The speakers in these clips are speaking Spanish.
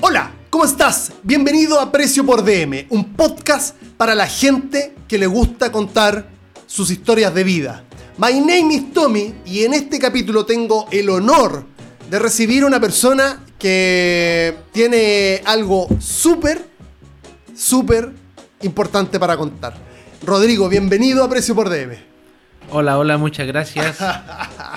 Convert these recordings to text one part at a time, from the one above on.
Hola, ¿cómo estás? Bienvenido a Precio por DM, un podcast para la gente que le gusta contar sus historias de vida. My name is Tommy y en este capítulo tengo el honor de recibir a una persona que tiene algo súper, súper importante para contar. Rodrigo, bienvenido a Precio por DM. Hola, hola, muchas gracias.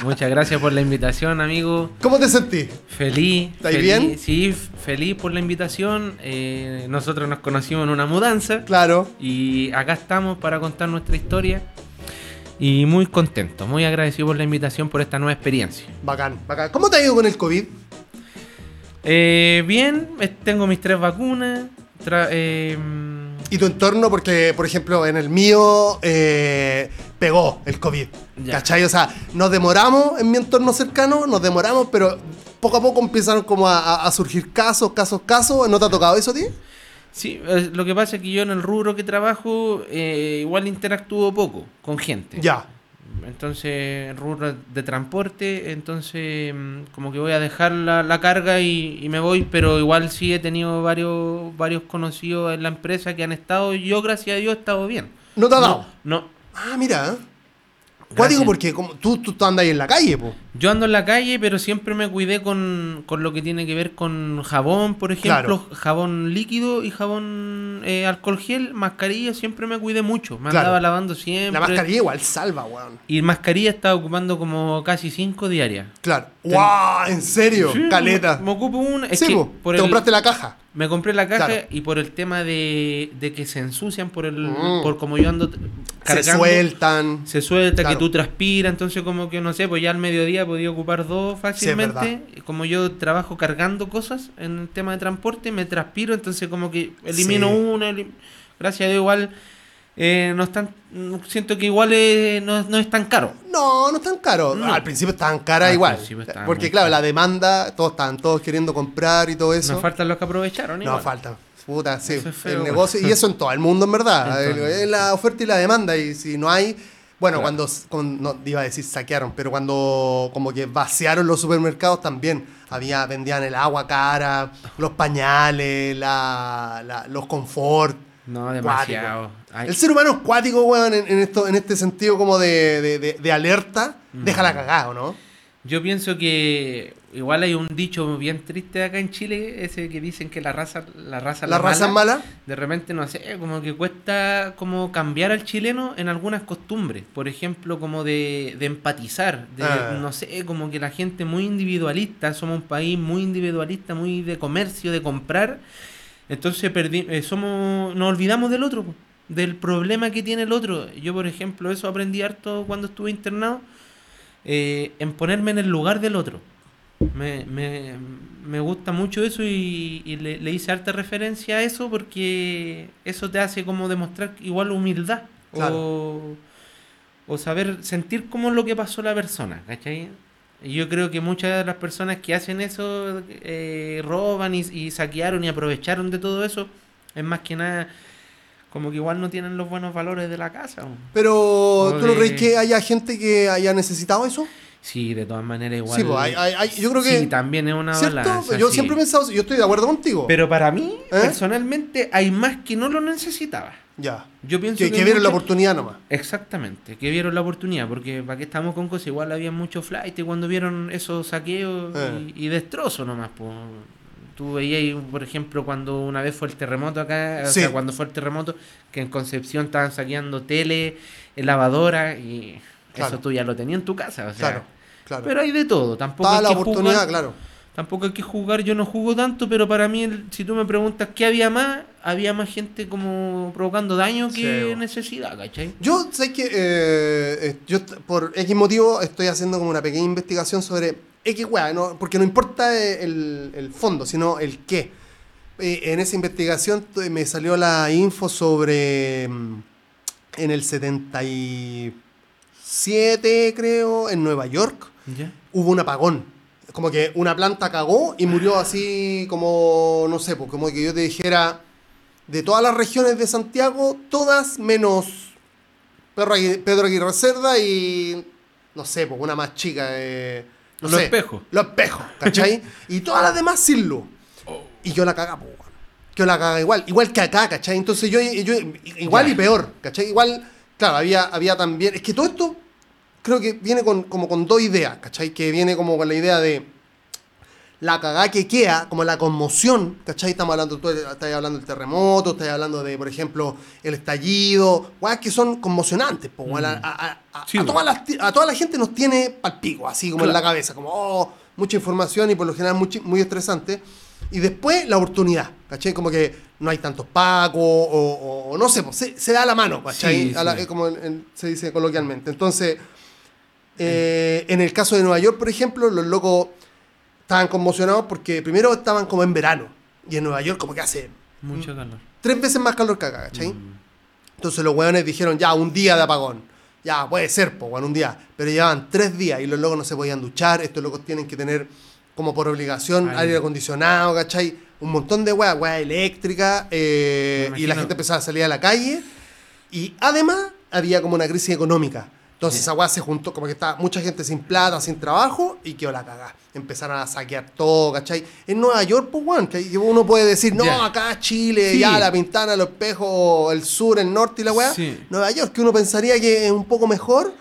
muchas gracias por la invitación, amigo. ¿Cómo te sentís? Feliz. ¿Estás feliz, bien? Sí, feliz por la invitación. Eh, nosotros nos conocimos en una mudanza Claro. y acá estamos para contar nuestra historia. Y muy contento, muy agradecido por la invitación, por esta nueva experiencia. Bacán, bacán. ¿Cómo te ha ido con el COVID? Eh, bien, tengo mis tres vacunas. tra- eh, ¿Y tu entorno? Porque, por ejemplo, en el mío eh, pegó el COVID. Ya. ¿Cachai? O sea, nos demoramos en mi entorno cercano, nos demoramos, pero poco a poco empezaron como a, surgir casos, casos, casos. ¿No te ha tocado eso a ti? sí, eh, lo que pasa es que yo en el rubro que trabajo eh, igual interactúo poco con gente. Ya. Entonces, rubro de transporte, entonces mm, como que voy a dejar la, la carga y, y me voy, pero igual sí he tenido varios varios conocidos en la empresa que han estado, yo gracias a Dios he estado bien. ¿No te ha dado? No, no. Ah, mira. Cuático porque como, tú, tú, andas ahí en la calle, po. Yo ando en la calle, pero siempre me cuidé con, con lo que tiene que ver con jabón, por ejemplo, jabón líquido y jabón eh, alcohol gel, mascarilla, siempre me cuidé mucho, me Claro. andaba lavando siempre. La mascarilla igual salva, weón. Y mascarilla estaba ocupando como casi cinco diarias. Claro. ¡Wow! ¿En serio? Sí, Caleta. Me, me ocupo una. Es sí, que por Te el- compraste la caja. Me compré la caja Claro. y por el tema de, de que se ensucian por el Mm. por como yo ando Se sueltan. se suelta, que tú transpiras, entonces como que no sé, pues ya al mediodía podía ocupar dos fácilmente. Como yo trabajo cargando cosas en el tema de transporte, me transpiro, entonces como que elimino Sí. una, elim- gracias a Dios igual eh, no están, siento que igual eh, no, no es tan caro. No, no es tan caro. No. Al principio estaban caras Al igual. estaban Porque claro, caras. la demanda, todos estaban todos queriendo comprar y todo eso. Nos faltan los que aprovecharon. No, igual. falta. Puta, sí. Es feo, el negocio, y eso en todo el mundo, en verdad. Es la oferta y la demanda. Y si no hay. Bueno, Claro. cuando, no iba a decir saquearon, pero cuando como que vaciaron los supermercados también. Había, vendían el agua cara, los pañales, la, la- los confort. No, demasiado. El ser humano es cuático, weón, en, en esto, en este sentido como de, de- de- de alerta. Mm. Déjala cagada, ¿o ¿no? Yo pienso que igual hay un dicho bien triste acá en Chile, ese que dicen que la raza, la raza, La raza es mala. De repente, no sé, como que cuesta como cambiar al chileno en algunas costumbres. Por ejemplo, como de, de empatizar. De, Ah. No sé, como que la gente muy individualista, somos un país muy individualista, muy de comercio, de comprar. Entonces perdi- eh, somos, nos olvidamos del otro, del problema que tiene el otro. Yo, por ejemplo, eso aprendí harto cuando estuve internado, eh, en ponerme en el lugar del otro. Me, me, me gusta mucho eso y, y le, le hice harta referencia a eso porque eso te hace como demostrar igual humildad o, o saber sentir cómo es lo que pasó la persona, ¿cachai? Y yo creo que muchas de las personas que hacen eso eh, roban y, y saquearon y aprovecharon de todo eso, es más que nada como que igual no tienen los buenos valores de la casa. Pero, ¿tú no crees que haya gente que haya necesitado eso? Sí, de todas maneras igual. Sí, pues, hay- hay- hay- yo creo que- Sí, también es una ¿Cierto? balanza, yo sí. siempre he pensado, yo estoy de acuerdo contigo. Pero para mí, ¿Eh? personalmente, hay más que no lo necesitaba. ya. Yo pienso Que, que, que vieron la oportunidad nomás. Exactamente, que vieron la oportunidad, porque para qué estamos con cosas, igual había mucho flight y cuando vieron esos saqueos Eh. y, y destrozos nomás. Pues. Tú veías, por ejemplo, cuando una vez fue el terremoto acá, o sea, cuando fue el terremoto, que en Concepción estaban saqueando tele, lavadora y Claro. eso tú ya lo tenías en tu casa. O sea, Claro, claro. Pero hay de todo, tampoco hay la que oportunidad, jugar- claro. Tampoco hay que jugar, yo no jugo tanto, pero para mí, el- si tú me preguntas qué había más, había más gente como provocando daño que Sí, necesidad, ¿cachai? Yo sé que eh, eh, yo por X motivo estoy haciendo como una pequeña investigación sobre X weá, ¿no? porque no importa eh, el, el fondo, sino el qué. Eh, en esa investigación me salió la info sobre mm, en el 77, creo, en Nueva York, ¿Ya? hubo un apagón. Como que una planta cagó y murió así como, no sé, pues como que yo te dijera, de todas las regiones de Santiago, todas menos Pedro Aguirre, Pedro Aguirre Cerda y, no sé, pues una más chica. eh, no Los Espejos. Los espejos, ¿cachai? y todas las demás sin luz. y yo la caga. Que yo la caga igual, igual que acá, ¿cachai? Entonces yo, yo igual y peor, ¿cachai? Igual, claro, había, había también, es que todo esto creo que viene con, como con dos ideas, ¿cachai? Que viene como con la idea de la cagada que queda, como la conmoción, ¿cachai? Estamos hablando, tú estás hablando del terremoto, estás hablando de, por ejemplo, el estallido, weas que son conmocionantes, pues, weón. a, Sí, toda la gente nos tiene palpico, así como en la cabeza, como, oh, mucha información y por lo general muy, muy estresante. Y después la oportunidad, ¿cachai? Como que no hay tantos pacos, o, o- o no sé, pues, se, se da la mano, ¿cachai? Sí, la- como en- en- se dice coloquialmente. Entonces, eh, en el caso de Nueva York, por ejemplo, los locos estaban conmocionados porque primero estaban como en verano. Y en Nueva York como que hace Mucho calor. tres veces más calor que acá, ¿cachai? Mm. Entonces los hueones dijeron, ya, un día de apagón. Ya, puede ser, pues, bueno, un día. Pero llevaban tres días y los locos no se podían duchar. Estos locos tienen que tener como por obligación Ay. aire acondicionado, ¿cachai? Un montón de weas, weas eléctricas. eh, y la gente empezaba a salir a la calle. Y además había como una crisis económica. Entonces esa wea se juntó, como que estaba mucha gente sin plata, sin trabajo, y quedó la cagada. Empezaron a saquear todo, ¿cachai? En Nueva York, pues, weón, que uno puede decir, no, acá Chile, Sí. ya, la Pintana, los espejos, el sur, el norte y la weá. Sí. Nueva York, que uno pensaría que es un poco mejor,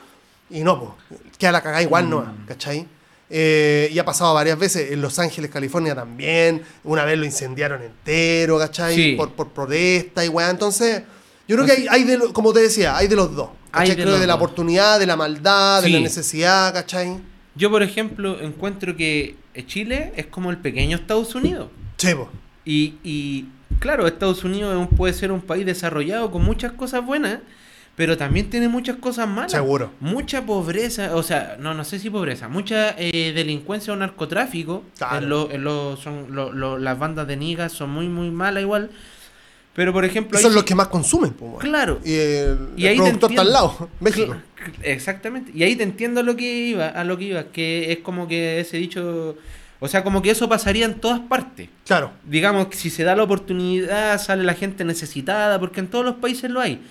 y no, pues, queda la cagada igual, no, Mm. ¿cachai? Eh, y ha pasado varias veces, en Los Ángeles, California también, una vez lo incendiaron entero, ¿cachai? Sí. Por, por protesta y weá, entonces... Yo creo que hay, hay de, como te decía, hay de los dos. ¿Cachai? de creo de la oportunidad, de la maldad, de la necesidad, ¿cachai? Yo, por ejemplo, encuentro que Chile es como el pequeño Estados Unidos. Sí, po. Y, y, claro, Estados Unidos puede ser un país desarrollado con muchas cosas buenas, pero también tiene muchas cosas malas. Seguro. Mucha pobreza, o sea, no, no sé si pobreza, mucha eh, delincuencia o narcotráfico. Claro. En lo- en lo- son, lo- las bandas de niggas son muy, muy malas igual. Pero, por ejemplo... Ahí los sí- que más consumen, po. Claro. Y el, Y ahí productor está al lado, México. Exactamente. Y ahí te entiendo a lo que iba, a lo que iba, que es como que ese dicho, o sea, como que eso pasaría en todas partes. Claro. Digamos que si se da la oportunidad, sale la gente necesitada, porque en todos los países lo hay.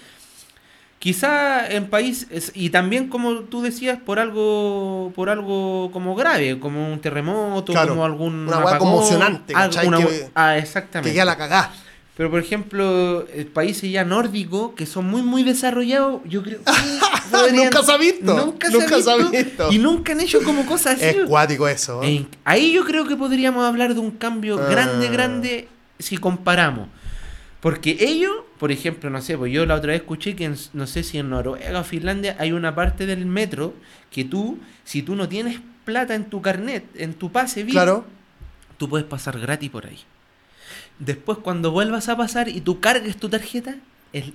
Quizá en países, y también como tú decías, por algo, por algo como grave, como un terremoto, Claro, como algún una apagón, conmocionante, ¿cachai? una Que- ah, Que exactamente. queda la cagá. Pero por ejemplo, eh, países ya nórdicos que son muy muy desarrollados, yo creo que podrían- Nunca se ha visto, Nunca, nunca se se ha visto. Y nunca han hecho como cosas así. Es cuático eso. ¿eh? Ahí yo creo que podríamos hablar de un cambio Ah. grande, grande, si comparamos. Porque ellos, por ejemplo, no sé, pues yo la otra vez escuché que en- no sé si en Noruega o Finlandia hay una parte del metro que tú, si tú no tienes plata en tu carnet, en tu pase VIP, Claro. tú puedes pasar gratis por ahí. Después, cuando vuelvas a pasar y tú cargues tu tarjeta,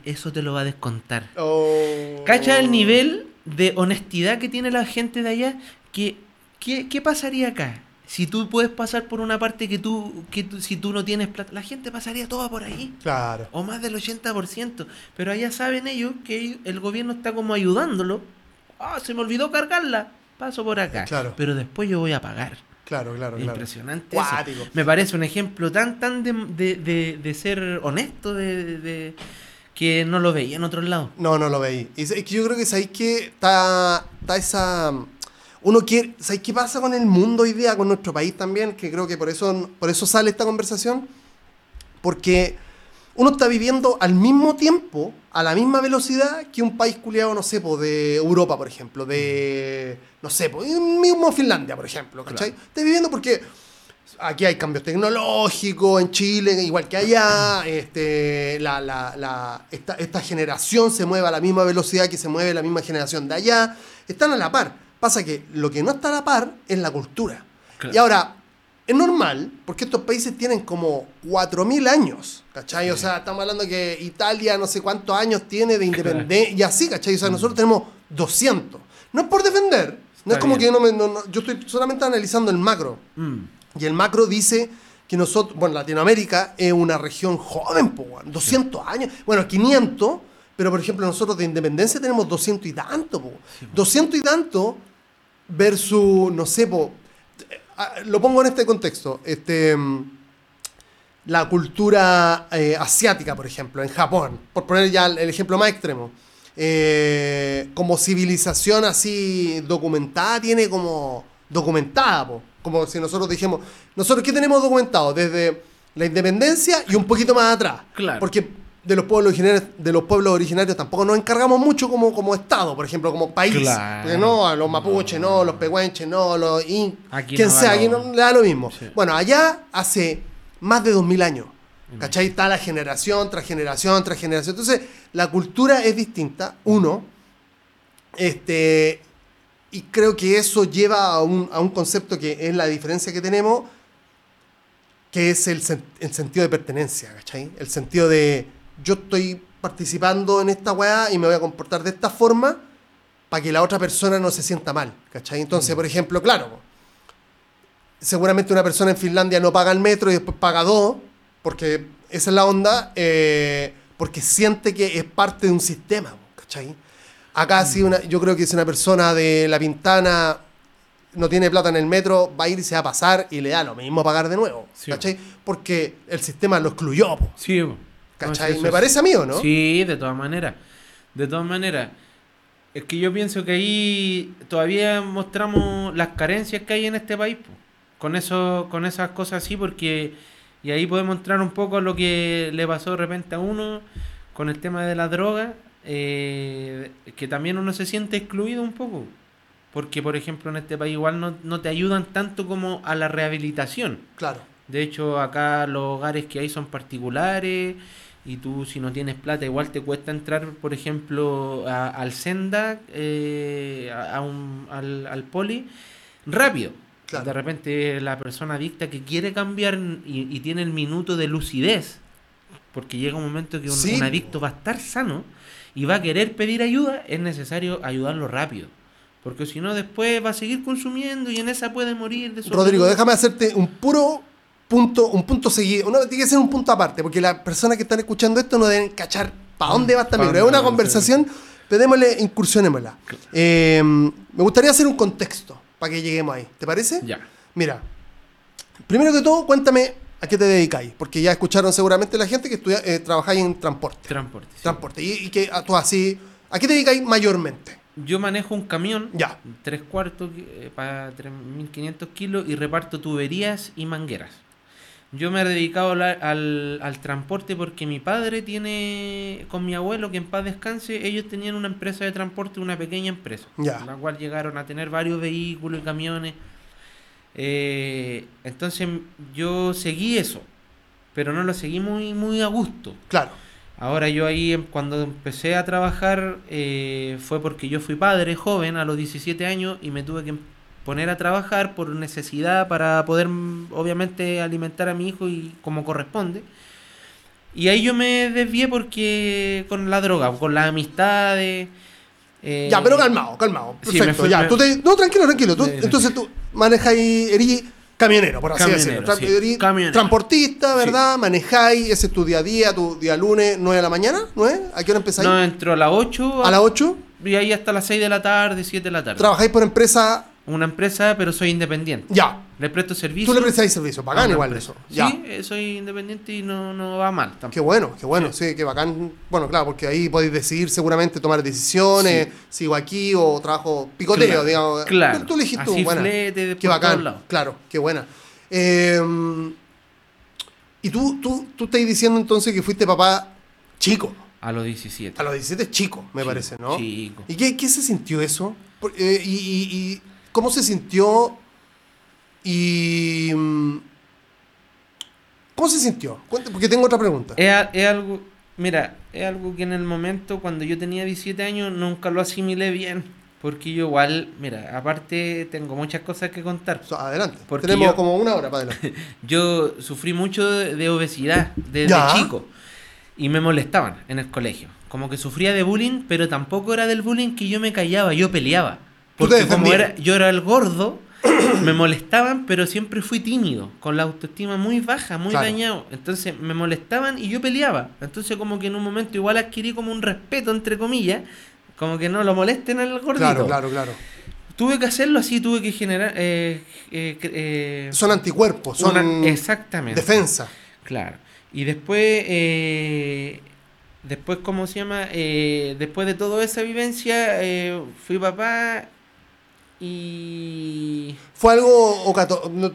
eso te lo va a descontar. Oh. ¿Cacha el nivel de honestidad que tiene la gente de allá? ¿qué, qué pasaría acá? Si tú puedes pasar por una parte que tú, que tú- si tú no tienes plata, la gente pasaría toda por ahí. Claro. O más del 80%. Pero allá saben ellos que el gobierno está como ayudándolo. Ah, se me olvidó cargarla. Paso por acá. Claro. Pero después yo voy a pagar. Claro, claro, claro. Impresionante. eso. Me parece un ejemplo tan, tan de, de, de- de ser honesto, de, de- que no lo veía en otros lados. No, no lo veí. Y es que yo creo que sabéis que está, está esa. Uno quiere. ¿Sabéis qué pasa con el mundo hoy día, con nuestro país también? Que creo que por eso, por eso sale esta conversación. Porque uno está viviendo al mismo tiempo, a la misma velocidad que un país culiado, no sé, po, de Europa, por ejemplo, de. No sé, po, mismo Finlandia, por ejemplo, ¿cachai? Claro. Está viviendo porque aquí hay cambios tecnológicos en Chile, igual que allá. Este, la, la- la- esta, esta generación se mueve a la misma velocidad que se mueve la misma generación de allá. Están a la par. Pasa que lo que no está a la par es la cultura. Claro. Y ahora, es normal, porque estos países tienen como 4.000 años, ¿cachai? O sea, estamos hablando que Italia no sé cuántos años tiene de independencia, y así, ¿cachai? O sea, nosotros tenemos 200. No es por defender, no Está es como bien. que yo no me- no- no- yo estoy solamente analizando el macro. Mm. Y el macro dice que nosotros, bueno, Latinoamérica es una región joven, po, weón, 200 años, bueno, 500, pero por ejemplo nosotros de independencia tenemos 200 y tanto, po. 200 y tanto versus, no sé, po, lo pongo en este contexto, este, mm, la cultura eh, asiática, por ejemplo, en Japón, por poner ya el el ejemplo más extremo. eh, como civilización así documentada, tiene como documentada, po. como si nosotros dijimos, nosotros qué tenemos documentado desde la independencia y un poquito más atrás. Claro. Porque de los pueblos originarios, de los pueblos originarios tampoco nos encargamos mucho como, como Estado, por ejemplo, como país. Claro. No, a los mapuches no, los pehuenches no, los in, Aquí quien no sea, lo- aquí no le da lo mismo. Sí. Bueno, allá hace más de 2000 años. ¿Cachai? Está la generación tras generación tras generación. Entonces, la cultura es distinta, uno. Este, y creo que eso lleva a un, a un concepto que es la diferencia que tenemos, que es el, el sentido de pertenencia, ¿cachai? El sentido de yo estoy participando en esta weá y me voy a comportar de esta forma para que la otra persona no se sienta mal, ¿cachai? Entonces, por ejemplo, claro, seguramente una persona en Finlandia no paga el metro y después paga dos, porque esa es la onda, eh, porque siente que es parte de un sistema, ¿cachai? Acá sí, una, yo creo que si una persona de La Pintana no tiene plata en el metro, va a ir y se va a pasar y le da lo mismo pagar de nuevo, Sí. ¿cachai? Porque el sistema lo excluyó, po, Sí. ¿Cachai? No, sí, Me parece a mí, ¿o no? Sí, de todas maneras. De todas maneras. Es que yo pienso que ahí todavía mostramos las carencias que hay en este país. po. Con eso, con esas cosas así, porque y ahí podemos mostrar un poco lo que le pasó de repente a uno con el tema de la droga, eh, que también uno se siente excluido un poco. Porque, por ejemplo, en este país igual no, no te ayudan tanto como a la rehabilitación. Claro. De hecho, acá los hogares que hay son particulares y tú si no tienes plata igual te cuesta entrar, por ejemplo, a- al Senda, eh, a, a un- al, al poli, rápido. Claro. De repente la persona adicta que quiere cambiar y, y tiene el minuto de lucidez, porque llega un momento que un, Sí. un adicto va a estar sano y va a querer pedir ayuda, es necesario ayudarlo rápido. Porque si no, después va a seguir consumiendo y en esa puede morir de Rodrigo, sobredosis. déjame hacerte un puro punto, un punto seguido. No, tiene que ser un punto aparte, porque las personas que están escuchando esto no deben cachar para dónde va esta micro. Es una conversación, pero démosle, incursionémosla. Eh, me gustaría hacer un contexto para que lleguemos ahí. ¿Te parece? Ya. Mira, primero que todo, cuéntame a qué te dedicáis, porque ya escucharon seguramente la gente que estudia, eh, trabajáis en transporte. Transporte. sí. Transporte. Y, y que a tú así, ¿a qué te dedicáis mayormente? Yo manejo un camión, Ya. tres cuartos eh, para 3.500 kilos y reparto tuberías y mangueras. Yo me he dedicado al, al, al transporte porque mi padre tiene, con mi abuelo, que en paz descanse, ellos tenían una empresa de transporte, una pequeña empresa, Ya. la cual llegaron a tener varios vehículos y camiones. Eh, entonces yo seguí eso, pero no lo seguí muy, muy a gusto. Claro. Ahora yo ahí em- cuando empecé a trabajar eh, fue porque yo fui padre joven a los 17 años y me tuve que poner a trabajar por necesidad para poder mm, obviamente alimentar a mi hijo y como corresponde. Y ahí yo me desvié porque con la droga, con las amistades. eh, Ya, pero calmado, calmado. sí, Perfecto, me fui- ya. me- tú te- no, tranquilo, tranquilo. Tú- Sí, sí. entonces tú manejáis, eres camionero, por así Camionero, decirlo. Tra- sí. Camionero. Transportista, ¿verdad? Manejáis, ese es tu día a día, tu día lunes, 9 de la mañana, ¿9? ¿A qué hora empezáis? No, entró a las 8 a las 8. y ahí hasta las 6 de la tarde, 7 de la tarde. Trabajáis por empresa, Una empresa, pero soy independiente. ya. Le presto servicio. Tú le prestáis servicio, bacán igual empresa. eso. Ya. Sí, eh, soy independiente y no, no va mal tampoco. Qué bueno, qué bueno, sí. qué bacán. Bueno, claro, porque ahí podéis decidir seguramente tomar decisiones, sigo aquí o trabajo picoteo, Claro, digamos. claro. Tú, tú elegís tú, buena. flete Qué bacán, claro, qué buena. Eh, y tú, tú, tú estás diciendo entonces que fuiste papá chico. A los 17. A los 17 chico, me Chico, parece, ¿no? chico. ¿Y qué, qué se sintió eso? Por- eh, y, y- y cómo se sintió? Y... mm, ¿Cómo se sintió? Porque tengo otra pregunta. Es, algo, mira, es algo que en el momento cuando yo tenía 17 años nunca lo asimilé bien. Porque yo igual, mira, aparte tengo muchas cosas que contar. Adelante. Porque Tenemos yo- como una hora para adelante. Yo sufrí mucho de, de obesidad desde Ya. chico y me molestaban en el colegio. Como que sufría de bullying, pero tampoco era del bullying que yo me callaba, yo peleaba. Porque como era, yo era el gordo, me molestaban, pero siempre fui tímido, con la autoestima muy baja, muy Claro. dañado. Entonces me molestaban y yo peleaba. Entonces como que en un momento igual adquirí como un respeto, entre comillas, como que no lo molesten al gordito. Claro, claro, claro. Tuve que hacerlo así, tuve que generar... eh, eh, eh, Son anticuerpos, son una- exactamente. defensa. Claro. Y después, eh, después, ¿cómo se llama? Eh, después de toda esa vivencia, eh, fui papá y... ¿Fue algo, ocato- no-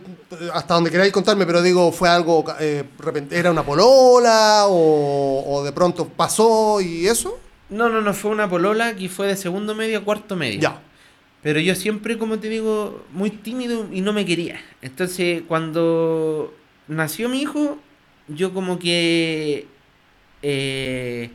hasta donde queráis contarme, pero digo, fue algo, eh, era una polola o, o de pronto pasó y eso? No, no, no, fue una polola que fue de segundo medio a cuarto medio. Ya, Pero yo siempre, como te digo, muy tímido y no me quería. Entonces, cuando nació mi hijo, yo como que eh,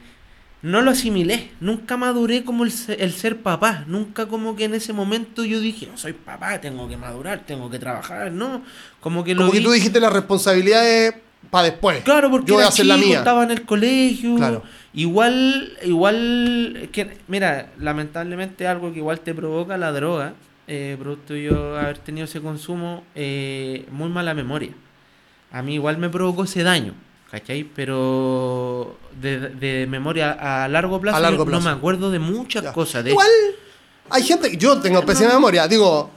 no lo asimilé. Nunca maduré como el, el ser papá. Nunca como que en ese momento yo dije, "No, soy papá, tengo que madurar, tengo que trabajar. No, como que lo como que tú dijiste las responsabilidades para después. Claro, porque yo voy a la mía. estaba en el colegio. Claro. Igual, igual, que, mira, lamentablemente algo que igual te provoca la droga, eh, producto de yo haber tenido ese consumo, eh, muy mala memoria. A mí igual me provocó ese daño, ¿cachai? Pero de, de memoria a largo plazo, A largo yo plazo. no me acuerdo de muchas Ya. cosas. De Igual, hay gente yo tengo pésima memoria, digo,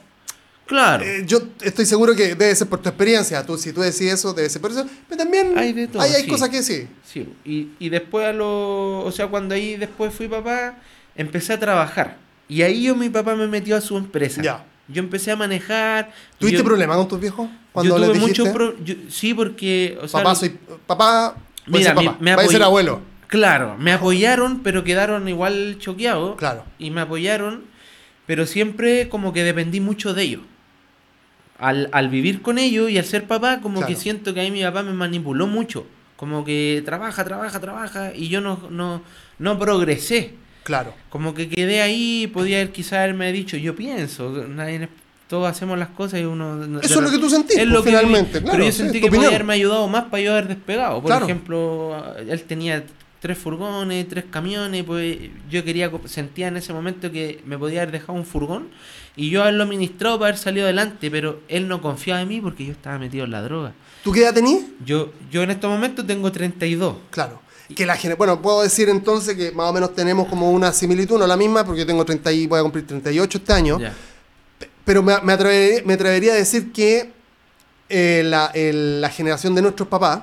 claro. Eh, yo estoy seguro que debe ser por tu experiencia. Tú, si tú decís eso, debe ser por eso. Pero también Hay de todo, hay, hay sí. cosas que sí. Sí, y, y después a lo, o sea, cuando ahí después fui papá, empecé a trabajar. Y ahí yo mi papá me metió a su empresa. Ya. Yo empecé a manejar. ¿Tuviste yo, problemas con tus viejos? Yo Cuando tuve dijiste, muchos pro- yo- sí, porque o sea, papá, soy papá, Mira, mi- papá, me voy a ser abuelo. Claro, me apoyaron, pero quedaron igual choqueados. Claro. Y me apoyaron, pero siempre como que dependí mucho de ellos. Al, al vivir con ellos y al ser papá, como Claro. que siento que ahí mi papá me manipuló mucho. Como que trabaja, trabaja, trabaja, y yo no, no, no progresé. Claro. Como que quedé ahí, podía haber quizá haberme dicho, yo pienso, nadie, todos hacemos las cosas y uno... Eso es lo que tú sentís, Es pues, lo que finalmente, vi, claro, pero yo sentí que podía haberme ayudado más para yo haber despegado. Por Claro. ejemplo, él tenía tres furgones, tres camiones, pues yo quería, sentía en ese momento que me podía haber dejado un furgón y yo haberlo administrado para haber salido adelante, pero él no confiaba en mí porque yo estaba metido en la droga. ¿Tú qué edad tenías? Yo, yo en estos momentos tengo 32. Claro. Que la gener- bueno, puedo decir entonces que más o menos tenemos como una similitud, no la misma, porque yo tengo 30 y voy a cumplir 38 este año. Pero me, me atrevería, me atrevería a decir que eh, la, el- la generación de nuestros papás,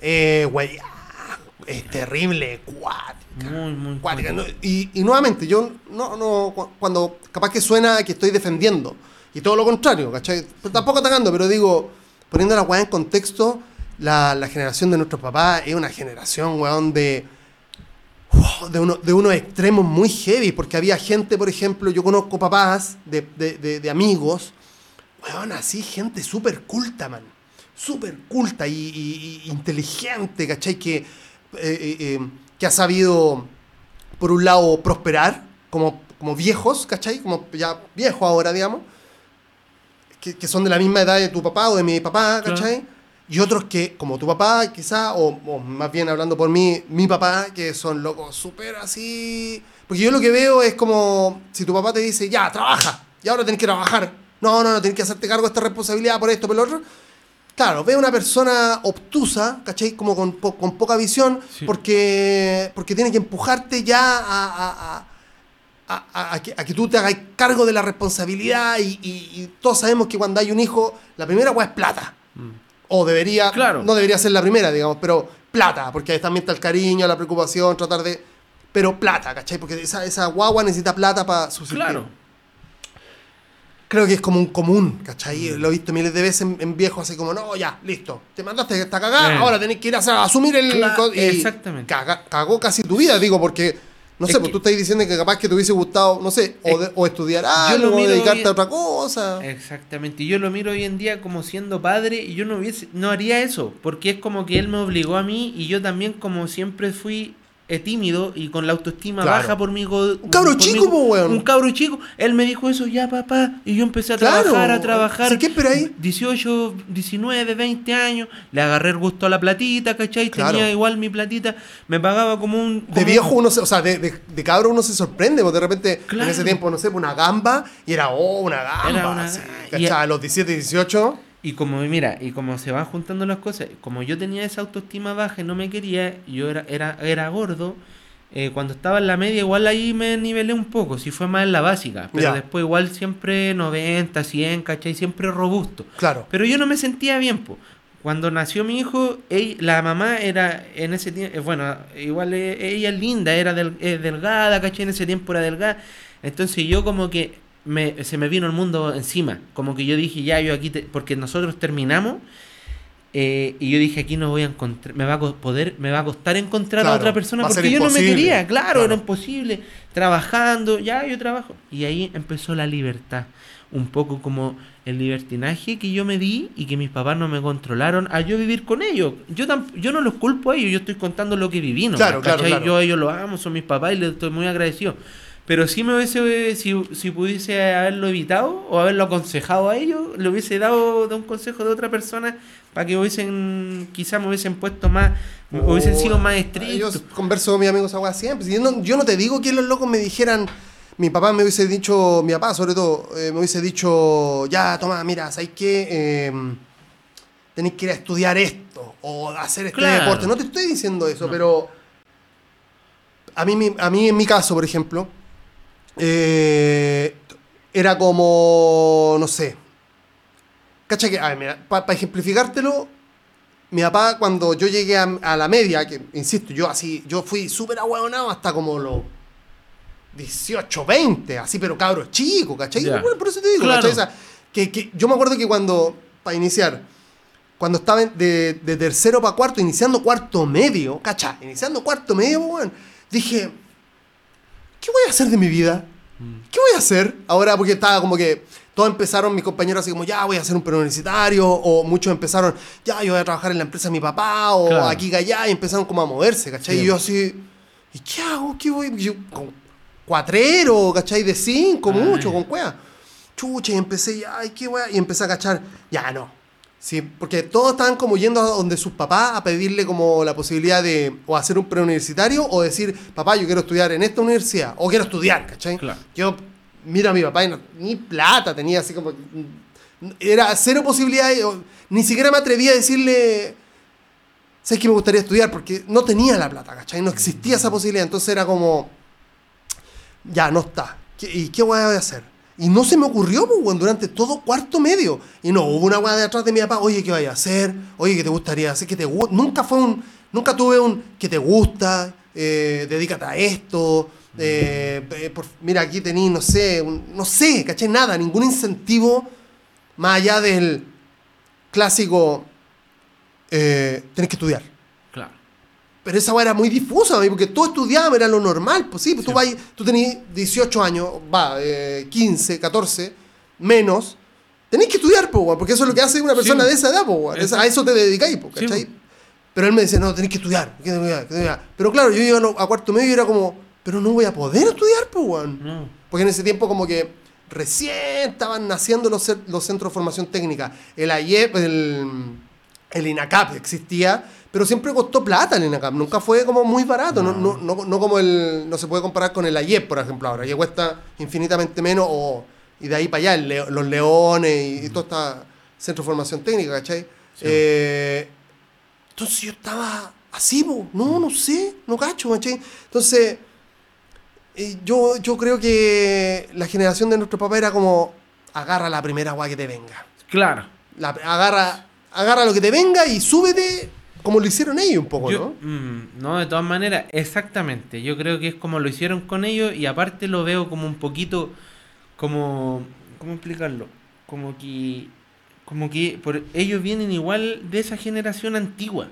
eh, güey, ah, es terrible, cuática. Muy, muy. cuática. Y, y nuevamente, yo no, no, cu- cuando capaz que suena que estoy defendiendo, y todo lo contrario, ¿cachai? Pero tampoco atacando, pero digo, poniendo la weá en contexto, la, la generación de nuestros papás es una generación, weón, de, wow, de, uno, de unos extremos muy heavy, porque había gente, por ejemplo, yo conozco papás de, de, de- de amigos, weón, así, gente súper culta, man. Súper culta y, y- y inteligente, ¿cachai? Que, eh, eh, eh, que ha sabido, por un lado, prosperar como, como viejos, ¿cachai? Como ya viejos ahora, digamos. Que, que son de la misma edad de tu papá o de mi papá, Claro. Y otros que, como tu papá, quizá, o, o más bien hablando por mí, mi papá, que son locos súper así. Porque yo lo que veo es como si tu papá te dice, ya, trabaja, y ahora tenés que trabajar. No, no, no, tenés que hacerte cargo de esta responsabilidad por esto, por lo otro. Claro, veo una persona obtusa, ¿cachai? Como con, po- con poca visión, Sí. porque, porque tiene que empujarte ya a, a- a- a- que, a que tú te hagas cargo de la responsabilidad y, y- y todos sabemos que cuando hay un hijo, la primera weá es plata. O debería, Claro. no debería ser la primera, digamos, pero plata, porque ahí también está el cariño, la preocupación, tratar de... Pero plata, ¿cachai? Porque esa, esa guagua necesita plata para subsistir. Claro. Creo que es como un común, ¿cachai? Lo he visto miles de veces en, en viejos así como, no, ya, listo, te mandaste esta cagada, Eh. ahora tenés que ir a, asumir el... Cla- co- y exactamente. caga- cagó casi tu vida, digo, porque, no Es sé, pues tú estás diciendo que capaz que te hubiese gustado, no sé, o, Es- de- o estudiar algo, o dedicarte bien- a otra cosa. Exactamente, y yo lo miro hoy en día como siendo padre y yo no hubiese, no haría eso, porque es como que él me obligó a mí y yo también como siempre fui eh, tímido y con la autoestima Claro. baja por mi Un cabro chico, po, weón. Un cabro chico, él me dijo eso, ya papá, y yo empecé a Claro. trabajar, a trabajar. ¿Sí, qué espera ahí? 18, 19, 20 años, le agarré el gusto a la platita, ¿cachai? Claro. Tenía igual mi platita, me pagaba como un... De viejo uno se, o sea, de, de, de cabro uno se sorprende, porque de repente en ese tiempo, no sé, una gamba, y era, oh, una gamba, Era una- así, y- ¿cachai? A los 17, 18, Y como, mira, y como se van juntando las cosas, como yo tenía esa autoestima baja y no me quería, yo era, era, era gordo, eh, cuando estaba en la media igual ahí me nivelé un poco, si fue más en la básica, pero Ya. después igual siempre 90, 100, ¿cachai? Siempre robusto. claro. Pero yo no me sentía bien, po. Cuando nació mi hijo, ella- la mamá era en ese tiempo, bueno, igual eh, ella es linda, era del- eh, delgada, ¿cachai? En ese tiempo era delgada. Entonces yo como que me, se me vino el mundo encima. Como que yo dije, ya, yo aquí, te- porque nosotros terminamos. eh, y yo dije, aquí no voy a encontrar, me va a poder, me va a costar encontrar a otra persona porque yo no me quería, claro, Claro. era imposible, trabajando, ya yo trabajo. Y ahí empezó la libertad, un poco como el libertinaje que yo me di y que mis papás no me controlaron a yo vivir con ellos. Yo, yo no los culpo a ellos, yo estoy contando lo que viví, ¿no? Claro, claro, claro. Yo a ellos los amo, son mis papás y les estoy muy agradecido. Pero si me hubiese, si, si pudiese haberlo evitado o haberlo aconsejado a ellos, le hubiese dado de un consejo de otra persona para que hubiesen, quizás me hubiesen puesto más, hubiesen sido más Yo estrictos. converso con mis amigos weá siempre. Si Yo no, yo no te digo que los locos me dijeran. Mi papá me hubiese dicho, mi papá sobre todo, eh, me hubiese dicho, ya, toma, mira, ¿sabes qué? Eh, tenéis que ir a estudiar esto o hacer este Claro. deporte. No te estoy diciendo eso, No. pero a mí, a mí en mi caso, por ejemplo, eh, era como, no sé. Cacha que, a ver, mira, para ejemplificártelo, mi papá cuando yo llegué a, a la media, que insisto, yo así, yo fui súper ahueonado hasta como los 18, 20, así, pero cabros chico, ¿cachai? Bueno, por eso te digo, Claro. ¿cachai? O sea, que, que yo me acuerdo que cuando, para iniciar, cuando estaba de, de tercero para cuarto, iniciando cuarto medio, ¿cachai? Iniciando cuarto medio, dije, ¿qué voy a hacer de mi vida? ¿Qué voy a hacer? Ahora, porque estaba como que todos empezaron, mis compañeros, así como, ya voy a hacer un preuniversitario, o muchos empezaron, ya yo voy a trabajar en la empresa de mi papá, o Claro. aquí, allá, y empezaron como a moverse, ¿cachai? Sí. Y yo así, ¿y qué hago? ¿Qué voy? Yo, con cuatrero, ¿cachai? De cinco, Ay. mucho, con cueva. Chucha, y empecé, ya, ay, qué wea, y empecé a cachar, ya no. Sí, porque todos estaban como yendo a donde sus papás a pedirle como la posibilidad de o hacer un preuniversitario o decir, papá, yo quiero estudiar en esta universidad, o quiero estudiar, ¿cachai? Claro. Yo miro a mi papá y no- ni plata tenía, así como. Era cero posibilidades, o ni siquiera me atrevía a decirle. ¿Sabes que me gustaría estudiar? Porque no tenía la plata, ¿cachai? No existía esa posibilidad. Entonces era como. Ya, no está. ¿Qué- ¿Y qué voy a hacer? Y no se me ocurrió, pues, weón, durante todo cuarto medio. Y no, hubo una weá de atrás de mi papá, oye, ¿qué vaya a hacer? Oye, ¿qué te gustaría hacer? ¿Qué te gu-?" Nunca fue un. Nunca tuve un que te gusta, eh, dedícate a esto. eh, eh, por- mira, aquí tení, no sé, no sé, ¿cachai? Nada, ningún incentivo más allá del clásico. Tenés que estudiar. Pero esa weá era muy difusa, mí, porque todos estudiábamos, era lo normal. Pues sí, pues tú, vas, tú tenías 18 años, va, eh, 15, 14, menos. Tenés que estudiar, weón, porque eso es lo que hace una persona Sí. de esa edad. Esa- A eso te dedicáis, Sí, ¿cachai? Pero él me decía, no, tenés que estudiar, que estudiar, que estudiar. Pero claro, yo iba a cuarto medio y era como, pero no voy a poder estudiar, weón. No. Porque en ese tiempo como que recién estaban naciendo los, los centros de formación técnica. El AIEP, el, el INACAP existía, pero siempre costó plata el INACAP. Nunca fue como muy barato. No, no, no, no como el... No se puede comparar con el AIEP, por ejemplo, ahora. Que cuesta infinitamente menos o... Y de ahí para allá, los leones y, y todo esta centro de formación técnica, ¿cachai? Sí. Eh, entonces yo estaba así, po. no, no sé, no cacho, ¿cachai? Entonces, eh, yo, yo creo que la generación de nuestro papá era como, agarra la primera agua que te venga. Claro. La- agarra, agarra lo que te venga y súbete como lo hicieron ellos un poco, Yo- ¿no? mm, no, de todas maneras, exactamente. Yo creo que es como lo hicieron con ellos y aparte lo veo como un poquito, como, ¿cómo explicarlo? Como que, como que por, ellos vienen igual de esa generación antigua.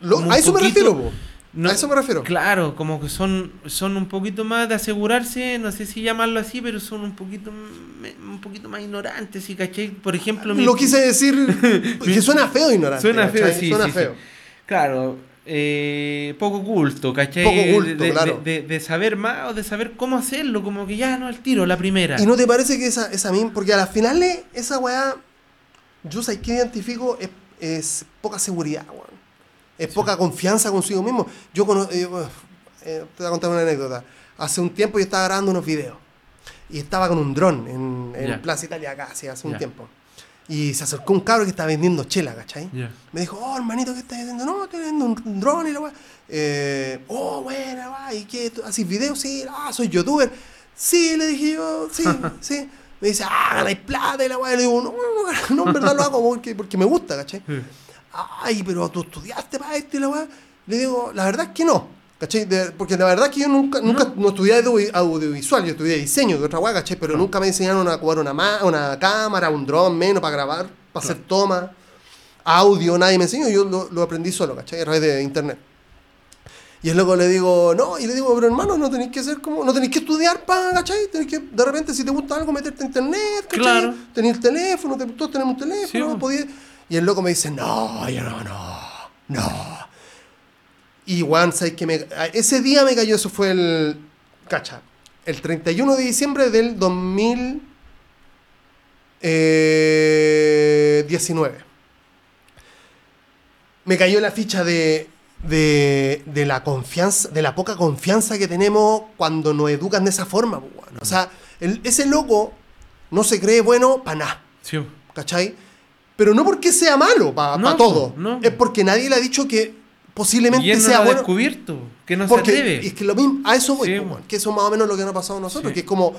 Lo- a eso me refiero, po. No- a eso me refiero. Claro, como que son, son un poquito más de asegurarse, no sé si llamarlo así, pero son un poquito, un poquito más ignorantes, ¿sí? ¿cachai? Por ejemplo, mi- Lo quise decir que suena feo ignorante. Suena feo, ¿cachai? sí, Suena sí, feo. sí. Claro, eh, poco culto, ¿cachai? Poco culto, de, claro. de- de saber más o de saber cómo hacerlo, como que ya no al tiro, la primera. ¿Y no te parece que esa, esa misma, porque a las finales esa weá, yo sé que identifico es, es poca seguridad, weón. Es poca confianza consigo mismo. Yo conozco, te voy a contar una anécdota. Hace un tiempo yo estaba grabando unos videos y estaba con un dron en, en. Plaza Italia acá, hace un tiempo. Y se acercó un cabro que estaba vendiendo chela, ¿cachai? Me dijo, oh, hermanito, ¿qué estás haciendo? No, estoy vendiendo un, un dron y la weá. Eh, oh, buena, va, ¿y qué? ¿Tú ¿Haces videos? Sí, ah, soy youtuber. Sí, le dije yo, sí, sí. Me dice, ah, ganáis plata y la weá. Y le digo, no, no, no, en verdad lo hago porque, porque me gusta, ¿cachai? Ay, pero tú estudiaste para esto y la weá. Le digo, la verdad es que no. ¿Cachai? De- porque la verdad es que yo nunca, nunca No. no, estudié audio- audiovisual, yo estudié diseño de otra hueá, ¿cachai? Pero nunca me enseñaron a jugar una, ma- una cámara, un dron, menos para grabar, para hacer tomas, audio, nadie me enseñó, yo lo, lo aprendí solo, ¿cachai? A través de internet. Y el loco le digo, no, y le digo, pero hermano, no tenéis que ser como, no tenéis que estudiar para, ¿cachai? Tenéis que, de repente, si te gusta algo, meterte a internet, ¿cachai? Claro. Tener el teléfono, te- todos tenemos un teléfono, Sí, bo. podía- Y el loco me dice, no, yo no, no, no. Y ¿sabes que me, ese día me cayó, eso fue el, cacha, el 31 de diciembre del 2019. Me cayó la ficha de, de, de la confianza, de la poca confianza que tenemos cuando nos educan de esa forma. weón. O sea, el- ese loco no se cree bueno para nada. Sí. ¿Cachai? Pero no porque sea malo para No, todo. no. Es porque nadie le ha dicho que posiblemente Y él no sea lo ha bueno. descubierto, que no porque se atreve. es que lo mismo, a eso voy, Sí, que eso más o menos lo que nos ha pasado a nosotros, Sí. que es como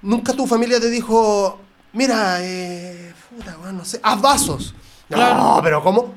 nunca tu familia te dijo, mira, eh, puta, weón, no sé, haz vasos. Claro. No, pero ¿cómo?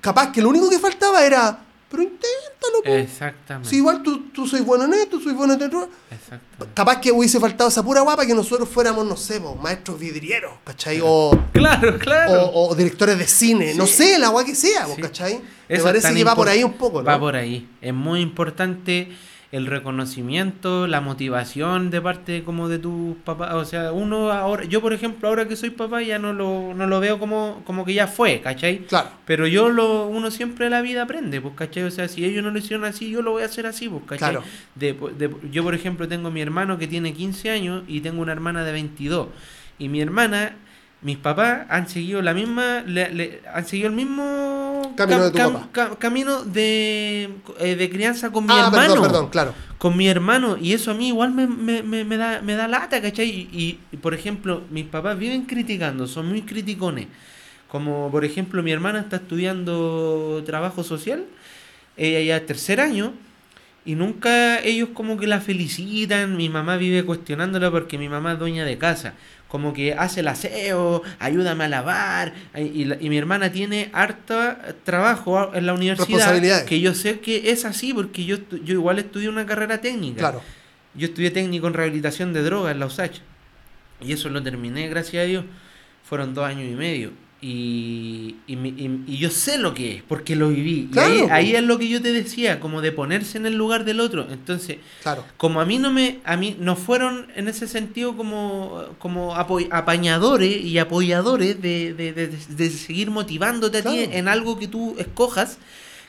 Capaz que lo único que faltaba era, pero inténtalo, po. Exactamente. Si igual tú, tú soy bueno en esto, soy bueno en esto. Exactamente. Capaz que hubiese faltado esa pura guapa que nosotros fuéramos, no sé, po, maestros vidrieros, ¿cachai? O, Claro, claro. o, o directores de cine, no sé, la agua que sea, po, Sí. ¿cachai? Me Eso parece que va por ahí un poco, ¿no? Va por ahí. Es muy importante el reconocimiento, la motivación de parte como de tus papás. O sea, uno ahora, yo por ejemplo, ahora que soy papá ya no lo, no lo veo como, como que ya fue, ¿cachai? Claro. Pero yo lo, uno siempre en la vida aprende, pues, ¿cachai? O sea, si ellos no lo hicieron así, yo lo voy a hacer así, pues, ¿cachai? Claro. De, de- yo, por ejemplo, tengo a mi hermano que tiene 15 años y tengo una hermana de 22. Y mi hermana, mis papás han seguido la misma, le- le- han seguido el mismo Camino de tu camino de, eh, de crianza con mi Ah, hermano. perdón, perdón, claro. Con mi hermano. Y eso a mí igual me, me, me, me da, me da lata, ¿cachai? Y, y, por ejemplo, mis papás viven criticando, son muy criticones. Como por ejemplo, mi hermana está estudiando trabajo social, ella ya es tercer año, y nunca ellos como que la felicitan, mi mamá vive cuestionándola porque mi mamá es dueña de casa, como que hace el aseo, ayúdame a lavar, y, mi hermana tiene harta trabajo en la universidad, que yo sé que es así porque yo, yo igual estudié una carrera técnica. Claro. Yo estudié técnico en rehabilitación de drogas en la USACH. Y eso lo terminé, gracias a Dios. Fueron dos años y medio. Y, y, y- y yo sé lo que es, porque lo viví. Y ahí, ahí es lo que yo te decía, como de ponerse en el lugar del otro. Entonces, Claro. como a mí no me, a mí no fueron en ese sentido como, como apañadores y apoyadores de, de, de- de seguir motivándote a ti en algo que tú escojas,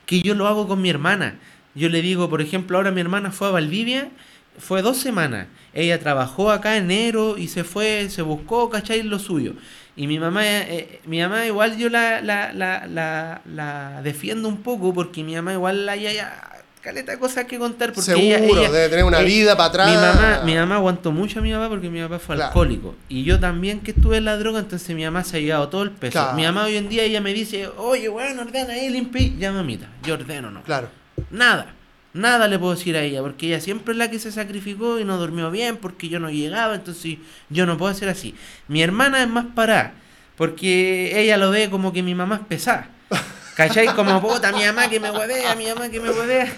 que yo lo hago con mi hermana. Yo le digo, por ejemplo, ahora mi hermana fue a Valdivia, fue dos semanas. Ella trabajó acá en enero y se fue, se buscó, ¿cachai? Lo suyo. Y mi mamá, eh, mi mamá igual yo la, la, la, la, la defiendo un poco porque mi mamá igual hay ya, caleta de cosas que contar. Porque Seguro, ella- ella- debe tener una eh, vida para atrás. mi mamá, mi mamá aguantó mucho a mi papá porque mi papá fue Claro. alcohólico. Y yo también que estuve en la droga, entonces mi mamá se ha llevado todo el peso. Claro. Mi mamá hoy en día ella me dice, oye, bueno, ordena ahí, limpia. ahí". Ya, mamita, yo ordeno, no. Claro. Nada. Nada le puedo decir a ella, porque ella siempre es la que se sacrificó y no durmió bien, porque yo no llegaba, entonces yo no puedo hacer así. Mi hermana es más parada, porque ella lo ve como que mi mamá es pesada. ¿Cachai? Como puta, mi mamá que me huevea, mi mamá que me huevea.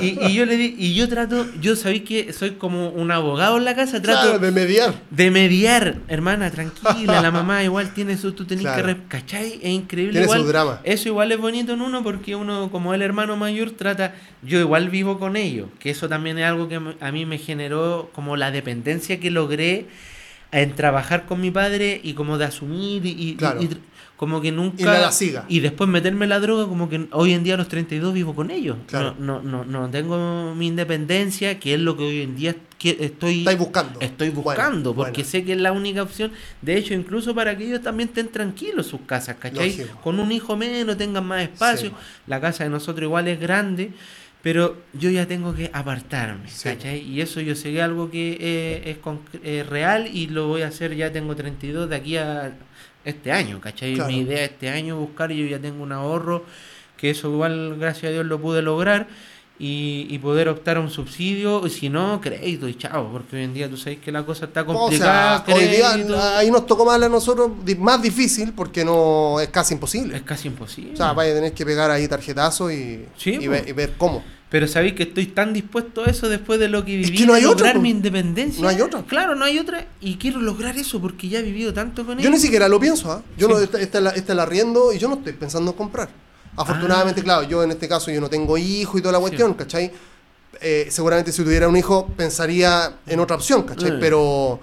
Y, y yo le di, y yo trato, yo sabéis que soy como un abogado en la casa, trato Claro, de mediar. de mediar, hermana, tranquila, la mamá igual tiene su, tú tenés Claro. que, ¿cachai? Es increíble. Tiene igual, su drama. Eso igual es bonito en uno porque uno, como el hermano mayor, trata, yo igual vivo con ellos, que eso también es algo que a mí me generó como la dependencia que logré en trabajar con mi padre y como de asumir y, Claro. y como que nunca... Y la la siga. y después meterme la droga, como que hoy en día a los 32 vivo con ellos. Claro. No, no, no, no tengo mi independencia, que es lo que hoy en día estoy... Estáis buscando. Estoy Bueno, buscando, porque bueno. sé que es la única opción. De hecho, incluso para que ellos también estén tranquilos sus casas, ¿cachai? Lógico. Con un hijo menos, tengan más espacio. Sí. La casa de nosotros igual es grande, pero yo ya tengo que apartarme, Sí. ¿cachai? Y eso yo sé que es algo que eh, es conc- eh, real y lo voy a hacer, ya tengo 32 de aquí a este año, ¿cachai? Claro. Mi idea este año buscar y yo ya tengo un ahorro, que eso igual, gracias a Dios, lo pude lograr. Y, y poder optar a un subsidio, y si no, crédito y chao, porque hoy en día tú sabes que la cosa está O sea, complicada. hoy día ahí nos tocó más a nosotros, más difícil porque no es casi imposible. es casi imposible. O sea, vaya a tener que pegar ahí tarjetazo y, Sí, y, ver, y ver cómo. Pero sabéis que estoy tan dispuesto a eso después de lo que Es viví, que no hay lograr mi independencia. No hay otra. Claro, no hay otra. Y quiero lograr eso porque ya he vivido tanto con Yo él. ni siquiera lo pienso, ¿ah? Yo Sí. no, esta, esta es la, esta es la arriendo y yo no estoy pensando en comprar. Afortunadamente, Ah. claro, yo en este caso yo no tengo hijo y toda la Sí. cuestión, ¿cachai? Eh, seguramente si tuviera un hijo pensaría en otra opción, ¿cachai? Eh. Pero,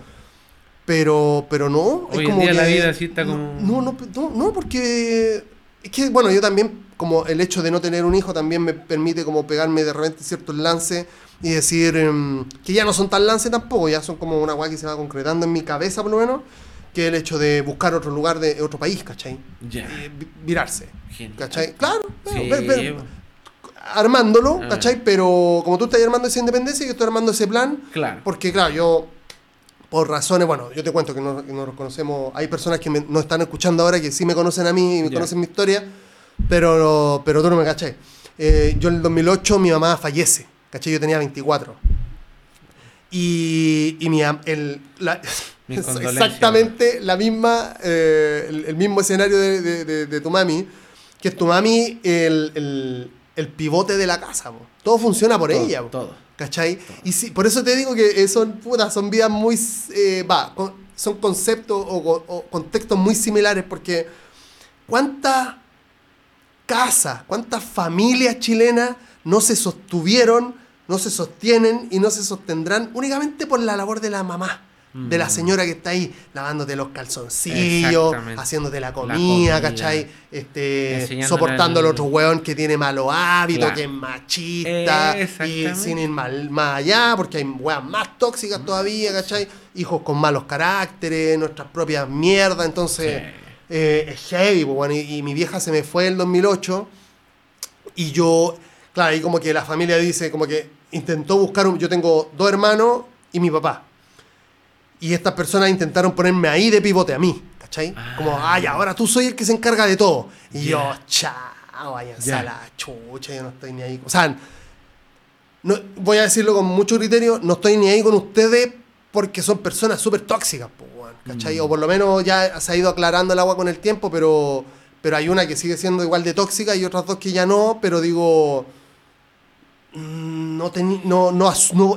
pero, pero no. Hoy en día la vida así está como- No, no, no, no, porque es que, bueno, yo también, como el hecho de no tener un hijo también me permite como pegarme de repente ciertos lances y decir em, que ya no son tan lances tampoco, ya son como una guay que se va concretando en mi cabeza por lo menos, que el hecho de buscar otro lugar de otro país, ¿cachai? Ya. Virarse, Genial. ¿cachai? Claro, Sí, ver- po. armándolo, Ah. ¿cachai? Pero como tú estás armando esa independencia, yo estoy armando ese plan, claro. porque claro, yo por razones, bueno, yo te cuento que no, que no nos conocemos, hay personas que me, nos están escuchando ahora que sí me conocen a mí y me conocen mi historia, pero, pero tú no me cachai. Eh, yo en el 2008 mi mamá fallece, ¿cachai? Yo tenía 24. Y, y mi, el, la- es exactamente la misma, eh, el, el mismo escenario de, de- de- de tu mami, que es tu mami el, el- el pivote de la casa. po. Todo funciona por Todo, ella. po. todo. ¿Cachai? Y sí, por eso te digo que son, puta, son vidas muy, eh, va, con- son conceptos o, o contextos muy similares porque ¿cuántas casas, cuántas familias chilenas no se sostuvieron, no se sostienen y no se sostendrán únicamente por la labor de la mamá? De la Mm. señora que está ahí lavándote los calzoncillos, haciéndote la comida, comida. ¿cachai? Este, soportando al al- otro weón que tiene malos hábitos, Claro. que es machista, y sin ir más allá, porque hay weas más tóxicas todavía, ¿cachai? Hijos con malos caracteres, nuestras propias mierdas, entonces Sí. eh, es heavy, pues, bueno, y, y mi vieja se me fue en 2008 y yo, claro, ahí como que la familia dice, como que intentó buscar, un, yo tengo dos hermanos y mi papá. Y estas personas intentaron ponerme ahí de pivote a mí, ¿cachai? Ah. Como, ay, ahora tú soy el que se encarga de todo. Y yo, chao, váyanse Ya. a la chucha, yo no estoy ni ahí. O sea, no, voy a decirlo con mucho criterio, no estoy ni ahí con ustedes porque son personas súper tóxicas, pues, ¿cachai? Mm. O por lo menos ya se ha ido aclarando el agua con el tiempo, pero, pero hay una que sigue siendo igual de tóxica y otras dos que ya no, pero digo, no tenía, no, no,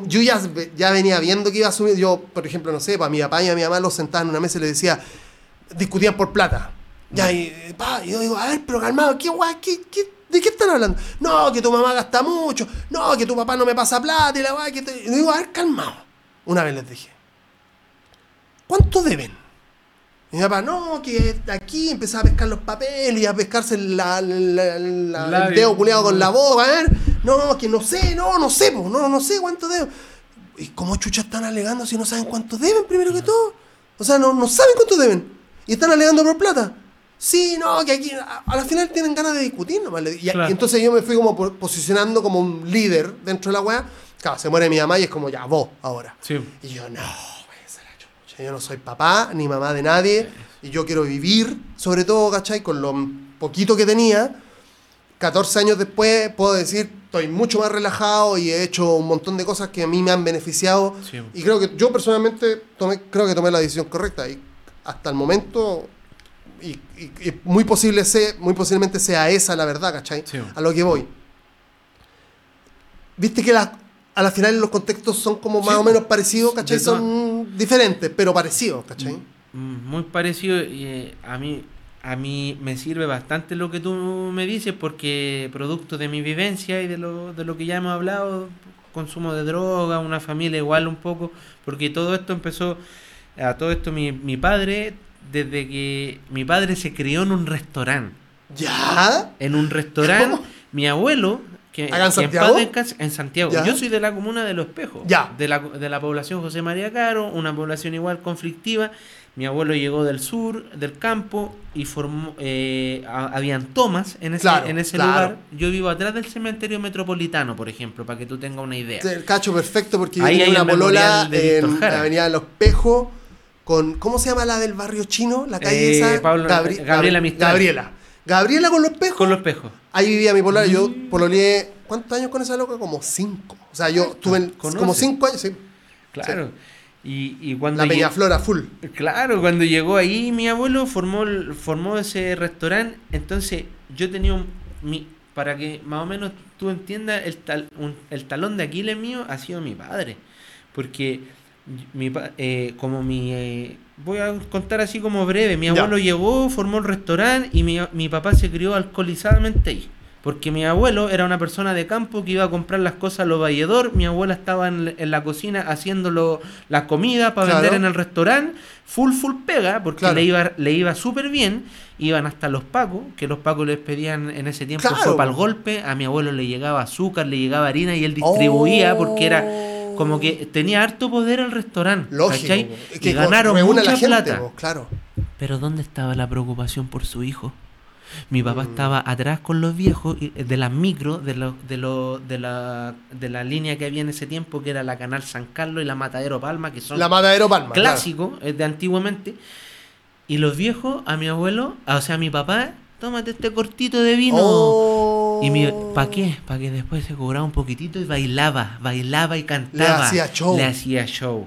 yo ya, ya venía viendo que iba a subir, yo, por ejemplo, no sé, para mi papá y a mi mamá los sentaban en una mesa y les decía, discutían por plata. Ya, y, pa, y yo digo, a ver, pero calmado, ¿qué guay? ¿Qué, qué, ¿De qué están hablando? No, que tu mamá gasta mucho, no, que tu papá no me pasa plata y la guay, que te... Y digo, a ver, calmado. Una vez les dije, ¿cuánto deben? Y mi papá, no, que aquí empezaba a pescar los papeles y a pescarse la- la- la- el dedo culeado con la boca, a ver, no, que no sé, no, no sé, po, no, no sé cuánto deben. ¿Y cómo chucha están alegando si no saben cuánto deben primero que todo? O sea, no, no saben cuánto deben. Y están alegando por plata. Sí, no, que aquí a, a la final tienen ganas de discutir nomás. Y, Claro. y entonces yo me fui como po- posicionando como un líder dentro de la weá. Claro, se muere mi mamá y es como, ya, vos, ahora. Sí. Y yo, no, la chucha. Yo no soy papá ni mamá de nadie. Y yo quiero vivir, sobre todo, ¿cachai? Con lo poquito que tenía. 14 años después puedo decir, estoy mucho más relajado y he hecho un montón de cosas que a mí me han beneficiado. Sí. Y creo que yo personalmente tomé, creo que tomé la decisión correcta. Y hasta el momento, y, y- y muy, posible sea, muy posiblemente sea esa la verdad, ¿cachai? Sí. A lo que voy. Viste que la- a la final los contextos son como más Sí, o menos parecidos, ¿cachai? Son diferentes, pero parecidos, ¿cachai? Mm, Muy parecido y eh, a mí a mí me sirve bastante lo que tú me dices porque producto de mi vivencia y de lo, de lo que ya hemos hablado, consumo de droga, una familia igual un poco, porque todo esto empezó, a todo esto mi, mi padre, desde que mi padre se crió en un restaurante, ¿Ya? en un restaurante, mi abuelo, que, ¿Acá en que Santiago? paz en Santiago, Ya. yo soy de la comuna de Los Espejos, Ya. de la, de la población José María Caro, una población igual conflictiva. Mi abuelo llegó del sur, del campo, y formó, eh, ha- habían tomas en ese, Claro, en ese claro. lugar. Yo vivo atrás del cementerio metropolitano, por ejemplo, para que tú tengas una idea. El cacho perfecto porque Ahí hay una polola en la avenida de Los Pejos con, ¿cómo se llama la del barrio chino? La calle Eh, esa. Pablo- Gabriela Mistral. Gabriela. Gabriela con los pejos. Con los espejos. Ahí vivía mi polola, yo pololeé ¿cuántos años con esa loca? Como cinco. O sea, yo Exacto. tuve en- Conoce. como cinco años, sí. Claro. Y, y cuando La Peñaflora full. Claro, cuando llegó ahí mi abuelo formó formó ese restaurante, entonces yo tenía un mi para que más o menos tú entiendas el tal, un- el talón de Aquiles mío ha sido mi padre, porque mi eh, como mi eh, voy a contar así como breve, mi Ya. abuelo llegó, formó el restaurante y mi, mi papá se crió alcoholizadamente ahí. Porque mi abuelo era una persona de campo que iba a comprar las cosas a los valledor, mi abuela estaba en, en la cocina haciendo la comida para Claro. vender en el restaurante, full full pega, porque Claro. le iba, le iba súper bien, iban hasta los pacos, que los pacos les pedían en ese tiempo Claro. para el golpe, a mi abuelo le llegaba azúcar, le llegaba harina y él distribuía porque era como que tenía harto poder el restaurante, Oh. Lógico. ¿cachai? Es y que ganaron mucha la gente, plata. claro. Pero ¿dónde estaba la preocupación por su hijo? Mi papá Mm. estaba atrás con los viejos y- de las micro, de, lo, de, lo, de, la, de la línea que había en ese tiempo, que era la Canal San Carlos y la Matadero Palma, que son La Matadero Palma. claro. clásicos eh, de antiguamente. Y los viejos, a mi abuelo, o sea, a mi papá, tómate este cortito de vino. Oh. Y mi, ¿para qué? Para que después se cobraba un poquitito y bailaba, bailaba y cantaba. hacía show. Le hacía show.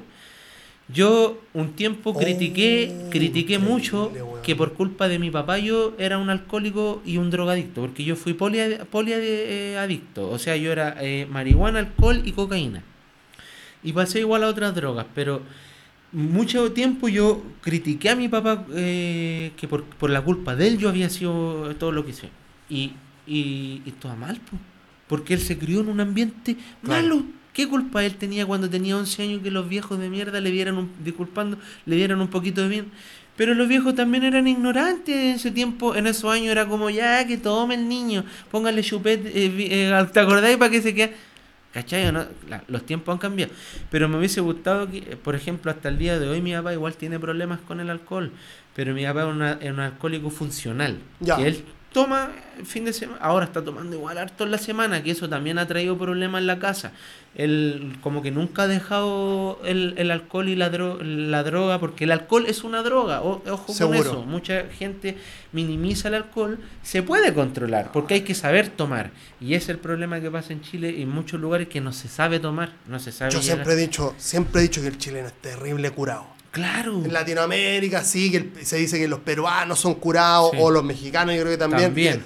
Yo un tiempo critiqué, Oh, critiqué mucho que por culpa de mi papá yo era un alcohólico y un drogadicto, porque yo fui poliadicto, poliadicto, o sea, yo era eh, marihuana, alcohol y cocaína. Y pasé igual a otras drogas, pero mucho tiempo yo critiqué a mi papá eh, que por, por la culpa de él yo había sido todo lo que hice. Y, y, y estaba mal, po, porque él se crió en un ambiente Claro. malo. ¿Qué culpa él tenía cuando tenía 11 años que los viejos de mierda le dieran, un, disculpando, le dieran un poquito de bien? Pero los viejos también eran ignorantes en ese tiempo, en esos años era como, ya, que tome el niño, póngale chupet, eh, eh, ¿te acordáis para que se quede? ¿Cachai o no? La- los tiempos han cambiado. Pero me hubiese gustado que, por ejemplo, hasta el día de hoy mi papá igual tiene problemas con el alcohol. Pero mi papá es, una- es un alcohólico funcional. Ya. Que él toma el fin de semana, ahora está tomando igual harto en la semana, que eso también ha traído problemas en la casa. Él como que nunca ha dejado el, el alcohol y la, dro- la droga, porque el alcohol es una droga, o- ojo Seguro. con eso. Mucha gente minimiza el alcohol, se puede controlar, porque hay que saber tomar. Y es el problema que pasa en Chile y en muchos lugares que no se sabe tomar, no se sabe Yo llegar. siempre he dicho, siempre he dicho que el chileno es terrible curado. Claro. En Latinoamérica sí, que el- se dice que los peruanos son curados, Sí. o los mexicanos yo creo que también. También.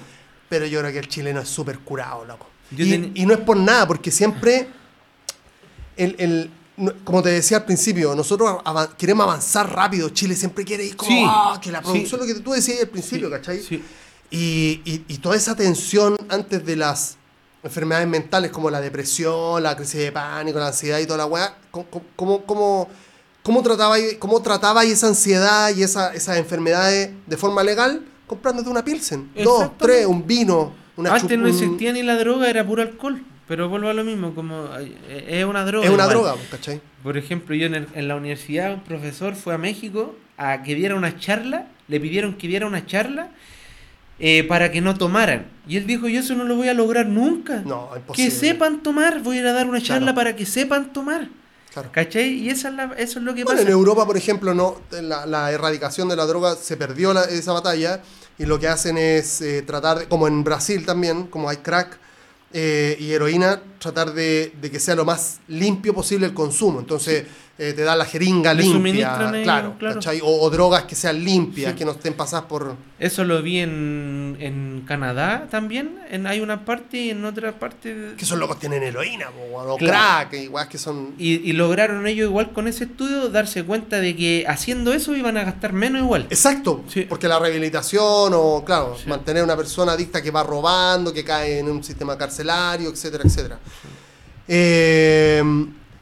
Pero yo creo que el chileno es súper curado, loco. Y, no es por nada, porque siempre, el, el- como te decía al principio, nosotros queremos avanzar rápido. Chile siempre quiere ir como, Sí. "Ah, que la Sí. producción, lo que tú decías al principio, ¿cachai? sí. Y, y- y toda esa tensión antes de las enfermedades mentales como la depresión, la crisis de pánico, la ansiedad y toda la weá, ¿cómo, cómo, cómo, cómo tratabais cómo tratabais esa ansiedad y esa, esas enfermedades de forma legal? Comprándote una Pilsen, dos, tres, un vino, una Antes no existía ni la droga, era puro alcohol. Pero vuelvo a lo mismo, como eh, es una droga. Es una igual. droga, ¿cachai? Por ejemplo, yo en, el- en la universidad, un profesor fue a México a que diera una charla, le pidieron que diera una charla eh, para que no tomaran. Y él dijo, yo eso no lo voy a lograr nunca. No, imposible. que sepan tomar, voy a ir a dar una charla Claro. para que sepan tomar. Claro. ¿Cachai? Y esa es la- eso es lo que Bueno, pasa. en Europa, por ejemplo, no la, la erradicación de la droga se perdió la- esa batalla y lo que hacen es eh, tratar, de- como en Brasil también, como hay crack eh, y heroína, tratar de, de que sea lo más limpio posible el consumo. Entonces eh, te da la jeringa Le limpia, claro, claro. O, o drogas que sean limpias, Sí. que no estén pasadas por... Eso lo vi en, en Canadá también. En, hay una parte y en otra parte... de- Que esos locos tienen heroína, o Claro. crack, igual que son... Y, y lograron ellos igual con ese estudio darse cuenta de que haciendo eso iban a gastar menos igual. Exacto, Sí. porque la rehabilitación o, claro, Sí. mantener a una persona adicta que va robando, que cae en un sistema carcelario, etcétera, etcétera. Eh,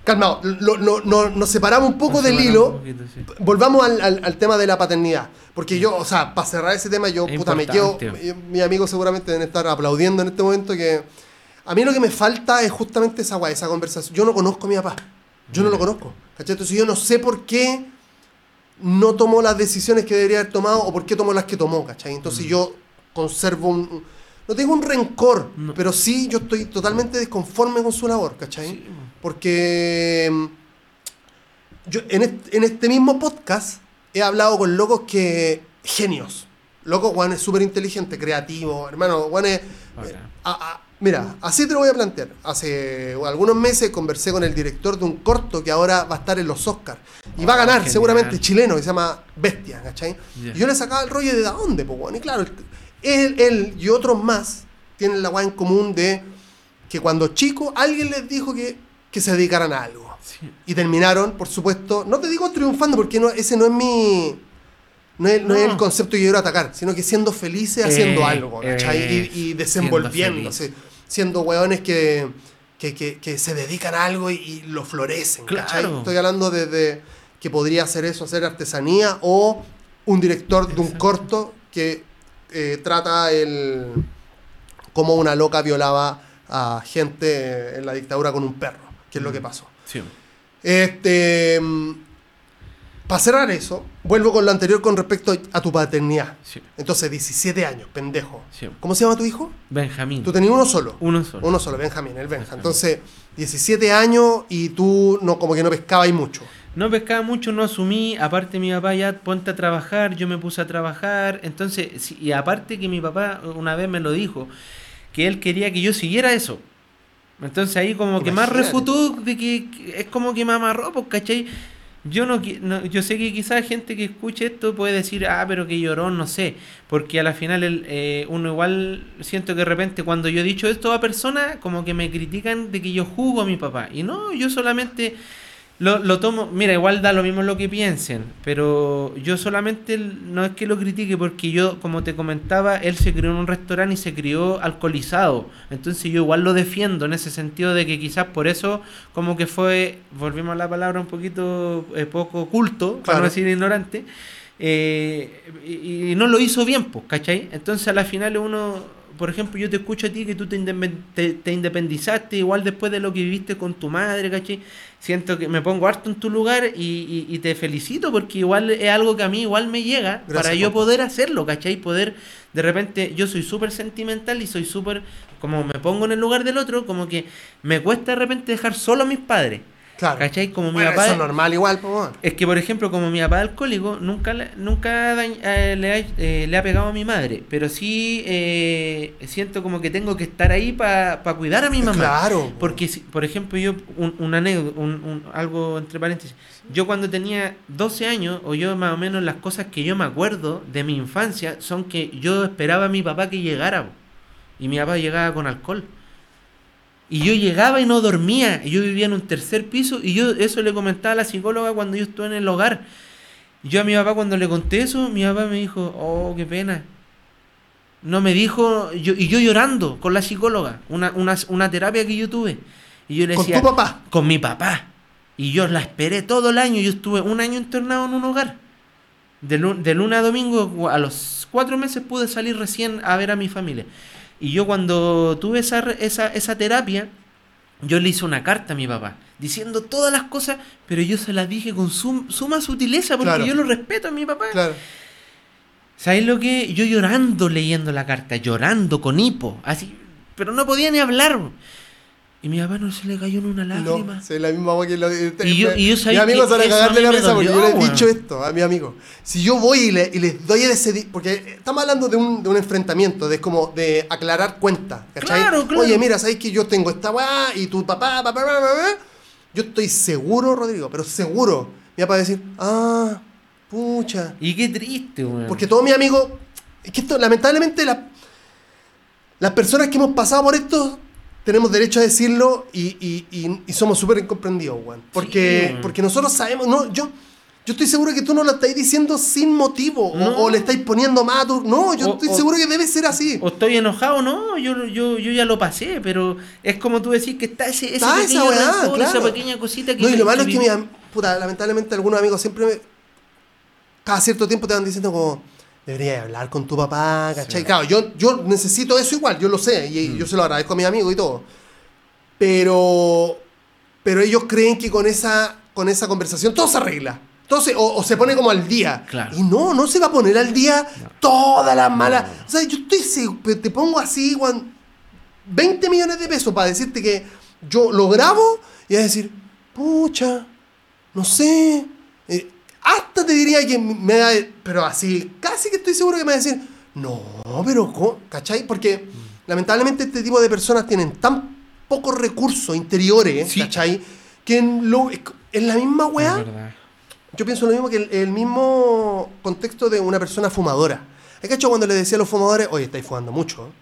calmado, lo- lo- no- nos separamos un poco Nos del hilo. un poquito, sí. Volvamos al, al- al tema de la paternidad. Porque yo, o sea, para cerrar ese tema, yo, Es puta, me quedo. importante. eh, Mis amigos seguramente deben estar aplaudiendo en este momento que. A mí lo que me falta es justamente esa guay, esa conversación. Yo no conozco a mi papá. Yo no lo conozco. ¿cachai? Entonces yo no sé por qué no tomó las decisiones que debería haber tomado o por qué tomó las que tomó, ¿cachai? Entonces yo conservo un. No tengo un rencor, No. pero sí yo estoy totalmente desconforme con su labor, ¿cachai? Sí, Porque mm, yo en este, en este mismo podcast he hablado con locos que. genios. Locos, Juan es súper inteligente, creativo, hermano. Juan es. A- a- Mira, así te lo voy a plantear. Hace algunos meses conversé con el director de un corto que ahora va a estar en los Oscars. Y va a ganar, genial. seguramente, chileno, que se llama Bestia, ¿cachai? Y yo le sacaba el rollo de dónde, pues, bueno. Y claro, él, él y otros más tienen la weá en común de que cuando chicos alguien les dijo que, que se dedicaran a algo. Sí. Y terminaron, por supuesto, no te digo triunfando porque no, ese no es mi. No es, no es el concepto que yo quiero atacar, sino que siendo felices haciendo Eh, algo, ¿cachai? eh, y, y desenvolviéndose, siendo weones que, que, que- que se dedican a algo y, y lo florecen, ¿cachai? Claro. Estoy hablando desde que podría hacer eso, hacer artesanía, o un director de un corto que eh, trata el cómo una loca violaba a gente en la dictadura con un perro, que es lo que Mm. pasó. Sí. Este, para cerrar eso, vuelvo con lo anterior con respecto a tu paternidad. Sí. Entonces, 17 años, pendejo. Sí. ¿Cómo se llama tu hijo? Benjamín. Tú tenías uno solo. Uno solo. Uno solo, Benjamín, el Benja. Benjamín. Entonces, 17 años y tú no, como que no pescabas mucho. No pescaba mucho, no asumí. Aparte, mi papá ya ponte a trabajar, yo me puse a trabajar. Entonces, y aparte que mi papá una vez me lo dijo, que él quería que yo siguiera eso. Entonces ahí como que más refutó de que, que es como que me amarró, pues, ¿cachai? Yo no, no- yo sé que quizás gente que escuche esto puede decir, ah, pero que lloró, no sé, porque a la final el, eh, uno igual siento que de repente cuando yo he dicho esto a personas, como que me critican de que yo juzgo a mi papá. Y no, yo solamente lo, lo tomo, mira, igual da lo mismo lo que piensen, pero yo solamente no es que lo critique porque yo, como te comentaba, él se crió en un restaurante y se crió alcoholizado. Entonces yo igual lo defiendo en ese sentido de que quizás por eso como que fue, volvimos a la palabra un poquito eh, poco culto, para Claro. no decir ignorante, eh, y, y no lo hizo bien, pues, ¿cachai? Entonces a la final uno... Por ejemplo, yo te escucho a ti que tú te, te, te independizaste igual después de lo que viviste con tu madre, ¿cachai? siento que me pongo harto en tu lugar y, y- y te felicito porque igual es algo que a mí igual me llega Gracias, para yo poder hacerlo, ¿cachai? Poder, de repente, yo soy súper sentimental y soy súper, como me pongo en el lugar del otro, como que me cuesta de repente dejar solo a mis padres, Claro. ¿cachai? Como mi papá... eso es normal igual. Es que, por ejemplo, como mi papá alcohólico, nunca, le- nunca dañ- eh, le, ha, eh, le ha pegado a mi madre, pero sí eh, siento como que tengo que estar ahí para cuidar a mi mamá. Claro. Porque, si- por ejemplo, yo, un, una anécdota, un, un- algo entre paréntesis, yo cuando tenía 12 años, o yo más o menos las cosas que yo me acuerdo de mi infancia, son que yo esperaba a mi papá que llegara, po, y mi papá llegaba con alcohol. Y yo llegaba y no dormía, y yo vivía en un tercer piso, y yo eso le comentaba a la psicóloga cuando yo estuve en el hogar. Yo a mi papá cuando le conté eso, mi papá me dijo, oh, qué pena. No me dijo, yo, y yo llorando con la psicóloga, una, una, una terapia que yo tuve. Y yo le Con decía, tu papá. con mi papá. Y yo la esperé todo el año. Yo estuve un año internado en un hogar. De, de lunes a domingo, a los cuatro meses pude salir recién a ver a mi familia. Y yo cuando tuve esa, esa, esa terapia, yo le hice una carta a mi papá, diciendo todas las cosas, pero yo se las dije con sum- suma sutileza, porque Claro. yo lo respeto a mi papá. Claro. ¿Sabes lo que? Yo llorando leyendo la carta, llorando con hipo, así, pero no podía ni hablar. Y mi papá no se le cayó ni una lágrima. No, sí, la misma agua que lo, Y yo- y yo Mi sabía amigo que se van a a cagarle mí la risa porque yo le he dicho esto a mi amigo. Si yo voy y, le, y les doy ese... Porque estamos hablando de un, de un enfrentamiento, de como de aclarar cuentas, ¿cachai? Claro, claro. Oye, mira, ¿sabes que yo tengo esta weá y tu papá, papá, papá, papá? Yo estoy seguro, Rodrigo, pero seguro. Mi papá va a decir, ah, pucha. Y qué triste, weón. Porque todos mis amigos... Es que esto, lamentablemente, la- las personas que hemos pasado por esto tenemos derecho a decirlo y, y- y- y somos súper incomprendidos, weón. Porque, porque nosotros sabemos, no, yo, yo estoy seguro que tú no lo estáis diciendo sin motivo o- No. o, le estáis poniendo más a tu... No, yo O- estoy o- seguro que debe ser así. O estoy enojado, no, yo, yo, yo ya lo pasé, pero es como tú decís que está ese, ese Está esa weá, claro. esa pequeña cosita que... No, y lo malo es que, mi puta, lamentablemente algunos amigos siempre me- cada cierto tiempo te van diciendo como deberías hablar con tu papá, ¿cachai? Sí. Claro, yo, yo necesito eso igual, yo lo sé, y Mm. yo se lo agradezco a mis amigos y todo. Pero pero ellos creen que con esa con esa conversación todo se arregla. Se- o, o se pone como al día. Claro. Y no, no se va a poner al día todas las malas. O sea, yo estoy seguro, te pongo así, Juan, 20 millones de pesos para decirte que yo lo grabo y vas a decir, pucha, no sé. eh, hasta te diría que me da. Pero así, casi que estoy seguro que me va a decir, no, pero, ¿cómo? ¿cachai? Porque lamentablemente este tipo de personas tienen tan pocos recursos interiores, Sí. ¿cachai? Que en, lo- en la misma weá, yo pienso lo mismo que el, el mismo contexto de una persona fumadora. ¿Hay cacho cuando le decía a los fumadores, oye, estáis fumando mucho? ¿eh?".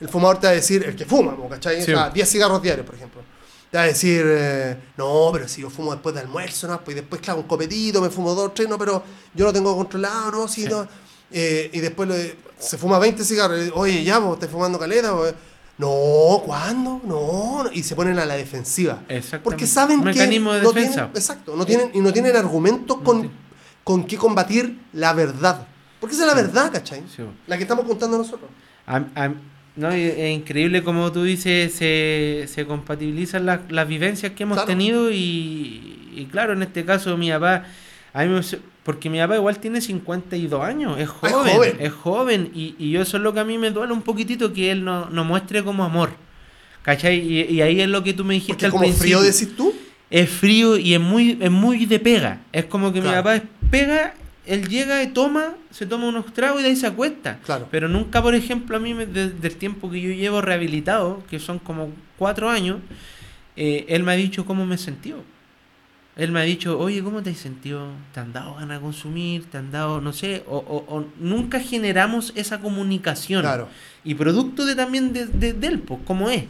El fumador te va a decir, el que fuma. ¿cachai? Sí. O sea, 10 cigarros diarios, por ejemplo. Te va a decir, eh, no, pero si yo fumo después de almuerzo, ¿no? Pues después, claro, un copetito, me fumo dos, tres, no, pero yo lo tengo controlado, ¿no? Sí, Sí. no. Eh, y después se fuma 20 cigarros. Oye, ya, vos estás fumando caleta. vos". No, ¿cuándo? No. Y se ponen a la defensiva. Exactamente. Porque saben que Mecanismo de no defensa. tienen, exacto, no tienen, y no tienen argumentos con, tienen. con qué combatir la verdad. Porque esa es la verdad, ¿cachai? Sí. La que estamos contando nosotros. A- a- no, es increíble como tú dices, se, se compatibilizan las, las vivencias que hemos Claro. tenido y, y claro, en este caso mi papá, a mí me porque mi papá igual tiene 52 años, es Ah, es joven, joven. es joven, y, y yo eso es lo que a mí me duele un poquitito, que él no, no muestre como amor. ¿Cachai? Y, y ahí es lo que tú me dijiste Porque al como principio. frío decís tú. Es frío y es muy, es muy de pega. Es como que mi papá es pega, él llega y toma, se toma unos tragos y de ahí se acuesta. Claro. Pero nunca, por ejemplo, a mí, desde el tiempo que yo llevo rehabilitado, que son como cuatro años, eh, él me ha dicho cómo me he sentido. Él me ha dicho, oye, ¿cómo te has sentido? ¿Te han dado ganas de consumir? ¿Te han dado, no sé? O, o- o nunca generamos esa comunicación. Claro. Y producto de también de, de, de él, pues, como es.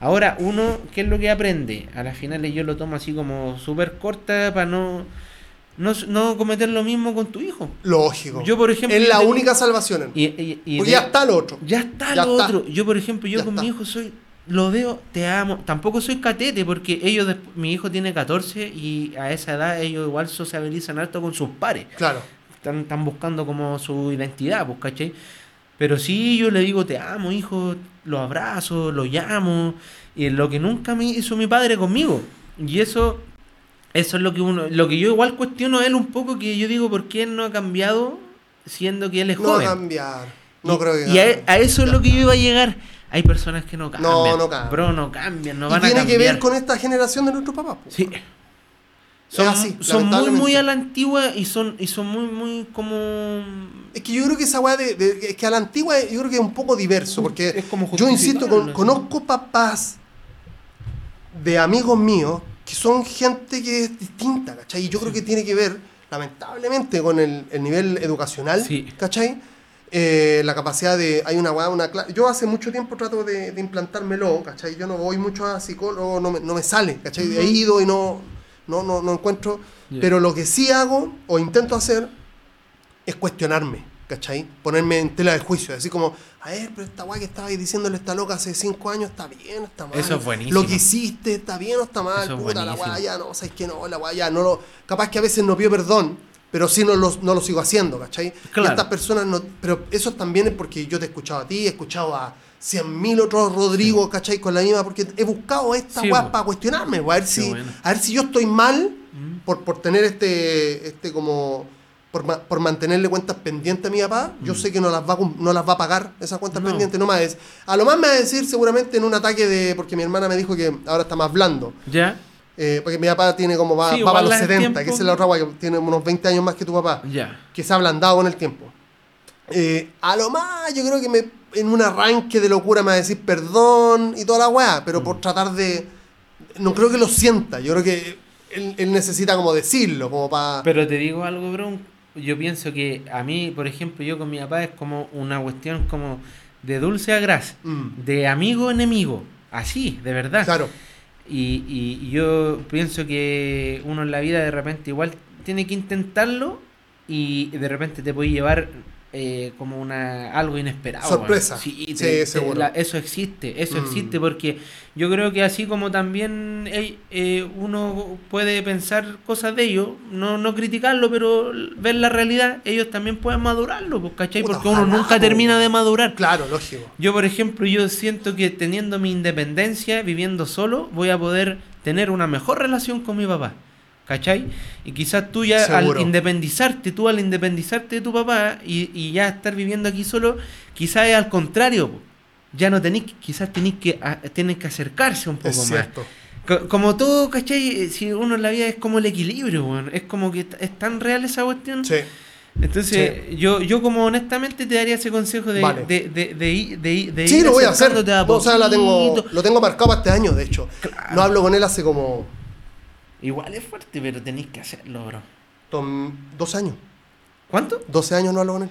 Ahora, uno, ¿qué es lo que aprende? A las finales yo lo tomo así como súper corta para no, no, no cometer lo mismo con tu hijo. Lógico. Yo, por ejemplo, es la única salvación. Y, y- y de- ya está lo otro. ya está Ya lo está. otro. Yo, por ejemplo, yo Ya con está. mi hijo soy, lo veo, te amo. Tampoco soy catete porque ellos, mi hijo tiene 14 y a esa edad ellos igual sociabilizan harto con sus pares. Claro. Están, están buscando como su identidad, pues, ¿cachai? Pero sí, yo le digo, te amo, hijo, lo abrazo, lo llamo, y es lo que nunca me hizo mi padre conmigo. Y eso, eso es lo que uno, lo que yo igual cuestiono a él un poco, que yo digo, ¿por qué él no ha cambiado siendo que él es No va a joven? cambiar. No y, creo que y a, a eso es lo que yo iba a llegar. Hay personas que no cambian. No, no cambian. Bro, no cambian, no y van a tiene cambiar. que ver con esta generación de nuestros papás. Sí. Son, así, son muy, muy a la antigua y son, y son muy, muy como... Es que yo creo que esa weá de, de- es que a la antigua yo creo que es un poco diverso, porque Es como yo insisto, con- conozco papás de amigos míos que son gente que es distinta, ¿cachai? Y yo creo que tiene que ver, lamentablemente, con el, el nivel educacional, Sí. ¿cachai? Eh, la capacidad de... Hay una una Yo hace mucho tiempo trato de, de implantármelo, ¿cachai? Yo no voy mucho a psicólogo, no me, no me sale, ¿cachai? He ido y no, no, no, no encuentro... Ya. Pero lo que sí hago o intento hacer es cuestionarme, ¿cachai? Ponerme en tela de juicio, así como, a ver, pero esta weá que estabais diciéndole a esta loca hace cinco años está bien, está mal. Eso es buenísimo. Lo que hiciste está bien o está mal, Eso es puta, la buenísimo. weá ya, no, sabes que no, la weá ya, no lo. Capaz que a veces no pido perdón, pero sí no lo, no lo sigo haciendo, ¿cachai? Claro. Y estas personas no. Pero eso también es porque yo te he escuchado a ti, he escuchado a cien mil otros Rodrigo, ¿cachai? Con la misma, porque he buscado esta Sí, po. para cuestionarme, a ver Qué si, bueno. a ver si yo estoy mal Mm. por, por tener este, este como, por, ma- por mantenerle cuentas pendientes a mi papá, yo sé que no las va a, no las va a pagar esas cuentas Mm. No. pendientes, no más. A lo más me va a decir seguramente en un ataque de, porque mi hermana me dijo que ahora está más blando, ¿Ya? eh, porque mi papá tiene como, va, Sí, va para los la- el 70, tiempo- que es la otra guay, que tiene unos 20 años más que tu papá, Ya. que se ha ablandado con el tiempo. Eh, a lo más yo creo que me, en un arranque de locura me va a decir perdón y toda la weá, pero Mm. por tratar de... No creo que lo sienta, yo creo que él, él necesita como decirlo, como para... Pero te digo algo, bro. Yo pienso que a mí, por ejemplo, yo con mi papá es como una cuestión como de dulce a gras, Mm, de amigo enemigo. Así, de verdad. claro, y- y yo pienso que uno en la vida de repente igual tiene que intentarlo y de repente te puede llevar eh, como una algo inesperado. Sorpresa. Sí, Sí, te- te- seguro. la- eso existe, eso Mm. existe porque yo creo que así como también eh, eh, uno puede pensar cosas de ellos, no, no criticarlo, pero ver la realidad, ellos también pueden madurarlo, pues, ¿cachai? Puta, Porque uno nunca termina de madurar. claro, lógico. Yo, por ejemplo, yo siento que teniendo mi independencia, viviendo solo, voy a poder tener una mejor relación con mi papá. ¿Cachai? Y quizás tú ya Seguro. al independizarte, tú al independizarte de tu papá y, y ya estar viviendo aquí solo, quizás es al contrario. po. Ya no tenéis, quizás tenéis que, a- que acercarse un poco Es más. Co- Como todo, ¿cachai? Eh, Si uno en la vida es como el equilibrio, weón. Es como que es tan real esa cuestión. Sí. Entonces, yo, yo como honestamente te daría ese consejo de, Vale. de, de, de, ir- de Sí, ir lo voy a hacer. a o sea, la tengo, lo tengo marcado para este año, de hecho. Claro. No hablo con él hace como Igual es fuerte, pero tenéis que hacerlo, bro. tom- dos años. ¿Cuánto? 12 años no hablo con él.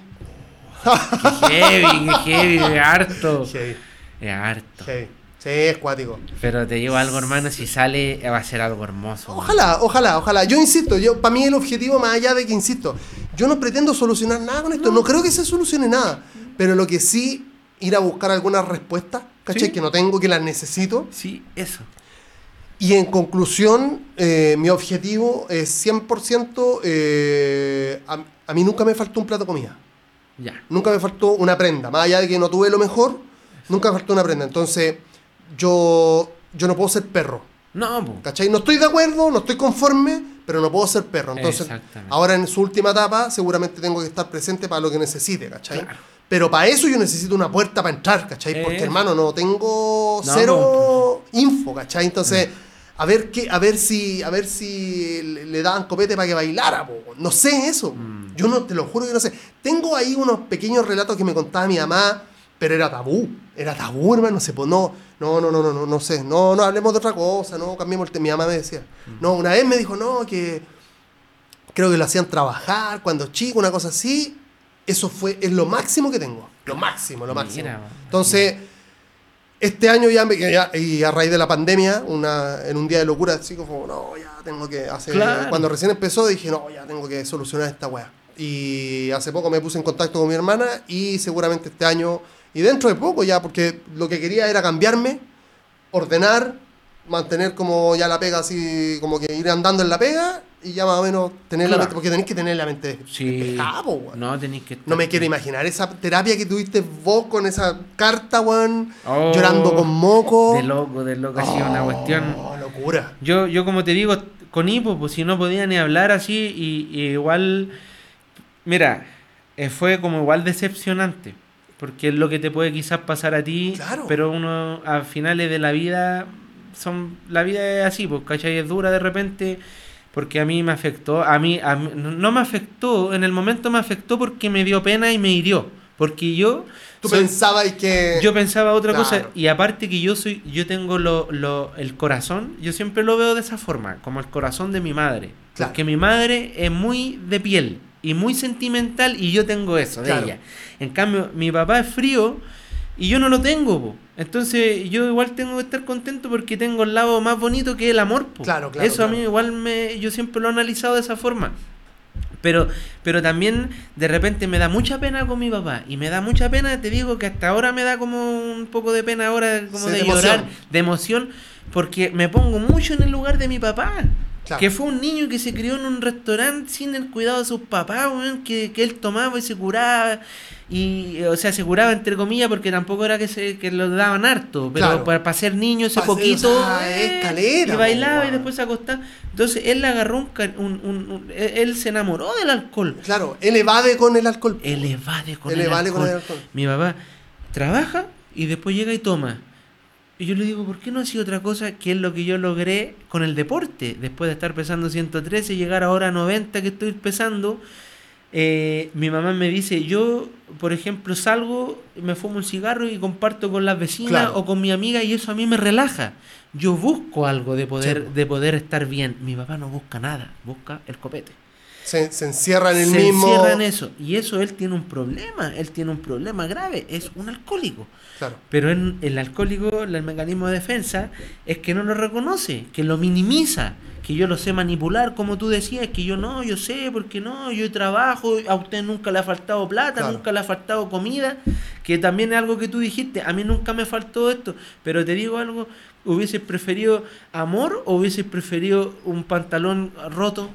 Qué heavy, qué heavy, es harto. Heavy, Es harto. heavy. Sí, es cuático. Pero te digo algo, hermano, si sale va a ser algo hermoso. Ojalá, ojalá, ojalá. Yo insisto, yo para mí el objetivo, más allá de que insisto, yo no pretendo solucionar nada con esto. No, creo que se solucione nada. Pero lo que sí, ir a buscar algunas respuestas, ¿cachai? Sí. Que no tengo, que las necesito. Sí, eso. Y en conclusión, eh, mi objetivo es 100%, eh, a, a mí nunca me faltó un plato de comida. Ya. Nunca me faltó una prenda. Más allá de que no tuve lo mejor, nunca me faltó una prenda. Entonces, yo, yo no puedo ser perro. No, po. ¿Cachai? No estoy de acuerdo, no estoy conforme, pero no puedo ser perro. Entonces, ahora en su última etapa, seguramente tengo que estar presente para lo que necesite, ¿cachai? Claro. Pero para eso yo necesito una puerta para entrar, ¿cachai? Porque, Eso. hermano, no tengo No, cero info, ¿cachai? Entonces, a ver qué, a ver si, a ver si le daban copete para que bailara, po. No sé eso. Mm. Yo no te lo juro que no sé. Tengo ahí unos pequeños relatos que me contaba mi mamá, pero era tabú. Era tabú, hermano. No sé, pues no, no, no, no, no, no, no sé. No, no hablemos de otra cosa, no cambiemos el tema. Mi mamá me decía. No, una vez me dijo, no, que creo que lo hacían trabajar cuando chico, una cosa así. Eso fue, es lo máximo que tengo. Lo máximo, lo máximo. Entonces, este año ya, me- ya- y a raíz de la pandemia, una, en un día de locura, así como, no, ya tengo que hacer. Claro. Cuando recién empezó, dije, no, ya tengo que solucionar esta weá. Y hace poco me puse en contacto con mi hermana y seguramente este año, y dentro de poco ya, porque lo que quería era cambiarme, ordenar, mantener como ya la pega así, como que ir andando en la pega y ya más o menos tener la mente, porque tenéis que tener la mente Sí. weón. No tenéis que. No me quiero imaginar esa terapia que tuviste vos con esa carta, weón. Oh, llorando con moco. De loco, de loco, ha sido una Oh, cuestión. locura. Yo, yo como te digo, con hipo, pues si no podía ni hablar así, y, y igual, mira, eh, fue como igual decepcionante, porque es lo que te puede quizás pasar a ti, Claro. pero uno a finales de la vida, son la vida es así, pues, ¿cachai? Es dura de repente, porque a mí me afectó, a mí, a mí- no me afectó, en el momento me afectó porque me dio pena y me hirió, porque yo... Tú soy- pensabas que. yo pensaba otra Claro. cosa y aparte que yo soy yo tengo lo, lo- el corazón yo siempre lo veo de esa forma como el corazón de mi madre Claro. porque mi madre es muy de piel y muy sentimental y yo tengo eso de Claro. ella en cambio mi papá es frío y yo no lo tengo po. Entonces yo igual tengo que estar contento porque tengo el lado más bonito que el amor po. Claro, claro, eso a mí igual me yo siempre lo he analizado de esa forma pero, pero también de repente me da mucha pena con mi papá. Y me da mucha pena, te digo que hasta ahora me da como un poco de pena ahora, como Sí, de de llorar, emoción. de emoción, porque me pongo mucho en el lugar de mi papá. Claro. Que fue un niño que se crió en un restaurante sin el cuidado de sus papás, weón, que, que él tomaba y se curaba. Y, o sea, se curaba entre comillas porque tampoco era que se que lo daban harto, pero Claro. para, para ser niño ese poquito. o sea, es eh, caleta, y bailaba y después se acostaba. Entonces él agarró un, un- un- un- él se enamoró del alcohol. Claro, él evade con el alcohol. Él evade con Él el evade con alcohol. el alcohol. Mi papá trabaja y después llega y toma. Y yo le digo, ¿por qué no ha sido otra cosa que es lo que yo logré con el deporte? Después de estar pesando 113 y llegar ahora a 90 que estoy pesando, eh, mi mamá me dice, yo, por ejemplo, salgo, me fumo un cigarro y comparto con las vecinas Claro. o con mi amiga y eso a mí me relaja. Yo busco algo de poder, Sí. de poder estar bien. Mi papá no busca nada, busca el copete Se, se encierra en el se mismo. encierra en eso. Y eso él tiene un problema, él tiene un problema grave, es un alcohólico. Claro. Pero en- el alcohólico, el mecanismo de defensa, es que no lo reconoce, que lo minimiza, que yo lo sé manipular, como tú decías, que yo no, yo sé, porque no, yo trabajo, a usted nunca le ha faltado plata, Claro. nunca le ha faltado comida, que también es algo que tú dijiste, a mí nunca me faltó esto, pero te digo algo, ¿hubieses preferido amor o hubieses preferido un pantalón roto?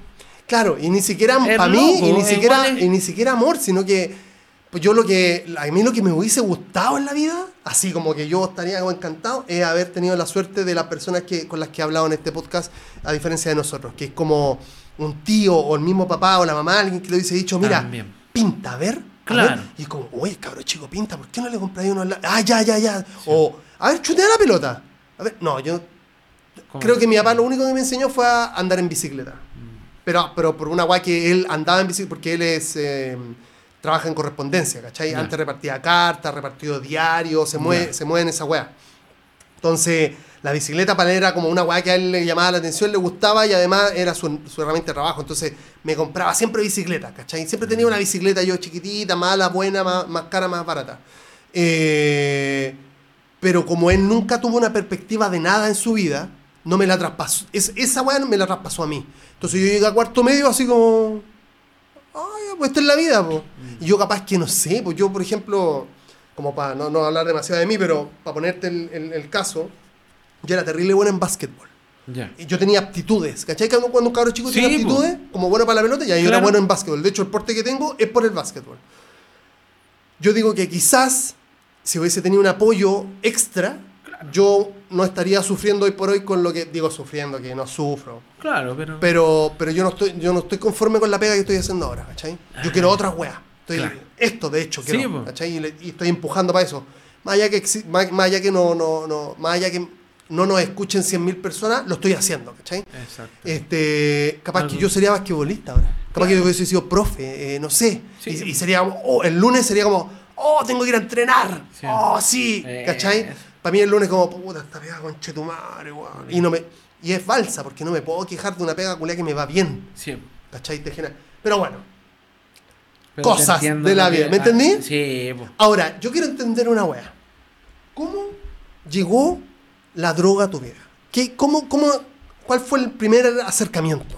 Claro, y ni siquiera Es para mí, y ni es siquiera, es- y ni siquiera amor, sino que pues yo lo que, a mí lo que me hubiese gustado en la vida, así como que yo estaría encantado, es haber tenido la suerte de las personas que, con las que he hablado en este podcast, a diferencia de nosotros, que es como un tío o el mismo papá o la mamá, alguien que le hubiese dicho, mira, También. pinta, a ver. a Claro. ver". Y como, oye, cabrón chico, pinta, ¿por qué no le compráis uno? Ah, ya, ya, ya. O, a ver, chutea la pelota. A ver, no, yo creo que mi papá lo único que me enseñó fue a andar en bicicleta. Pero, pero por una weá que él andaba en bicicleta, porque él es. eh, trabaja en correspondencia, ¿cachai? Antes repartía cartas, repartió diarios, se mueve, se mueve en esa weá. Entonces, la bicicleta para él era como una weá que a él le llamaba la atención, le gustaba y además era su, su herramienta de trabajo. Entonces, me compraba siempre bicicleta, ¿cachai? Siempre tenía una bicicleta yo chiquitita, mala, buena, más, más cara, más barata. Eh, pero como él nunca tuvo una perspectiva de nada en su vida, no me la traspasó. Es, esa weá me la traspasó a mí. Entonces yo llegué a cuarto medio así como. Ay, pues esta es la vida, po. Y yo capaz que no sé, pues yo, por ejemplo, como para no, no hablar demasiado de mí, pero para ponerte el, el- el caso, yo era terrible bueno en básquetbol. Ya. Y yo tenía aptitudes, ¿cachai? Que cuando un cabro chico Sí, tiene po. aptitudes, como bueno para la pelota, y ahí yo era Claro. bueno en básquetbol. De hecho, el porte que tengo es por el básquetbol. Yo digo que quizás, si hubiese tenido un apoyo extra, yo no estaría sufriendo hoy por hoy con lo que digo sufriendo, que no sufro. Claro, pero. Pero, pero yo no estoy, yo no estoy conforme con la pega que estoy haciendo ahora, ¿cachai? Yo quiero otras weas. Estoy, Claro. Esto, de hecho, Sí, quiero, po. ¿cachai? Y, estoy empujando para eso. Más allá que, más, más allá que no, no, no, más allá que no nos escuchen 100.000 personas, lo estoy haciendo, ¿cachai? Exacto. Este, capaz Algo. que yo sería basquetbolista ahora. Capaz que yo hubiese sido profe, eh, no sé. Sí. Y, y sería como, oh, el lunes sería como, oh, tengo que ir a entrenar. Sí. Oh, sí, Eh, ¿cachai? eso. Para mí el lunes como, puta, esta pega con chetumare, weón. Y, no me, y es falsa, porque no me puedo quejar de una pega culia que me va bien. Sí. ¿Cachai? Te genera- Pero bueno, Pero Cosas de la vida, ¿me ah, entendí? Sí, po. ahora, yo quiero entender una wea. ¿Cómo llegó la droga a tu vida? ¿Qué, cómo, cómo, ¿Cuál fue el primer acercamiento?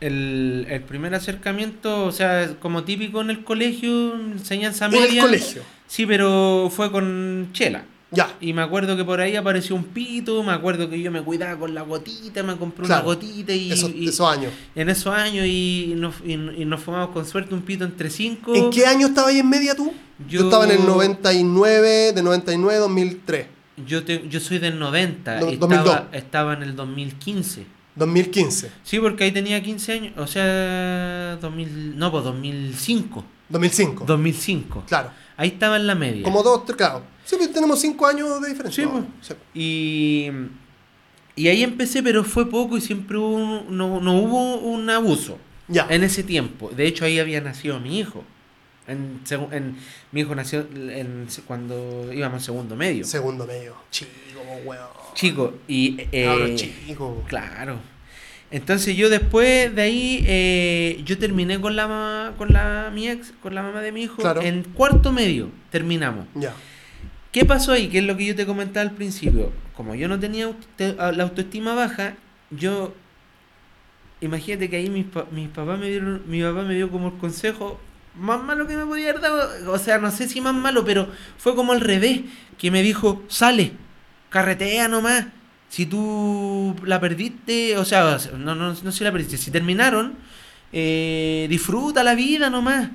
El, el primer acercamiento, o sea, como típico en el colegio, enseñanza En el media. colegio. Sí, pero fue con chela. Ya. Y me acuerdo que por ahí apareció un pito, me acuerdo que yo me cuidaba con la gotita, me compré Claro. una gotita y, Esos, y- esos años. en esos años y nos, y, y nos fumamos con suerte un pito entre cinco. ¿En qué año estabas ahí en media tú? Yo, Yo- estaba en el 99, de 99 a 2003. Yo, te- yo soy del 90 No, y 2002. estaba, estaba en el 2015. 2015. Sí, porque ahí tenía 15 años, o sea, 2000, no, pues 2005. 2005. 2005. Claro. Ahí estaba en la media. Como dos, tres, claro. Sí, pues tenemos cinco años de diferencia. Sí, pues. Sí. Y, y ahí empecé, pero fue poco y siempre hubo un- no, no hubo un abuso Ya. en ese tiempo. De hecho, ahí había nacido mi hijo. En, en- mi hijo nació en- cuando íbamos en segundo medio. Segundo medio. Chico, weón. Chico, y... eh, Cabro chico. Claro. Entonces yo después de ahí, eh, yo terminé con la con la mi ex, con la mamá de mi hijo, Claro. en cuarto medio terminamos. Ya. ¿Qué pasó ahí? Que es lo que yo te comentaba al principio. Como yo no tenía la autoestima baja, yo imagínate que ahí mis, pa- mis papás me dieron, mi papá me dio como el consejo más malo que me podía haber dado, o sea, no sé si más malo, pero fue como al revés, que me dijo, sale, carretea nomás. Si tú la perdiste, o sea, no, no, no si la perdiste, si terminaron, eh, disfruta la vida nomás.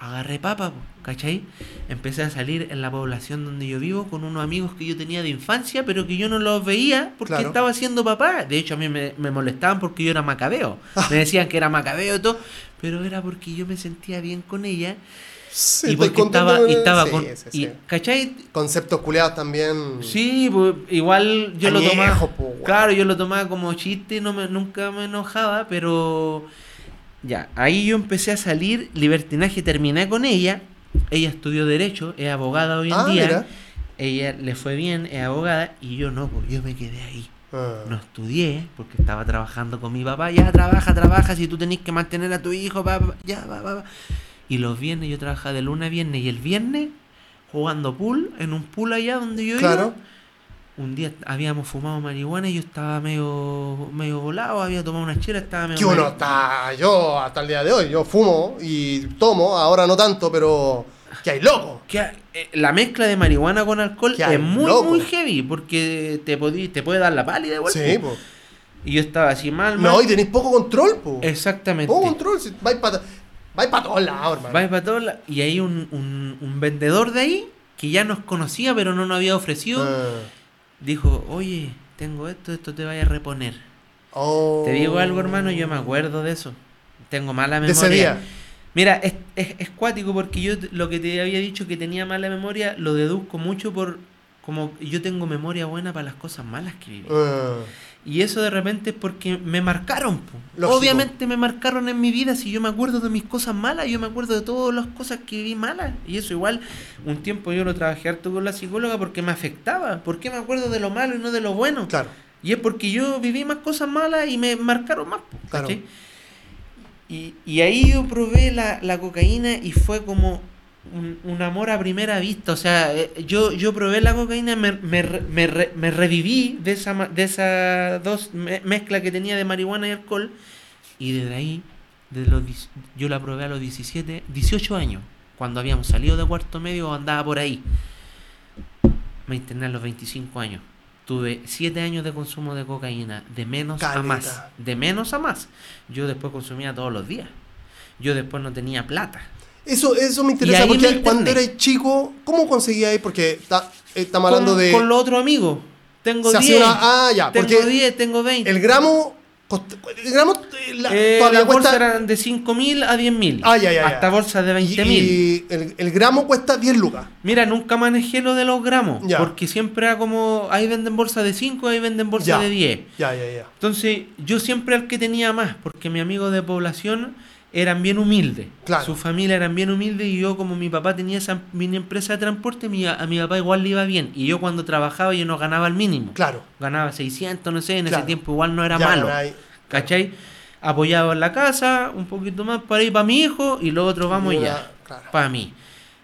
Agarré papa, po, ¿cachai? Empecé a salir en la población donde yo vivo con unos amigos que yo tenía de infancia, pero que yo no los veía porque Claro. estaba siendo papá. De hecho, a mí me, me molestaban porque yo era macabeo. Me decían que era macabeo y todo, pero era porque yo me sentía bien con ella Sí, y estoy porque estaba, y estaba sí, con... sí, y-. ¿Cachai? Conceptos culiados también. Sí, pues, igual yo lo tomaba. po, weón. Claro, yo lo tomaba como chiste, no me, nunca me enojaba, pero ya, ahí yo empecé a salir, libertinaje, terminé con ella. Ella estudió Derecho, es abogada hoy en Ah, día. mira. Ella le fue bien, es abogada, y yo no, pues yo me quedé ahí. Ah. No estudié porque estaba trabajando con mi papá. Ya, trabaja, trabaja. Si tú tenés que mantener a tu hijo, pa, pa, ya, va, va, va. Y los viernes yo trabajaba de lunes a viernes. Y el viernes, jugando pool, en un pool allá donde yo Claro. iba. Un día habíamos fumado marihuana y yo estaba medio, medio volado. Había tomado una chela, estaba medio. Que uno está. Yo, hasta el día de hoy, yo fumo y tomo, ahora no tanto, pero. Que hay loco. Que, eh, la mezcla de marihuana con alcohol es muy, loco. muy heavy porque te, podí- te puede dar la pálida igual. Sí, po. po. Y yo estaba así mal, mal. No, y tenéis poco control, po. Exactamente. Poco control. Si vais para vais pa todos lados, hermano. Vais para todos lados. Y hay un, un, un vendedor de ahí que ya nos conocía, pero no nos había ofrecido. Ah. Dijo, oye, tengo esto, esto te vaya a reponer. Oh. Te digo algo, hermano, yo me acuerdo de eso. Tengo mala De memoria. ese día. Mira, es, es, es cuático porque yo lo que te había dicho que tenía mala memoria lo deduzco mucho por como yo tengo memoria buena para las cosas malas que viví. Ah. Y eso de repente es porque me marcaron. po. Obviamente me marcaron en mi vida. Si yo me acuerdo de mis cosas malas, yo me acuerdo de todas las cosas que vi malas. Y eso igual, un tiempo yo lo trabajé harto con la psicóloga porque me afectaba. ¿Por qué me acuerdo de lo malo y no de lo bueno? Claro. Y es porque yo viví más cosas malas y me marcaron más. po, Claro. Y, y ahí yo probé la, la cocaína y fue como un, un amor a primera vista. O sea, eh, yo, yo probé la cocaína, me, me, me, me reviví de esa, de esa dos me- mezcla que tenía de marihuana y alcohol. Y desde ahí, de los, yo la probé a los 17, 18 años, cuando habíamos salido de cuarto medio o andaba por ahí. Me interné a los 25 años. Tuve 7 años de consumo de cocaína, de menos a más. De menos a más. Yo después consumía todos los días. Yo después no tenía plata. Eso, eso me Y interesa, me porque cuando eras chico, ¿cómo conseguías? Porque está- estamos hablando de... Con los otros amigos. Tengo se hace 10. una- ah, ya, tengo porque 10, tengo 20. el gramo... El gramo eh, la- Eh, las cuesta... bolsas eran de 5.000 a 10.000. Ah, ya, ya, ya. Hasta bolsas de y, 20.000. y el, el gramo cuesta 10 lucas. Mira, nunca manejé lo de los gramos. Ya. Porque siempre era como, ahí venden bolsas de 5, ahí venden bolsas Ya. de 10. Ya, ya, ya. Entonces, yo siempre al que tenía más, porque mi amigo de población eran bien humildes. Claro. Su familia eran bien humildes y yo, como mi papá tenía esa mini empresa de transporte, mi- a mi papá igual le iba bien. Y yo cuando trabajaba, yo no ganaba el mínimo. Claro. Ganaba 600, no sé, en Claro. ese tiempo igual no era Ya, malo. ahí. ¿Cachai? Apoyado en la casa, un poquito más para ir para mi hijo y lo otro vamos ya, claro. para mí.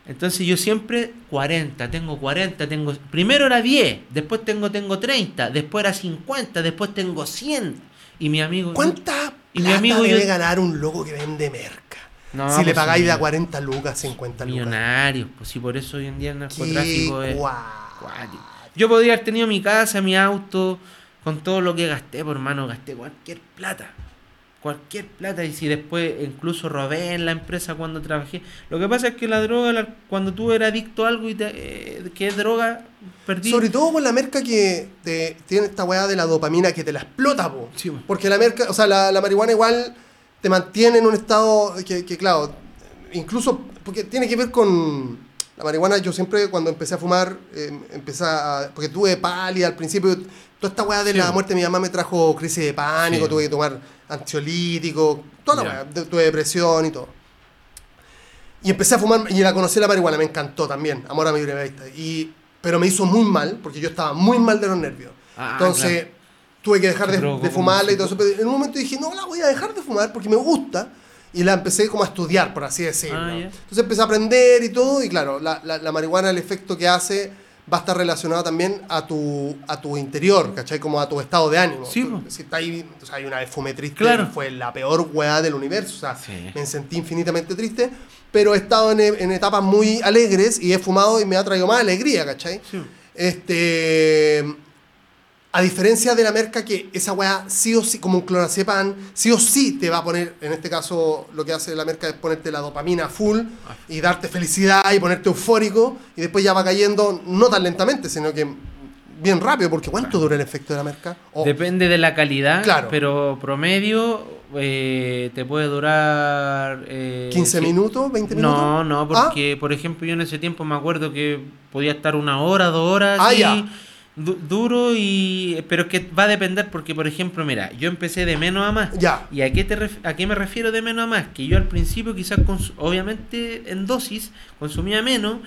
Entonces yo siempre 40, tengo 40, tengo... Primero era 10, después tengo, tengo 30, después era 50, después tengo 100. Y mi amigo... ¿Cuánta Y mi amigo debe yo- ganar un loco que vende merca? No, si le pues, pagáis de a sí, 40 lucas, 50 lucas. Millonarios, pues sí, por eso hoy en día el Qué narcotráfico es... guay. cuático. Yo podría haber tenido mi casa, mi auto, con todo lo que gasté, por hermano, gasté cualquier plata. Cualquier plata. Y si después incluso robé en la empresa cuando trabajé. Lo que pasa es que la droga, la- cuando tú eres adicto a algo y te, eh, que es droga, perdí. Sobre todo con la merca que te- tiene esta weá de la dopamina que te la explota, po. Sí, po. Porque la merca, o sea, la, la marihuana igual te mantiene en un estado que, que, claro, incluso porque tiene que ver con la marihuana. Yo siempre cuando empecé a fumar, eh, empecé a, porque tuve pálida al principio. Toda esta weá de Sí, la muerte de mi mamá me trajo crisis de pánico, Sí. tuve que tomar ansiolítico, toda la weá, tuve depresión y todo. Y empecé a fumar y la conocí la marihuana, me encantó también, amor a mi primera vista. Y, pero me hizo muy mal, porque yo estaba muy mal de los nervios. Ah, Entonces claro. tuve que dejar de, de fumarla y todo eso. Pero en un momento dije, no, la voy a dejar de fumar porque me gusta. Y la empecé como a estudiar, por así decirlo. Ah, ya. Entonces empecé a aprender y todo. Y claro, la, la- la marihuana, el efecto que hace va a estar relacionado también a tu, a tu interior, ¿cachai? Como a tu estado de ánimo. Sí, Tú- si está ahí, o sea, hay una vez fumé triste, Claro. fue la peor weá del universo. O sea, Sí. me sentí infinitamente triste, pero he estado en, en etapas muy alegres y he fumado y me ha traído más alegría, ¿cachai? Sí. Este. A diferencia de la merca, que esa weá sí o sí, como un clonazepam, sí o sí te va a poner, en este caso, lo que hace la merca es ponerte la dopamina full y darte felicidad y ponerte eufórico, y después ya va cayendo, no tan lentamente, sino que bien rápido, porque ¿cuánto dura el efecto de la merca? Depende de la calidad, Claro. pero promedio eh, te puede durar... eh, 15 si- minutos, 20 minutos. No, no, Ah. porque por ejemplo yo en ese tiempo me acuerdo que podía estar una hora, dos horas Ah, ya. Du- duro y pero que va a depender porque por ejemplo mira yo empecé de menos a más Ya. y a qué te ref- a qué me refiero de menos a más que yo al principio quizás obviamente en dosis consumía menos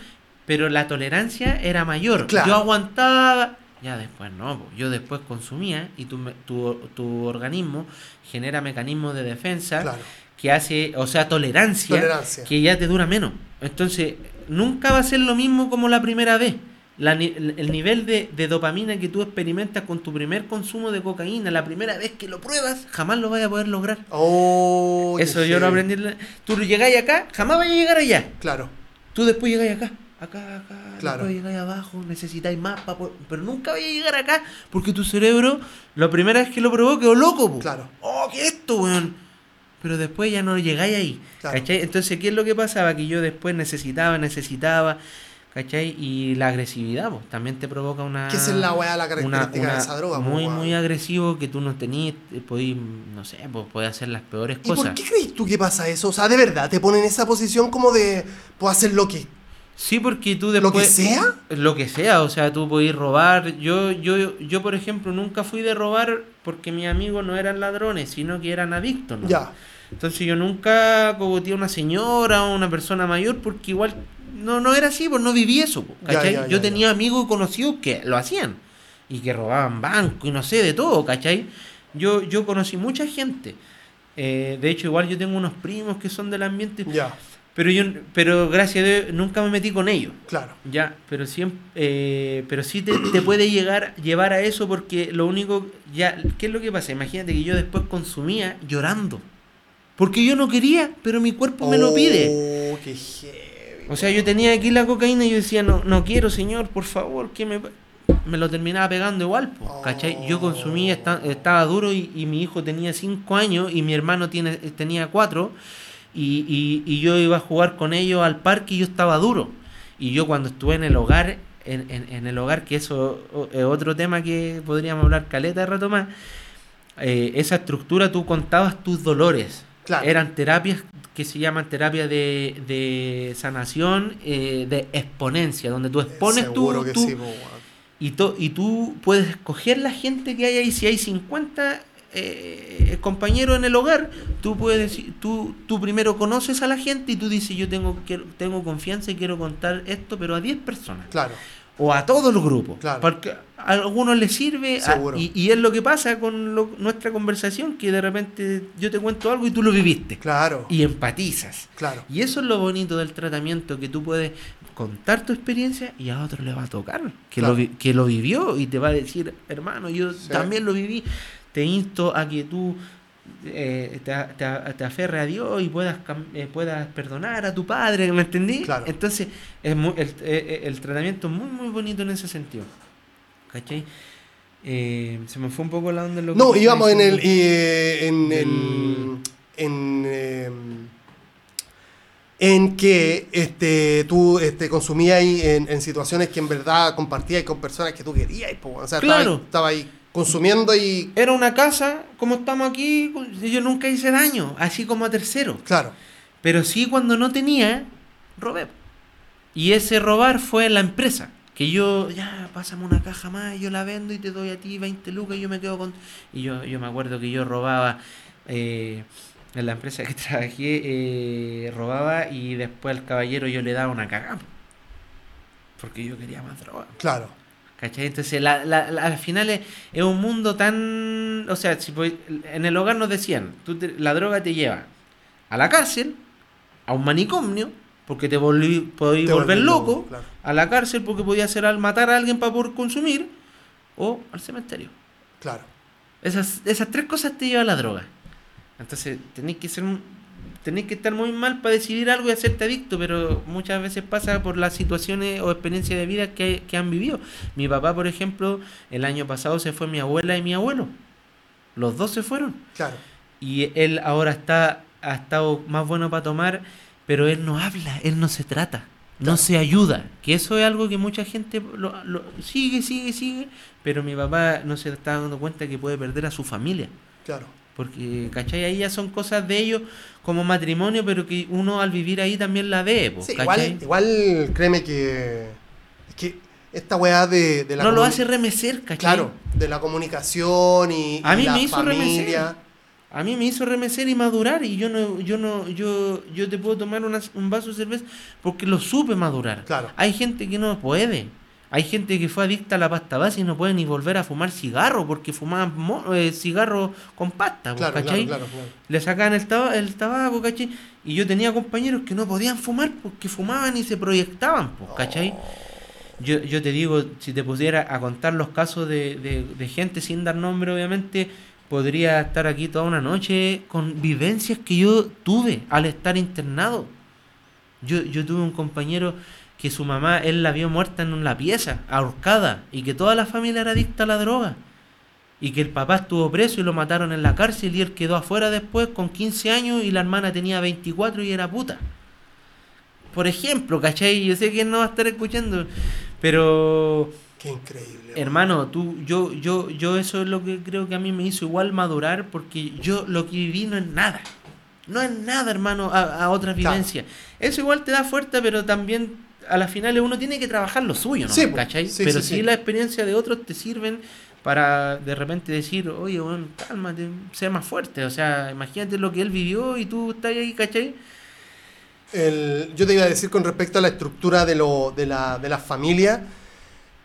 pero la tolerancia era mayor Claro. yo aguantaba ya después no yo después consumía y tu, tu, tu organismo genera mecanismos de defensa Claro. que hace, o sea, tolerancia, Tolerancia. que ya te dura menos. Entonces, nunca va a ser lo mismo como la primera vez. La el nivel de, de dopamina que tú experimentas con tu primer consumo de cocaína, la primera vez que lo pruebas, jamás lo vas a poder lograr. Oh, Eso yo lo aprendí. Tú llegáis acá, jamás vas a llegar allá. Claro. Tú después llegáis acá, acá, acá, Claro. después llegáis abajo, necesitáis más, pero nunca vais a llegar acá porque tu cerebro, la primera vez que lo probó, quedó loco. po. Claro. Oh, ¿qué es esto, weón? Pero después ya no llegáis ahí. Claro. ¿Cachai? Entonces, ¿qué es lo que pasaba? Que yo después necesitaba, necesitaba, ¿cachai? Y la agresividad, pues, también te provoca una... ¿Qué es la weá, la una- característica de una- esa droga? Muy, muy agresivo que tú no tenías, eh, podís, no sé, pues, podés hacer las peores ¿Y por cosas. qué crees tú que pasa eso? O sea, de verdad, te ponen en esa posición como de, puedo hacer lo que Sí, porque tú ¿Lo después... que sea? Lo que sea, o sea, tú podés robar. Yo, yo, yo, por ejemplo, nunca fui de robar porque mis amigos no eran ladrones, sino que eran adictos. ¿no? Ya. Entonces yo nunca cogoteé a una señora o una persona mayor porque igual no, no era así, pues no viví eso. ¿cachai? ya, ya, yo tenía amigos conocidos que lo hacían y que robaban banco y no sé, de todo, ¿cachai? Yo, yo conocí mucha gente. Eh, de hecho, igual yo tengo unos primos que son del ambiente, Ya, pero yo, pero gracias a Dios nunca me metí con ellos. claro. Ya, pero siempre, eh, pero sí te, te puede llegar llevar a eso porque lo único, ya, ¿qué es lo que pasa? Imagínate que yo después consumía llorando, porque yo no quería, pero mi cuerpo me lo pide. Oh, qué. O sea, yo tenía aquí la cocaína y yo decía, no, no quiero, señor, por favor, que me, me lo terminaba pegando igual, po, ¿cachai? Yo consumía, esta- estaba duro y, y mi hijo tenía 5 años y mi hermano tiene, tenía 4 y, y, y yo iba a jugar con ellos al parque y yo estaba duro. Y yo cuando estuve en el hogar, en, en- en el hogar, que eso es otro tema que podríamos hablar caleta de rato más, eh, esa estructura tú contabas tus dolores. Claro. Eran terapias que se llaman terapia de, de sanación, eh, de exponencia, donde tú expones tu, Seguro que sí, po, weón. y, to- y tú puedes escoger la gente que hay ahí. Si hay 50 eh, compañeros en el hogar, tú puedes decir, tú, tú primero conoces a la gente y tú dices, yo tengo, quiero- tengo confianza y quiero contar esto, pero a 10 personas. Claro, O a todo el grupo. Claro. Porque a algunos les sirve. a- y, y es lo que pasa con lo- nuestra conversación, que de repente yo te cuento algo y tú lo viviste. claro, Y empatizas. claro. Y eso es lo bonito del tratamiento, que tú puedes contar tu experiencia y a otro le va a tocar, que, Claro. lo, que lo vivió y te va a decir, hermano, yo Sí. también lo viví. Te insto a que tú eh, te, te a- te aferres a Dios y puedas, eh, puedas perdonar a tu padre, ¿me entendí? Claro. Entonces, es muy- el, eh, eh, el tratamiento es muy, muy bonito en ese sentido. ¿Cachai? Eh, se me fue un poco la onda en lo que No, íbamos en el. en, en, en, eh, en que este, tú este, consumías en, en situaciones que en verdad compartías con personas que tú querías. po, o sea, estaba ahí- Claro. estaba ahí consumiendo y. Era una casa, como estamos aquí, yo nunca hice daño, así como a tercero. Claro, Pero sí cuando no tenía, robé. Y ese robar fue en la empresa. Que yo, ya, pásame una caja más, yo la vendo y te doy a ti 20 lucas y yo me quedo con... Y yo, yo me acuerdo que yo robaba eh, en la empresa que trabajé, eh, robaba y después al caballero yo le daba una cagada. Porque yo quería más droga. claro. ¿Cachai? Entonces, la, la- la- al final es, es un mundo tan... O sea, si en el hogar nos decían, tú te- la droga te lleva a la cárcel, a un manicomio, porque te volví, Te volver loco, loco, claro. a la cárcel porque podía hacer al matar a alguien para poder consumir, o al cementerio. Claro. Esas, esas tres cosas te lleva a la droga. Entonces, tenéis que ser un- tenéis que estar muy mal para decidir algo y hacerte adicto, pero muchas veces pasa por las situaciones o experiencias de vida que, que han vivido. Mi papá, por ejemplo, el año pasado se fue mi abuela y mi abuelo. Los dos se fueron. Claro. Y él ahora está ha estado más bueno para tomar, pero él no habla, él no se trata, no se ayuda. Que eso es algo que mucha gente lo, lo- sigue, sigue, sigue, pero mi papá no se está dando cuenta que puede perder a su familia. Claro. Porque, ¿cachai? Ahí ya son cosas de ellos como matrimonio, pero que uno al vivir ahí también la ve, po, Sí, igual, igual créeme que. Es que esta weá de, de la. no lo hace remecer, ¿cachai? Claro, de la comunicación y, A y mí la me hizo familia. A mí me hizo remecer y madurar y yo no, yo no, yo, yo te puedo tomar una- un vaso de cerveza porque lo supe madurar. Claro. Hay gente que no puede. Hay gente que fue adicta a la pasta base y no puede ni volver a fumar cigarro porque fumaban eh, cigarro con pasta, Claro, ¿cachai? claro, claro. Le sacaban el, taba- el tabaco, ¿cachai? Y yo tenía compañeros que no podían fumar porque fumaban y se proyectaban, pues, ¿cachai? Yo, yo te digo, si te pusiera a contar los casos de, de- de gente sin dar nombre, obviamente, podría estar aquí toda una noche con vivencias que yo tuve al estar internado. Yo, yo tuve un compañero que su mamá, él la vio muerta en la pieza, ahorcada, y que toda la familia era adicta a la droga. Y que el papá estuvo preso y lo mataron en la cárcel y él quedó afuera después con 15 años y la hermana tenía 24 y era puta. Por ejemplo, ¿cachai? Yo sé que él no va a estar escuchando, pero Qué increíble. hermano, tú, yo, yo, yo eso es lo que creo que a mí me hizo igual madurar porque yo lo que viví no es nada. No es nada, hermano, a, a otras Claro. vivencias. Eso igual te da fuerza, pero también a las finales uno tiene que trabajar lo suyo, ¿no? Sí. ¿Cachai? Sí, Pero sí, la experiencia de otros te sirven para de repente decir, oye, bueno, cálmate, sea más fuerte. O sea, imagínate lo que él vivió y tú estás ahí, ¿cachai? El- yo te iba a decir con respecto a la estructura de, lo, de, la, de la familia,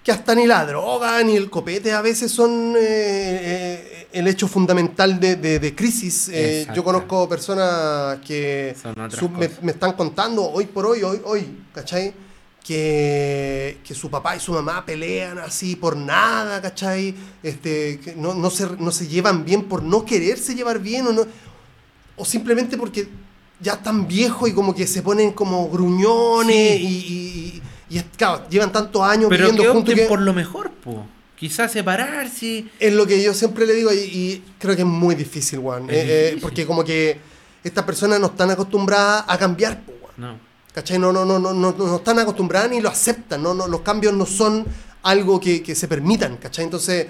que hasta ni la droga ni el copete a veces son eh, eh, el hecho fundamental de, de- de crisis. Eh, yo conozco personas que Son otras su- me, me están contando hoy por hoy, hoy, hoy, ¿cachai? Que, que su papá y su mamá pelean así por nada, ¿cachai? Este, que no, no, se, no se llevan bien por no quererse llevar bien o no o simplemente porque ya están viejos y como que se ponen como gruñones Sí. y, y- y- claro, llevan tantos años Pero viviendo que juntos opten por lo mejor, po. Quizás separarse. es lo que yo siempre le digo y, y creo que es muy difícil, Juan. Es difícil. porque como que estas personas no están acostumbradas a cambiar, po. No. ¿Cachai? No, no, no, no, no, no están acostumbradas ni lo aceptan, no, no, los cambios no son algo que, que se permitan, ¿cachai? Entonces,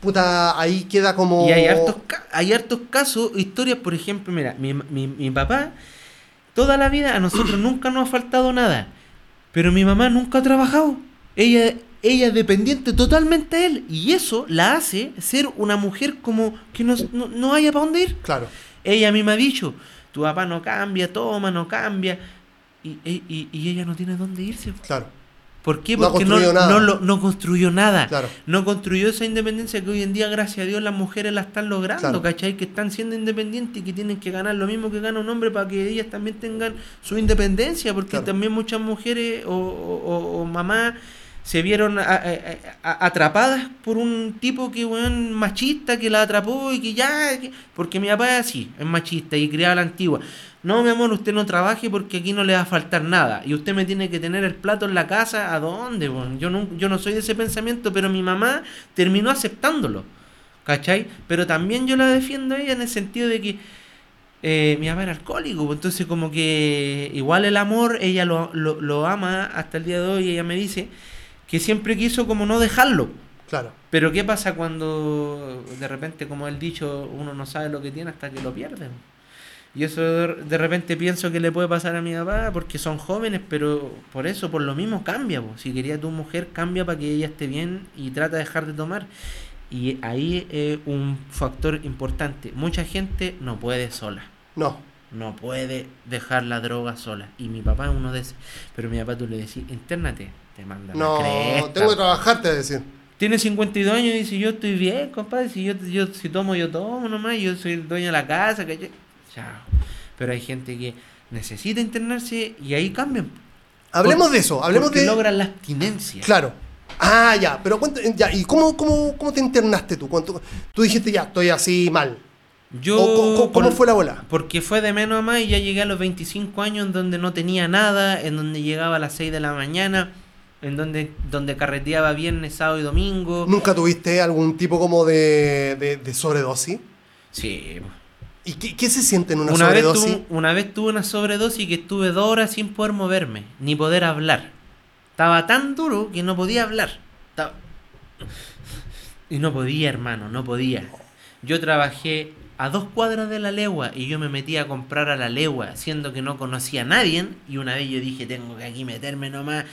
puta, ahí queda como... Y hay hartos, hay hartos casos, historias, por ejemplo, mira, mi, mi, mi papá, toda la vida a nosotros nunca nos ha faltado nada, pero mi mamá nunca ha trabajado. Ella, ella es dependiente totalmente de él, y eso la hace ser una mujer como que no, no, no haya para dónde ir. Claro, Ella a mí me ha dicho, tu papá no cambia, toma, no cambia, y, y, y ella no tiene dónde irse. claro, ¿Por qué? No Porque no, construido nada. no, lo- no construyó nada. claro. No construyó esa independencia que hoy en día, gracias a Dios, las mujeres la están logrando, Claro. ¿cachai? Que están siendo independientes y que tienen que ganar lo mismo que gana un hombre para que ellas también tengan su independencia, porque Claro. también muchas mujeres o, o- o- o mamás se vieron a- atrapadas por un tipo que, weón, machista, que la atrapó y que ya... que- porque mi papá es así, es machista y criaba la antigua. No, mi amor, usted no trabaje porque aquí no le va a faltar nada. Y usted me tiene que tener el plato en la casa. ¿A dónde? weón? Yo, no, yo no soy de ese pensamiento, pero mi mamá terminó aceptándolo. ¿Cachai? Pero también yo la defiendo a ella en el sentido de que eh, mi mamá era alcohólico. pues, Entonces como que igual el amor, ella lo, lo ama hasta el día de hoy. Ella me dice que siempre quiso como no dejarlo. Claro, Pero ¿qué pasa cuando de repente, como el dicho, uno no sabe lo que tiene hasta que lo pierde? Y eso de repente pienso que le puede pasar a mi papá porque son jóvenes, pero por eso, por lo mismo, cambia. po. Si quería tu mujer, cambia para que ella esté bien y trata de dejar de tomar. Y ahí es un factor importante. Mucha gente no puede sola. no, No puede dejar la droga sola. Y mi papá es uno de esos. Pero mi papá tú le decís, internate, te manda la no, tengo que trabajar, te voy a decir. tiene 52 años y dice, yo estoy bien, compadre, si yo, yo si tomo, yo tomo nomás, yo soy el dueño de la casa. Chao. Pero hay gente que necesita internarse y ahí cambian. Hablemos de eso, hablemos de... logran la abstinencia. Claro. Ah, ya, pero cuenta, ya, ¿y cómo, cómo, cómo te internaste tú? ¿Cuánto- tú dijiste, ya, estoy así mal. Yo, ¿O cómo- cómo, cómo por- fue la bola? Porque fue de menos a más y ya llegué a los 25 años en donde no tenía nada, en donde llegaba a las 6 de la mañana, en donde, donde carreteaba viernes, sábado y domingo. ¿Nunca tuviste algún tipo como de, de, de sobredosis? Sí, ¿Y qué, qué se siente en una, Una vez, sobredosis? tuve, una vez tuve una sobredosis que estuve dos horas sin poder moverme, ni poder hablar. Estaba tan duro que no podía hablar. Estaba- Y no podía, hermano, no podía. Yo trabajé a dos cuadras de la legua y yo me metí a comprar a la legua, siendo que no conocía a nadie. Y una vez yo dije, tengo que aquí meterme nomás.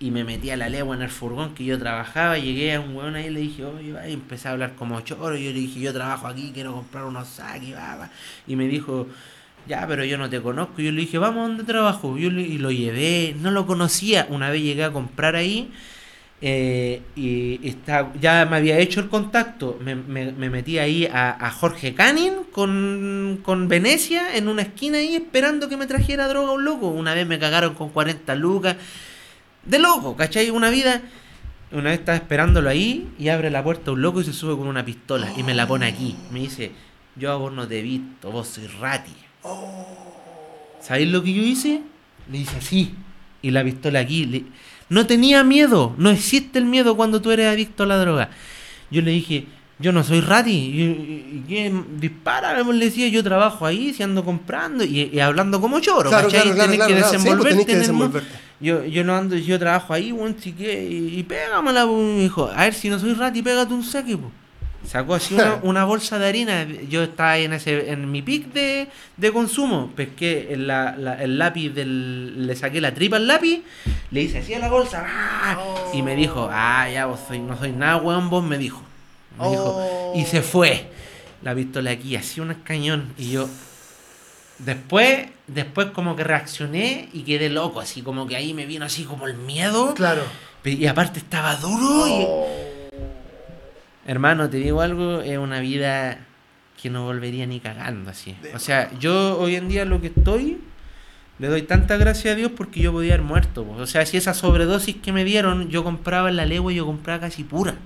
Y me metí a la legua en el furgón que yo trabajaba. Llegué a un weón ahí y le dije, oye, va", y empecé a hablar como choro. Yo le dije, yo trabajo aquí, quiero comprar unos saques, va, va". Y me dijo, ya, pero yo no te conozco. Yo le dije, vamos a donde trabajo. Yo y lo llevé, no lo conocía. Una vez llegué a comprar ahí. eh, y está, ya me había hecho el contacto. Me, me- me metí ahí a, a Jorge Canin con, con Venecia en una esquina ahí esperando que me trajera droga un loco. Una vez me cagaron con 40 lucas. De loco, ¿cachai? Una vida. Una vez estaba esperándolo ahí y abre la puerta un loco y se sube con una pistola y me la pone aquí. Me dice, yo a vos no te he visto, vos soy rati. ¿Sabéis lo que yo hice? Le hice así. Y la pistola aquí. le- No tenía miedo. No existe el miedo cuando tú eres adicto a la droga. Yo le dije, yo no soy rati. ¿qué? dispara, le decía, yo trabajo ahí, si ando comprando y, y hablando como choro. Claro, ¿cachai? claro, claro, Tenés claro, que claro. Sí, pues tenés desenvolverte que en el mundo. desenvolverte. Yo, yo no ando, yo trabajo ahí, weón, si que, y, y pégamela, me dijo, a ver si no soy rati, pégate un saque, pues. Sacó así una, una bolsa de harina. Yo estaba ahí en, ese, en mi pic de, de consumo. Pesqué el, la- la- el lápiz del. Le saqué la tripa al lápiz. Le hice así a la bolsa. ¡ah! Y me dijo, ah, ya vos soy, no soy nada, weón, vos me dijo. Me dijo. Oh. Y se fue. La pistola aquí, así un cañón. Y yo. Después, después como que reaccioné y quedé loco, así como que ahí me vino así como el miedo. Claro. Y aparte estaba duro y, Hermano, te digo algo, es una vida que no volvería ni cagando así. O sea, yo hoy en día lo que estoy, le doy tanta gracia a Dios porque yo podía haber muerto. O sea, si esa sobredosis que me dieron, yo compraba en la legua y yo compraba casi pura.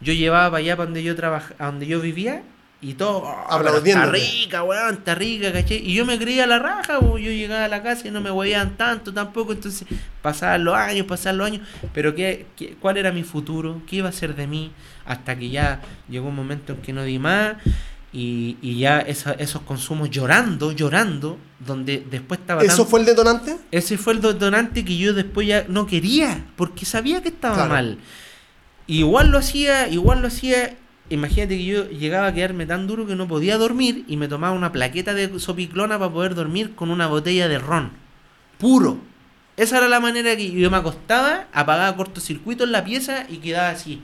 Yo llevaba para allá para donde yo trabajaba, a donde yo vivía y todo. oh, pero Está Aplaudiéndote. rica, weón, está rica, caché. Y yo me creía la raja, po. yo llegaba a la casa y no me huevían tanto tampoco. Entonces pasaban los años, pasaban los años. Pero ¿qué, qué, cuál era mi futuro? ¿Qué iba a ser de mí? Hasta que ya llegó un momento en que no di más. Y, y ya esa- esos consumos llorando, llorando, donde después estaba tan- ¿Eso fue el detonante? ese fue el detonante que yo después ya no quería, porque sabía que estaba Claro. mal. Igual lo hacía, igual lo hacía. Imagínate que yo llegaba a quedarme tan duro que no podía dormir y me tomaba una plaqueta de sopiclona para poder dormir con una botella de ron. Puro. Esa era la manera que yo me acostaba, apagaba cortocircuito en la pieza y quedaba así.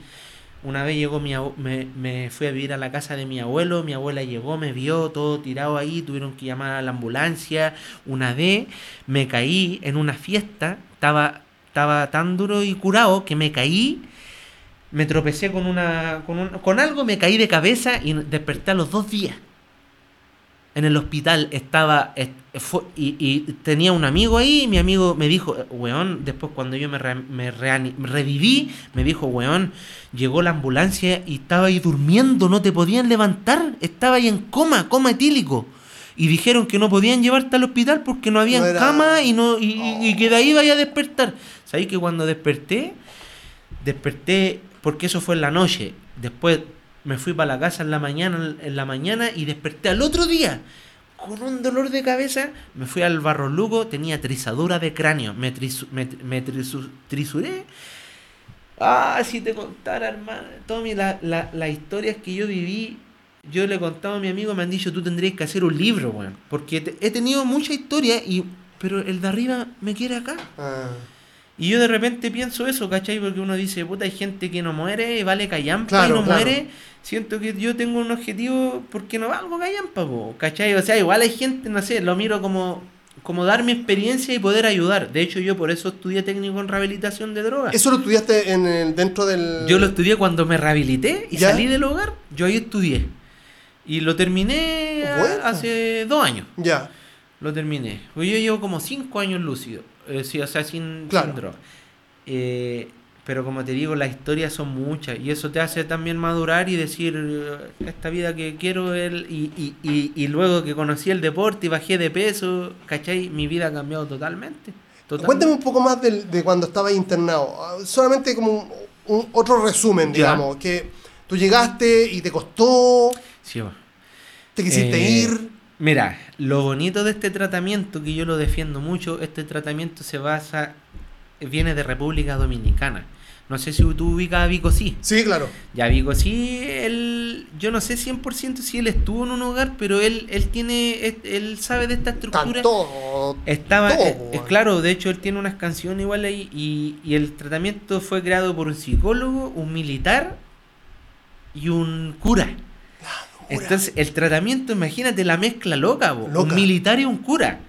Una vez llegó mi me, me fui a vivir a la casa de mi abuelo, mi abuela llegó, me vio todo tirado ahí, tuvieron que llamar a la ambulancia. Una vez me caí en una fiesta, estaba, estaba tan duro y curado que me caí, me tropecé con una con, un- con algo, me caí de cabeza y desperté a los dos días. En el hospital estaba est- fue- y, y tenía un amigo ahí y mi amigo me dijo, weón, después cuando yo me, re- me reviví, me dijo, weón, llegó la ambulancia y estaba ahí durmiendo, no te podían levantar, estaba ahí en coma, coma etílico. Y dijeron que no podían llevarte al hospital porque no había No era- cama y, no, y, y que de ahí vaya a despertar. ¿Sabéis que cuando desperté, desperté porque eso fue en la noche. Después me fui para la casa en la mañana, en la mañana y desperté al otro día con un dolor de cabeza. Me fui al Barro Lugo, tenía trizadura de cráneo, me, trisu- me, me trisu- trisuré. Ah, si te contara, hermano, Tommy, la- la- las historias que yo viví, yo le he contado a mi amigo, me han dicho, tú tendrías que hacer un libro, weón. Porque he tenido mucha historia, y, pero el de arriba me quiere acá. Ah, Y yo de repente pienso eso, ¿cachai? Porque uno dice, puta, hay gente que no muere, vale callampa Claro, y no claro. muere. Siento que yo tengo un objetivo porque no valgo callampa, po, ¿cachai? O sea, igual hay gente, no sé, lo miro como, como dar mi experiencia y poder ayudar. De hecho, yo por eso estudié técnico en rehabilitación de drogas. ¿Eso lo estudiaste en el- dentro del...? Yo lo estudié cuando me rehabilité y ¿Ya? salí del hogar, yo ahí estudié. Y lo terminé Bueno. hace dos años. Ya. Lo terminé. Pues yo llevo como 5 años lúcido. Eh, sí, o sea, sin, Claro. sin droga. Eh, pero como te digo, las historias son muchas. Y eso te hace también madurar y decir, eh, esta vida que quiero. El, y, y, y, y luego que conocí el deporte y bajé de peso, ¿cachai? Mi vida ha cambiado totalmente. totalmente. Cuéntame un poco más del- de, cuando estabas internado. Ah, Solamente como un, un- otro resumen, Ya. digamos. Que tú llegaste y te costó, Sí, te quisiste Eh, ir. Mira, lo bonito de este tratamiento, que yo lo defiendo mucho, este tratamiento se basa, viene de República Dominicana. No sé si tú ubicas a Vico sí. Sí, claro. Ya Vico sí, él, yo no sé 100% si él estuvo en un hogar, pero él, él tiene, él, él sabe de esta estructura. Todo. Estaba, todo, eh, eh, weón. claro, de hecho él tiene unas canciones igual ahí y, y el tratamiento fue creado por un psicólogo, un militar y un cura. Entonces, el tratamiento, imagínate la mezcla loca, un militar y un cura.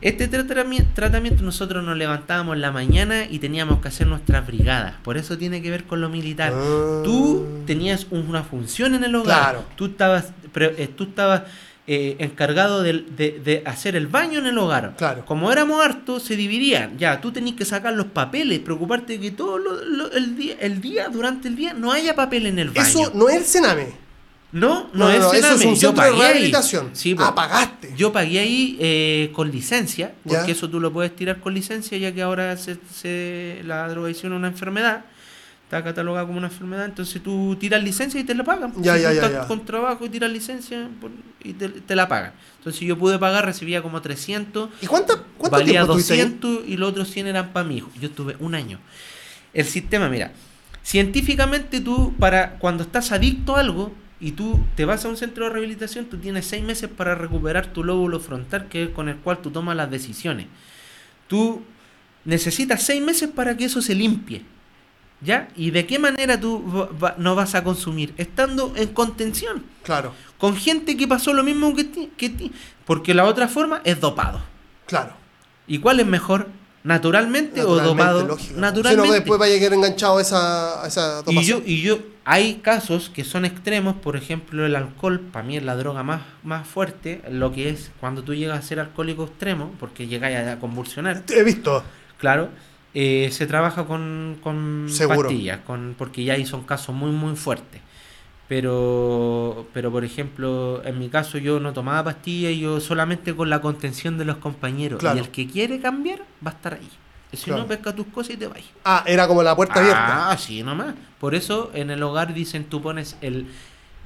Este tratami- tratamiento nosotros nos levantábamos en la mañana y teníamos que hacer nuestras brigadas. Por eso tiene que ver con lo militar. Ah. Tú tenías un- una función en el hogar. Claro. Tú estabas, pre- eh, tú estabas eh, encargado de, de hacer el baño en el hogar. Claro. Como éramos hartos, se dividían. Ya, tú tenías que sacar los papeles, preocuparte de que todo lo- lo- el, día, el día, durante el día, no haya papel en el baño. Eso no es el Sename. No, No, es no, eso es un yo de pagué ahí. rehabilitación. Sí, ah, pagaste. Yo pagué ahí eh, con licencia, porque Ya. eso tú lo puedes tirar con licencia, ya que ahora se, se- la drogadicción es una enfermedad, está catalogada como una enfermedad, entonces tú tiras licencia y te la pagan. Ya, Si ya, tú estás con trabajo y tiras licencia por- y te, te la pagan. Entonces yo pude pagar, recibía como 300, ¿Y cuánta, cuánto valía tiempo estuviste ahí? 200 y los otros 100 eran para mi hijo. Yo estuve un año. El sistema, mira, científicamente tú, para cuando estás adicto a algo, y tú te vas a un centro de rehabilitación, tú tienes seis meses para recuperar tu lóbulo frontal, que es con el cual tú tomas las decisiones. Tú necesitas seis meses para que eso se limpie. ¿Ya? ¿Y de qué manera tú va- no vas a consumir? Estando en contención. Claro, Con gente que pasó lo mismo que ti. Que ti. Porque la otra forma es dopado. claro. ¿Y cuál es mejor? ¿Naturalmente, o Naturalmente, dopado? lógico. Si Naturalmente. no, después vaya a quedar enganchado a esa, a esa y yo, y yo, hay casos que son extremos, por ejemplo, el alcohol, para mí es la droga más, más fuerte, lo que es cuando tú llegas a ser alcohólico extremo, porque llegas a convulsionar, He visto. claro, eh, se trabaja con, con Seguro. pastillas, con, porque ya ahí son casos muy, muy fuertes. Pero, pero, por ejemplo, en mi caso yo no tomaba pastillas, yo solamente con la contención de los compañeros. Claro. Y el que quiere cambiar va a estar ahí. Si Claro. no, pesca tus cosas y te vas. Ah, era como la puerta abierta. Ah, sí, nomás. Por eso en el hogar dicen tú pones el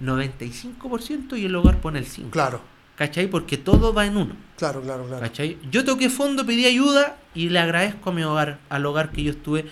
95% y el hogar pone el 5%. Claro, ¿Cachai? Porque todo va en uno. claro, claro, claro. ¿Cachai? Yo toqué fondo, pedí ayuda y le agradezco a mi hogar, al hogar que yo estuve.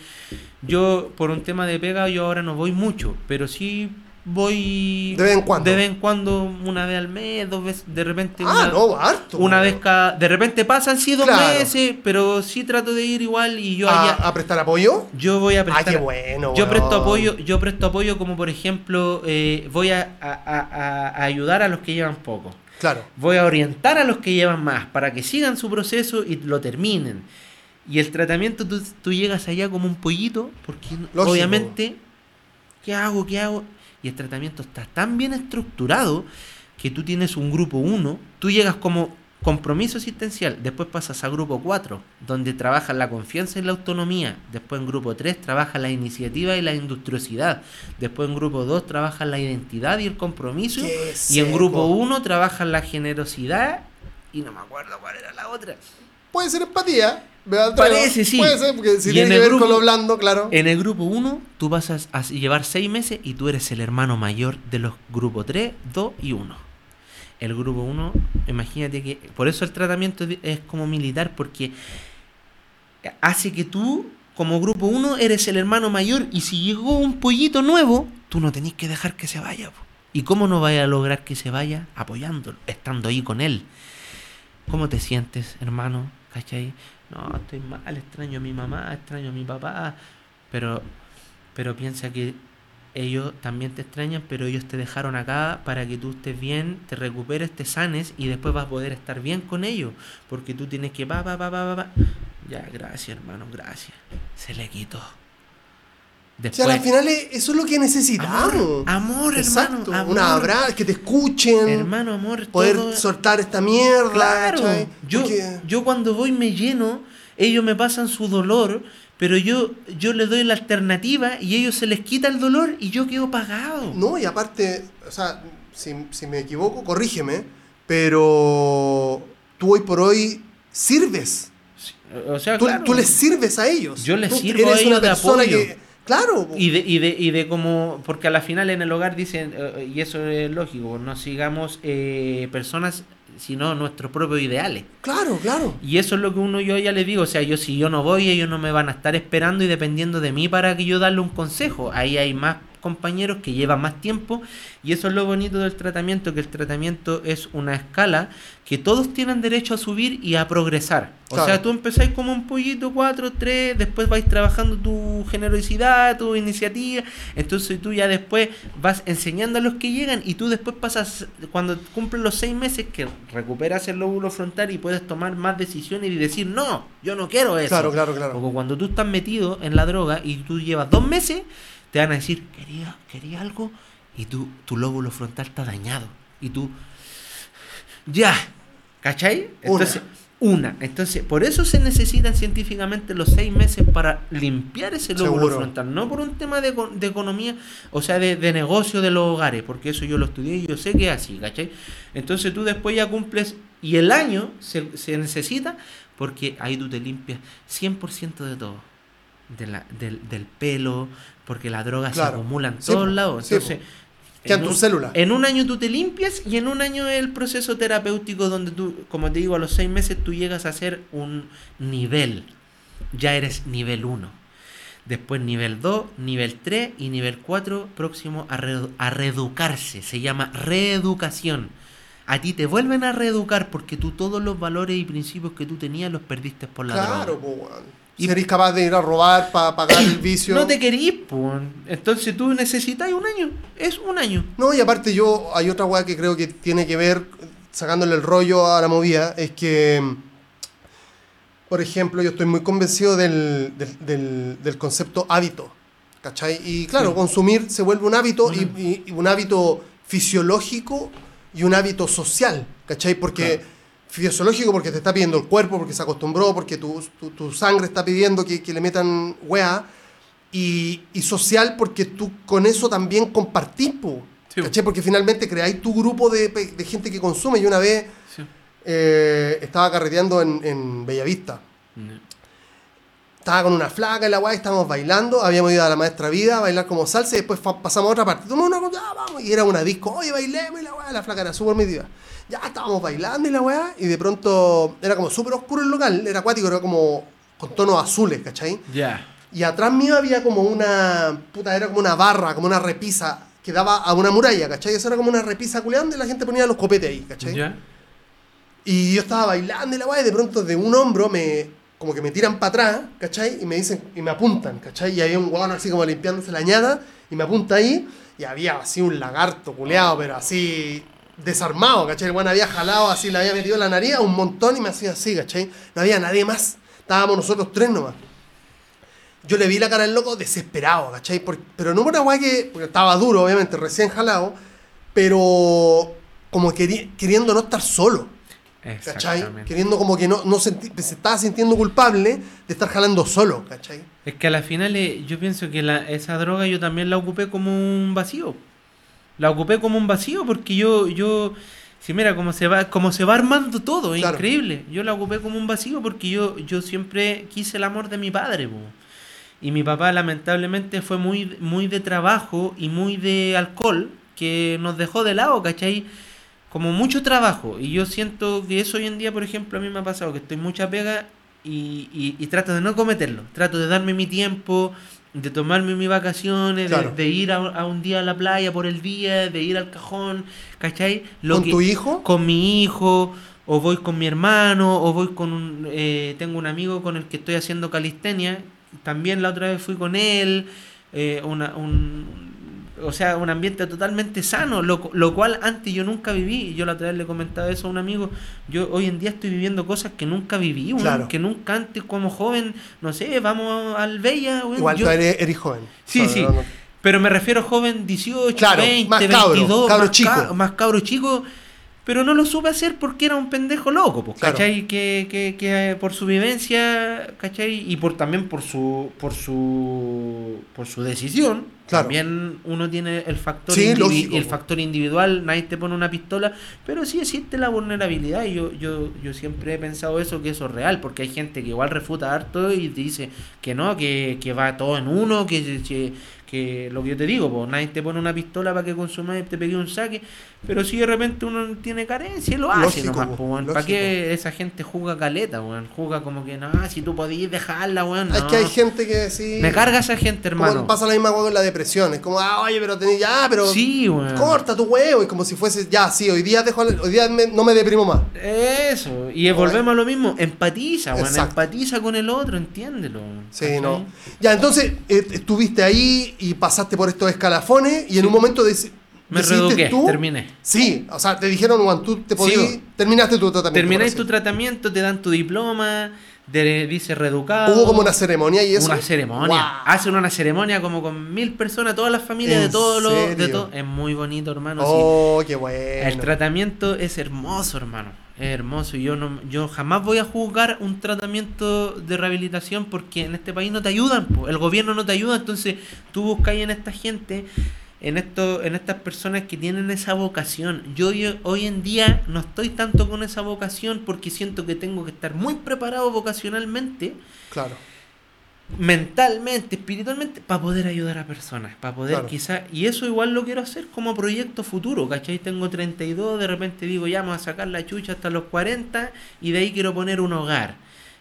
Yo, por un tema de pega, yo ahora no voy mucho, pero sí voy De vez en cuando. de vez en cuando, una vez al mes, dos veces, de repente Ah, una, no, harto. una vez cada, de repente pasan sí dos Claro. meses, pero sí trato de ir igual y yo ¿A, allá, a prestar apoyo? yo voy a Ah, prestar qué bueno. yo presto apoyo, yo presto apoyo como por ejemplo eh, voy a, a- a- a ayudar a los que llevan poco. Claro, Voy a orientar a los que llevan más para que sigan su proceso y lo terminen. Y el tratamiento tú, tú llegas allá como un pollito porque Lógico. obviamente ¿qué hago? ¿Qué hago? Y el tratamiento está tan bien estructurado que tú tienes un grupo 1, tú llegas como compromiso asistencial, después pasas a grupo 4, donde trabajas la confianza y la autonomía, después en grupo 3 trabajas la iniciativa y la industriosidad, después en grupo 2 trabajas la identidad y el compromiso, y en grupo 1 trabajas la generosidad y no me acuerdo cuál era la otra. Puede ser empatía. atrevo. Parece, sí. Puede ser, porque si Y tiene en que ver con lo blando, claro. En el grupo 1 tú vas a, a llevar 6 meses y tú eres el hermano mayor de los grupos 3, 2 y 1. El grupo 1, imagínate que... Por eso el tratamiento es como militar, porque hace que tú, como grupo 1, eres el hermano mayor y si llegó un pollito nuevo, tú no tenés que dejar que se vaya. po. ¿Y cómo no vaya a lograr que se vaya? Apoyándolo, estando ahí con él. ¿Cómo te sientes, hermano? No, estoy mal, extraño a mi mamá, extraño a mi papá. Pero, pero piensa que ellos también te extrañan, pero ellos te dejaron acá para que tú estés bien, te recuperes, te sanes y después vas a poder estar bien con ellos. Porque tú tienes que pa, pa, pa, pa, pa. Ya, gracias, hermano, gracias. Se le quitó. O sea, al final es- eso es lo que necesitamos. amor, amor, Exacto, hermano. un amor. abrazo, que te escuchen, Hermano, amor, poder todo- soltar esta mierda. Claro, yo, Porque- yo cuando voy me lleno, ellos me pasan su dolor, pero yo, yo les doy la alternativa y ellos se les quita el dolor y yo quedo pagado. No, y aparte, o sea, si, si me equivoco, corrígeme, pero tú hoy por hoy sirves. O sea, Tú, claro. tú les sirves a ellos. Yo les Tú sirvo a eres ellos una de persona apoyo. que. Claro, Y de, y de, y de como, porque a la final en el hogar dicen, eh, y eso es lógico, no sigamos eh, personas, sino nuestros propios ideales. claro, claro. Y eso es lo que uno yo ya le digo, o sea, yo si yo no voy, ellos no me van a estar esperando y dependiendo de mí para que yo darle un consejo. Ahí hay más compañeros que llevan más tiempo y eso es lo bonito del tratamiento, que el tratamiento es una escala que todos tienen derecho a subir y a progresar. O Claro. sea, tú empezáis como un pollito, cuatro, tres, después vais trabajando tu generosidad, tu iniciativa, entonces tú ya después vas enseñando a los que llegan y tú después pasas, cuando cumplen los seis meses, que recuperas el lóbulo frontal y puedes tomar más decisiones y decir, no, yo no quiero eso. Claro, claro, claro. Porque cuando tú estás metido en la droga y tú llevas dos meses, te van a decir, quería, quería algo, y tú, tu lóbulo frontal está dañado. Y tú, ya, ¿cachai? Entonces, una. Entonces, por eso se necesitan científicamente los seis meses para limpiar ese lóbulo Seguro. frontal. No por un tema de, de economía, o sea, de, de negocio de los hogares, porque eso yo lo estudié y yo sé que es así, ¿cachai? Entonces tú después ya cumples, y el año se, se necesita, porque ahí tú te limpias 100% de todo. De la, del, del pelo, porque la droga Claro. se acumula en Sí, todos lados. sí, Entonces, en tus un- células. En un año tú te limpias y en un año es el proceso terapéutico donde tú, como te digo, a los seis meses tú llegas a ser un nivel. Ya eres nivel 1. Después nivel 2, nivel 3 y nivel 4 próximo a, re- a reeducarse. Se llama reeducación. A ti te vuelven a reeducar porque tú todos los valores y principios que tú tenías los perdiste por la Claro, droga. Y- Si eres capaz de ir a robar para pagar el vicio. No te querís, pues. Entonces tú necesitas un año. Es un año. No, y aparte yo, hay otra weá que creo que tiene que ver, sacándole el rollo a la movida, es que, por ejemplo, yo estoy muy convencido del, del, del- del concepto hábito, ¿cachai? Y claro, Sí. consumir se vuelve un hábito, y, Ujú. y- y un hábito fisiológico y un hábito social, ¿cachai? Porque... Claro. Fisiológico porque te está pidiendo el cuerpo, porque se acostumbró, porque tu, tu, tu sangre está pidiendo que, que le metan weá. Y, y social porque tú con eso también compartís, po. Sí. ¿Cachai? Porque finalmente creáis tu grupo de, de gente que consume. Y una vez Sí. eh, estaba carreteando en, en Bellavista. Estaba con una flaca en la weá, y estábamos bailando. Habíamos ido a la maestra vida a bailar como salsa y después pasamos a otra parte. Tomamos una ya, vamos. Y era una disco, oye, bailemos y la weá. La flaca era súper metida. Ya estábamos bailando y la weá. Y de pronto era como súper oscuro el local. Era acuático, era como con tonos azules, ¿cachai? Ya. Y atrás mío había como una. Puta, era como una barra, como una repisa que daba a una muralla, ¿cachai? Eso era como una repisa culeando y la gente ponía los copetes ahí, ¿cachai? Ya. Y yo estaba bailando y la weá, y de pronto de un hombro me. Como que me tiran para atrás, ¿cachai? Y me dicen, y me apuntan, ¿cachai? Y había un weón así como limpiándose la ñada, y me apunta ahí, y había así un lagarto culeado, pero así desarmado, ¿cachai? El weón había jalado así, le había metido la nariz un montón y me hacía así, ¿cachai? No había nadie más, estábamos nosotros tres nomás. Yo le vi la cara al loco desesperado, ¿cachai? Por- pero no por una weá que. Porque estaba duro, obviamente, recién jalado. Pero como queri- queriendo no estar solo. ¿Cachai? Queriendo como que no, no senti- se estaba sintiendo culpable de estar jalando solo, ¿cachai? Es que a la final eh, yo pienso que la, esa droga yo también la ocupé como un vacío. La ocupé como un vacío porque yo, yo, si mira cómo se va, cómo se va armando todo, es Claro. increíble. Yo la ocupé como un vacío porque yo, yo siempre quise el amor de mi padre, po. Y mi papá lamentablemente fue muy, muy de trabajo y muy de alcohol que nos dejó de lado, ¿cachai? Como mucho trabajo. Y yo siento que eso hoy en día, por ejemplo, a mí me ha pasado que estoy mucha pega y, y- y trato de no cometerlo. Trato de darme mi tiempo, de tomarme mis vacaciones, de- ir a, a un día a la playa por el día, de ir al cajón, ¿cachai? Lo ¿Con que- tu hijo? con mi hijo, o voy con mi hermano, o voy con un, eh, tengo un amigo con el que estoy haciendo calistenia, también la otra vez fui con él, eh, una, un, o sea, un ambiente totalmente sano, lo, lo cual antes yo nunca viví, y yo la otra vez le comentaba eso a un amigo, yo hoy en día estoy viviendo cosas que nunca viví, Claro. que nunca antes como joven, no sé, vamos al Bella, Igual yo- tú eres, eres joven. Sí, sí. no- no- pero me refiero joven 18, Claro, 20, más cabro, 22, cabro más, chico. ca- más cabro chico. Pero no lo supe hacer porque era un pendejo loco, pues, Claro. ¿cachai? Que, que, que por su vivencia, ¿cachai? Y por también por su por su por su decisión. Claro. También uno tiene el factor Sí, indivi- lógico, el factor individual, nadie te pone una pistola, pero sí existe la vulnerabilidad y yo, yo, yo siempre he pensado eso, que eso es real, porque hay gente que igual refuta harto y te dice que no, que, que va todo en uno, que, que, que lo que yo te digo, pues nadie te pone una pistola para que consumas y te pegue un saque, pero si de repente uno tiene carencia, lo hace Lógico, nomás, pues, ¿para qué esa gente juega caleta, weón? Juega como que, no, si tú podías dejarla, weón, Es no. que hay gente que sí. Me carga esa gente, como hermano. pasa la misma cosa con la depresión. Es como, ah, oye, pero tenés ya, pero. Sí, weón. Corta tu huevo. Y como si fuese, ya, sí, hoy día, dejo, hoy día me- no me deprimo más. Eso, y volvemos a lo mismo, empatiza, weón, Exacto. empatiza con el otro, entiéndelo. Sí, no. Ya, entonces eh, estuviste ahí y pasaste por estos escalafones y en un momento deci- Me reeduqué, tú. terminé. Sí, o sea, te dijeron, Juan, tú te podías. Sí, terminaste tu tratamiento. Termináis tu tratamiento, te dan tu diploma, te dice reeducado. Hubo como una ceremonia y eso. Una ceremonia. Guau. Hacen una ceremonia como con mil personas, todas las familias ¿En de todos los. De todo. Es muy bonito, hermano. sí. Oh, qué El bueno. tratamiento es hermoso, hermano. Es hermoso. Y yo no, yo jamás voy a juzgar un tratamiento de rehabilitación porque en este país no te ayudan, po. el gobierno no te ayuda, entonces tú buscáis en esta gente, en esto, en estas personas que tienen esa vocación. Yo hoy, hoy en día no estoy tanto con esa vocación porque siento que tengo que estar muy preparado vocacionalmente Claro. mentalmente, espiritualmente, para poder ayudar a personas, para poder Claro. quizás, y eso igual lo quiero hacer como proyecto futuro, ¿cachai? Tengo 32, de repente digo, ya vamos a sacar la chucha hasta los 40 y de ahí quiero poner un hogar,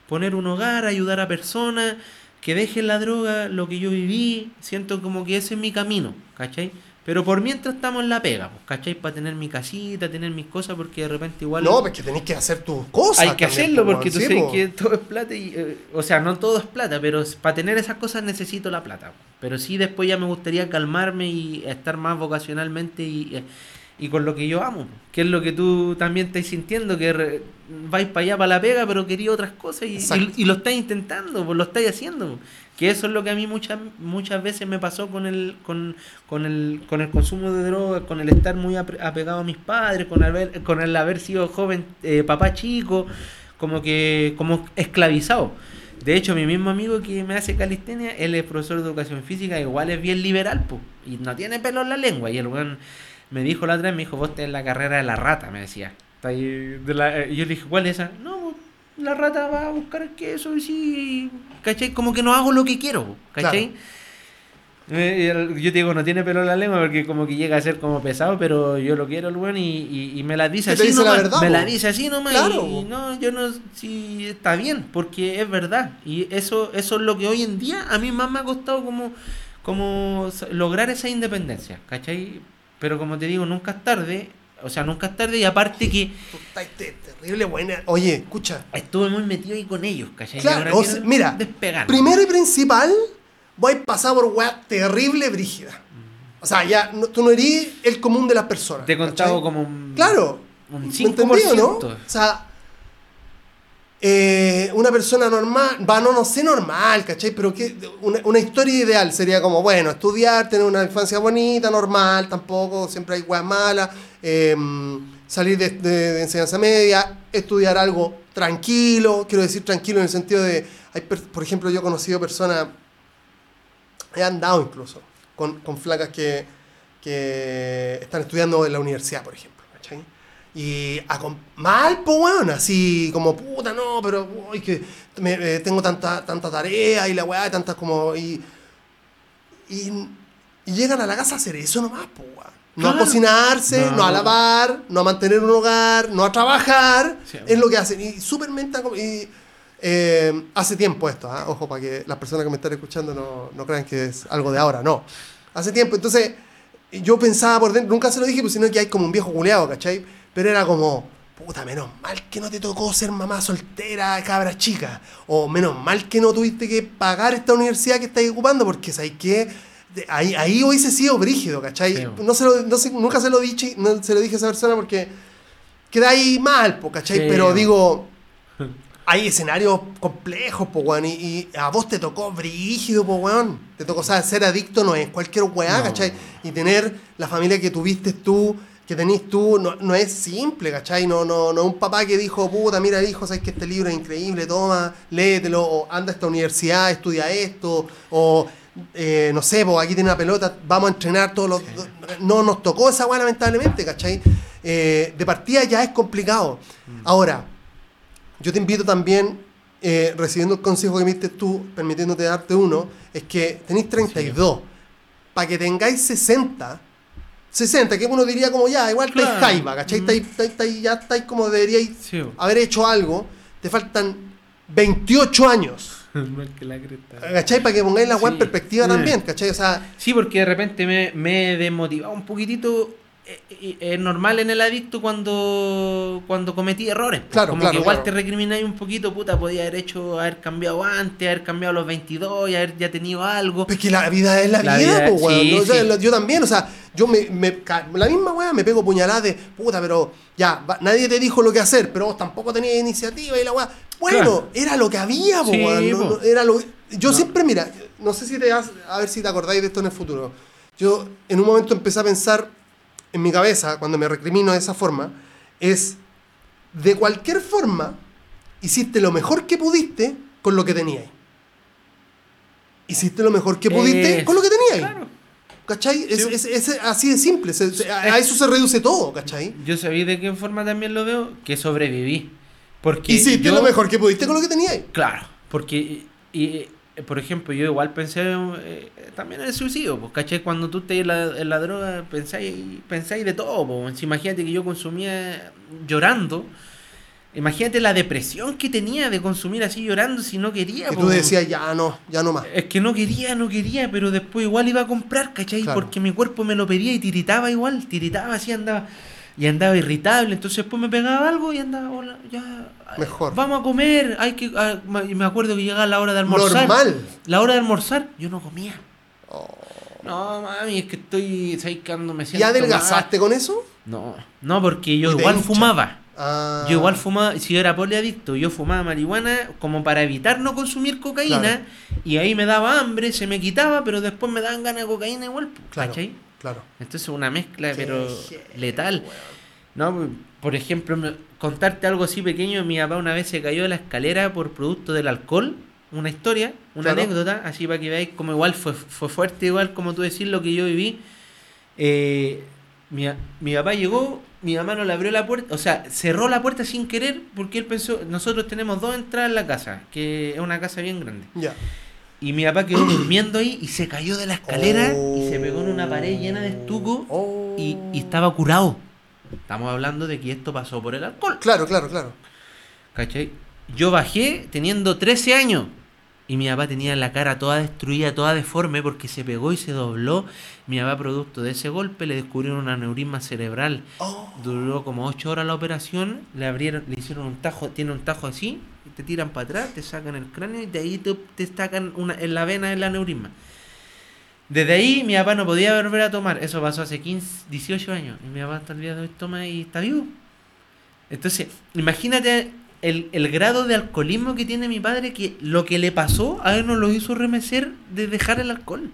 poner un hogar, ayudar a personas, que deje la droga, lo que yo viví, siento como que ese es mi camino, ¿cachai? Pero por mientras estamos en la pega, pues, ¿cachai? Para tener mi casita, tener mis cosas, porque de repente igual... No, pues que tenéis que hacer tus cosas. Hay que también, hacerlo pues, porque tú sabes po. que todo es plata y... eh, o sea, no todo es plata, pero para tener esas cosas necesito la plata. Pero sí después ya me gustaría calmarme y estar más vocacionalmente y, eh, y con lo que yo amo. Que es lo que tú también estás sintiendo, que re- vais para allá, para la pega, pero quería otras cosas y, Exacto. y, y lo estás intentando, pues lo estás haciendo. Que eso es lo que a mí muchas muchas veces me pasó con el con, con el con el consumo de drogas, con el estar muy ape- apegado a mis padres, con haber con el haber sido joven eh, papá chico, como que como esclavizado. De hecho, mi mismo amigo que me hace calistenia, él es profesor de educación física, igual es bien liberal, pues, y no tiene pelo en la lengua. Y el weón me dijo la otra vez, me dijo, vos tenés la carrera de la rata, me decía. La- y yo le dije, ¿cuál es esa? No, la rata va a buscar queso y sí, ¿cachai? Como que no hago lo que quiero, ¿cachai? Eh, Yo te digo, no tiene pelo en la lengua porque como que llega a ser como pesado, pero yo lo quiero el weón y, y, y me la dice así dice la nomás. verdad, me la dice así nomás. Claro, y, no, yo no, sí, está bien, porque es verdad. Y eso, eso es lo que hoy en día a mí más me ha costado como, como lograr esa independencia, ¿cachai? Pero como te digo, nunca es tarde. O sea, nunca es tarde y aparte que Tú estás te- terrible buena. Oye, escucha. estuve muy metido ahí con ellos, ¿cachai? Claro, o sea, mira. Primero y principal, voy a pasar por weá terrible, brígida. O sea, ya no- tú no eres el común de las personas. Te he contado como un, Claro. un ¿Me 5%. entendí o no? O sea, eh, una persona normal, va, no, no sé normal, ¿cachai? Pero que una, historia ideal sería como, bueno, estudiar, tener una infancia bonita, normal, tampoco, siempre hay weas malas, eh, salir de, de- de enseñanza media, estudiar algo tranquilo, quiero decir tranquilo en el sentido de, hay por ejemplo, yo he conocido personas, he andado incluso, con, con flacas que, que están estudiando en la universidad, por ejemplo. Y a mal, pues, weón, así como, puta, no, pero uy, que me- eh, tengo tanta, tanta tarea y la weá, y tantas como. Y, y, y llegan a la casa a hacer eso nomás, pues, weón. No a cocinarse, no. No. a lavar, no a mantener un hogar, no a trabajar. Sí. es lo que hacen. Y súper menta. Y, eh, hace tiempo esto, ¿ah? ojo, para que las personas que me están escuchando no, no crean que es algo de ahora, no. Hace tiempo, entonces yo pensaba por dentro, nunca se lo dije, pues sino que hay como un viejo culeado, ¿cachai? Pero era como, puta, menos mal que no te tocó ser mamá soltera, cabra chica. O menos mal que no tuviste que pagar esta universidad que estás ocupando, porque ¿sabes qué? De- Ahí, ahí hubiese sido brígido, ¿cachai? Sí, no se lo, no se- nunca se lo, dije, no se lo dije a esa persona porque queda ahí mal, ¿cachai? Sí, Pero digo, hay escenarios complejos, po, weón, y, y a vos te tocó brígido, po, weón. Te tocó, o sea, ser adicto no es cualquier weá, No. ¿cachai? Y tener la familia que tuviste tú, que tenés tú, no, no es simple, ¿cachai? No, no, no un papá que dijo, puta, mira, hijo, sabes que este libro es increíble, toma, léetelo, o anda a esta universidad, estudia esto, o eh, no sé, pues aquí tiene una pelota, vamos a entrenar todos los... No nos tocó esa weá, lamentablemente, ¿cachai? Eh, de partida ya es complicado. Ahora, yo te invito también, eh, recibiendo el consejo que me diste tú, permitiéndote darte uno, es que tenéis 32. Para que tengáis 60, 60, que uno diría como ya, igual estáis Claro. jaiba, ¿cachai? Mm. Estáis- ya estáis como deberíais Sí, haber hecho algo. Te faltan 28 años. ¿cachai? Para que pongáis la web en perspectiva también, ¿cachai? O sea, Sí, porque de repente me, me he desmotivado un poquitito. Eh, eh, Es normal en el adicto cuando, cuando cometí errores. pues. Claro, Como claro, que igual claro. te recrimináis un poquito, puta, podía haber hecho, haber cambiado antes, haber cambiado a los 22 y haber ya tenido algo. Pues que la vida es la, La vida, vida- po, weón. sí, ¿no? O sea, sí. lo- yo también, o sea, yo me, me la misma weá me pego puñaladas de puta, pero ya, va- nadie te dijo lo que hacer, pero vos tampoco tenías iniciativa y la weá. Bueno, era lo que había, po, Sí, weón, no- po. no- era lo Yo No. siempre, mira, no sé si te has- a ver si te acordáis de esto en el futuro. Yo en un momento empecé a pensar en mi cabeza, cuando me recrimino de esa forma, es de cualquier forma, hiciste lo mejor que pudiste con lo que tenías. Hiciste lo mejor que pudiste Es- con lo que tenías. Claro. ¿Cachai? Es, Sí. es- es así de simple. a a eso se reduce todo, ¿cachai? Yo sabía de qué forma también lo veo, que sobreviví. Porque Hiciste yo- lo mejor que pudiste con lo que tenías. Claro, porque, y, por ejemplo, yo igual pensé eh, también en el suicidio, pues, ¿cachai? Cuando tú te en la, en la droga pensáis, pensáis de todo, pues. Imagínate que yo consumía llorando, Imagínate la depresión que tenía de consumir así llorando si no quería. Y po. tú decías, ya no, ya no más. Es que no quería, no quería, pero después igual iba a comprar, ¿cachai? Claro. Porque mi cuerpo me lo pedía y tiritaba igual, tiritaba así, andaba. Y andaba irritable, entonces después me pegaba algo y andaba, hola, ya. Mejor. Vamos a comer, hay que. ah, y me acuerdo que llegaba la hora de almorzar. Normal. La hora de almorzar, yo no comía. Oh. No, mami, es que estoy. ¿sabes qué? Ando, me ¿Y siento adelgazaste con eso? No, no, porque yo Y igual hincha. fumaba. Ah. Yo igual fumaba, si yo era poliadicto, yo fumaba marihuana como para evitar no consumir cocaína Claro. y ahí me daba hambre, se me quitaba, pero después me daban ganas de cocaína igual, Claro. ¿cachai? Claro. Entonces una mezcla, pero letal. ¿no? Por ejemplo, contarte algo así pequeño, mi papá una vez se cayó de la escalera por producto del alcohol, una historia, una Claro. anécdota, así para que veáis como igual fue, fue fuerte, igual como tú decís lo que yo viví. Eh, mi, mi papá llegó, mi mamá no le abrió la puerta, o sea, cerró la puerta sin querer porque él pensó, nosotros tenemos dos entradas en la casa, que es una casa bien grande. Ya. Y mi papá quedó durmiendo ahí y se cayó de la escalera y se pegó en una pared llena de estuco Oh. y, y estaba curado. Estamos hablando de que esto pasó por el alcohol. Claro, claro, claro. ¿Cachai? Yo bajé teniendo 13 años y mi papá tenía la cara toda destruida, toda deforme porque se pegó y se dobló. Mi papá, producto de ese golpe, le descubrieron un aneurisma cerebral. Oh. Duró como 8 horas la operación, le abrieron, le hicieron un tajo, tiene un tajo así, te tiran para atrás, te sacan el cráneo y de ahí te, te sacan una, en la vena el aneurisma. Desde ahí mi papá no podía volver a tomar. Eso pasó hace 15, 18 años. Y mi papá hasta el día de hoy toma y está vivo. Entonces, imagínate el, el grado de alcoholismo que tiene mi padre, que lo que le pasó a él no lo hizo remecer de dejar el alcohol.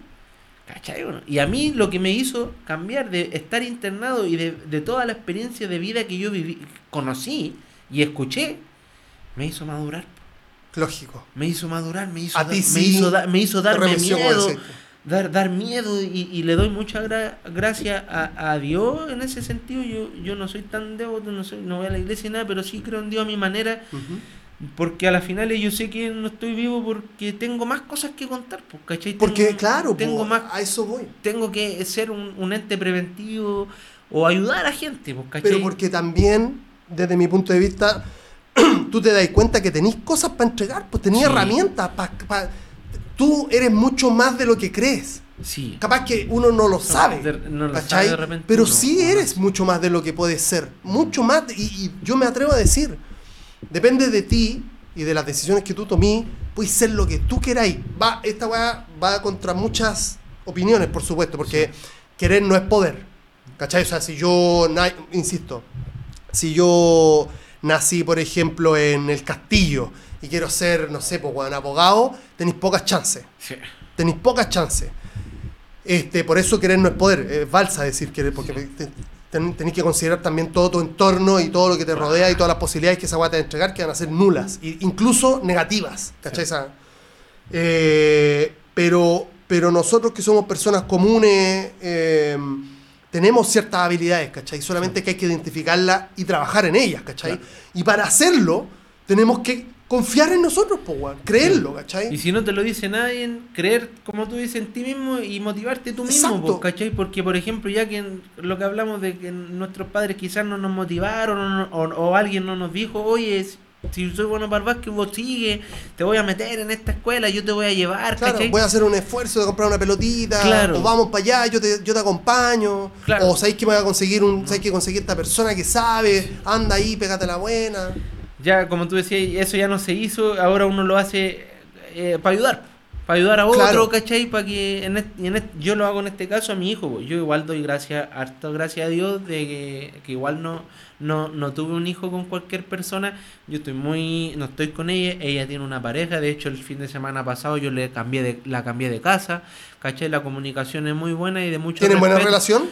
¿Cachai? Y a mí lo que me hizo cambiar de estar internado y de, de toda la experiencia de vida que yo viví, conocí y escuché, me hizo madurar. Lógico. Me hizo madurar, me hizo, A dar- ti me sí hizo, da- me hizo darme miedo dar, dar miedo y, y le doy mucha gra- gracias a, a Dios en ese sentido. Yo, yo no soy tan devoto, no, soy, no voy a la iglesia y nada, pero sí creo en Dios a mi manera, porque a las finales yo sé que no estoy vivo porque tengo más cosas que contar, pues, ¿cachai? Porque, Tengo- claro, tengo po, más, a eso voy. tengo que ser un, un ente preventivo o ayudar a gente, pues, ¿cachai? Pero porque también, desde mi punto de vista, tú te das cuenta que tenéis cosas para entregar, pues tenías Sí. herramientas. pa- pa- tú eres mucho más de lo que crees. Sí. Capaz que uno no lo sabe, de- no lo ¿cachai? sabe de repente Pero uno, sí no. eres mucho más de lo que puedes ser. Mucho más. Y, y yo me atrevo a decir, depende de ti y de las decisiones que tú tomís, puedes ser lo que tú queráis. Va, esta weá va contra muchas opiniones, por supuesto, porque querer no es poder. ¿Cachai? O sea, si yo, insisto, si yo nací, por ejemplo, en el castillo y quiero ser, no sé, pues, weón, abogado, tenéis pocas chances Sí. tenéis pocas chances. Este, por eso querer no es poder, es balsa decir querer, porque ten- tenéis que considerar también todo tu entorno y todo lo que te rodea y todas las posibilidades que esa weá te va a entregar que van a ser nulas, e incluso negativas. ¿Cachai? Esa- eh, pero, pero nosotros que somos personas comunes, eh, tenemos ciertas habilidades, ¿cachai? Solamente que hay que identificarlas y trabajar en ellas, ¿cachai? Claro. Y para hacerlo, tenemos que confiar en nosotros, po, weón, creerlo, ¿cachai? Y si no te lo dice nadie, creer, como tú dices, en ti mismo y motivarte tú mismo, pues, ¿cachai? Porque, por ejemplo, ya que en lo que hablamos de que nuestros padres quizás no nos motivaron o- o alguien no nos dijo, oye, si soy bueno para el básquet, vos sigue, te voy a meter en esta escuela, yo te voy a llevar, Claro, ¿cachai? voy a hacer un esfuerzo de comprar una pelotita, Claro. o vamos para allá, yo te, yo te acompaño, Claro. o sabéis que voy a conseguir un, sabéis que conseguir esta persona que sabe, anda ahí, pégate la buena. Ya, como tú decías, eso ya no se hizo, ahora uno lo hace eh, para ayudar, para ayudar a otro, Claro. ¿cachai? Para que en est- y en est- yo lo hago en este caso a mi hijo, pues. yo igual doy gracias, harto gracias a Dios de que, que igual no, no, no tuve un hijo con cualquier persona, yo estoy muy, no estoy con ella, ella tiene una pareja, de hecho el fin de semana pasado yo le cambié de, la cambié de casa, ¿cachai? La comunicación es muy buena y de mucho ¿Tienen buena relación?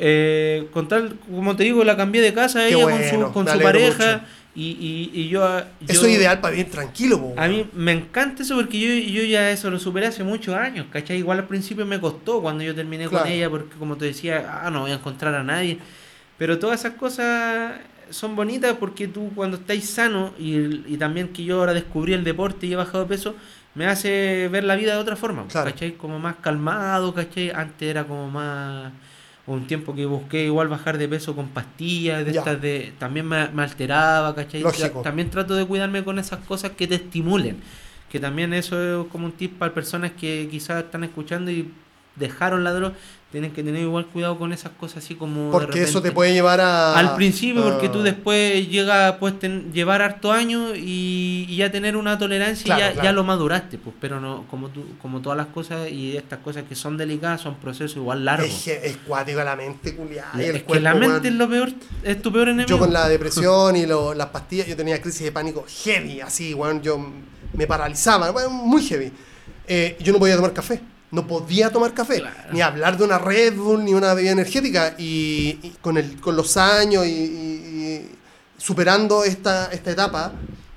Eh, con tal, como te digo, la cambié de casa Qué ella con su, con su pareja mucho. Y, y, y yo, yo- Eso es ideal para vivir tranquilo, po, A mí me encanta eso porque yo, yo ya eso lo superé hace muchos años, ¿cachai? Igual al principio me costó cuando yo terminé Claro. con ella porque como te decía, ah, no voy a encontrar a nadie. Pero todas esas cosas son bonitas porque tú cuando estáis sano y, y también que yo ahora descubrí el deporte y he bajado de peso, me hace ver la vida de otra forma, Claro. ¿cachai? Como más calmado, ¿cachai? Antes era como más... un tiempo que busqué igual bajar de peso con pastillas, de Ya. estas de. También me, me alteraba, ¿cachai? Lógico. También trato de cuidarme con esas cosas que te estimulen. Que también eso es como un tip para personas que quizás están escuchando y dejaron la droga. Tienen que tener igual cuidado con esas cosas así como. de Porque eso te puede llevar a... Al principio, porque tú Ah. después llegas, puedes ten- llevar harto años y, y ya tener una tolerancia Claro, y ya, claro. ya lo maduraste, pues. Pero no, como tú, como todas las cosas y estas cosas que son delicadas son procesos igual largos. Es, es cuático la mente, culiada. Es que la mente es lo peor, es tu peor enemigo. Yo con la depresión y lo- las pastillas, yo tenía crisis de pánico heavy, así, weón, yo me paralizaba, muy heavy. Eh, yo no podía tomar café, no podía tomar café, Claro. ni hablar de una Red Bull, ni una bebida energética, y, y con, el, con los años y, y- y superando esta, esta etapa,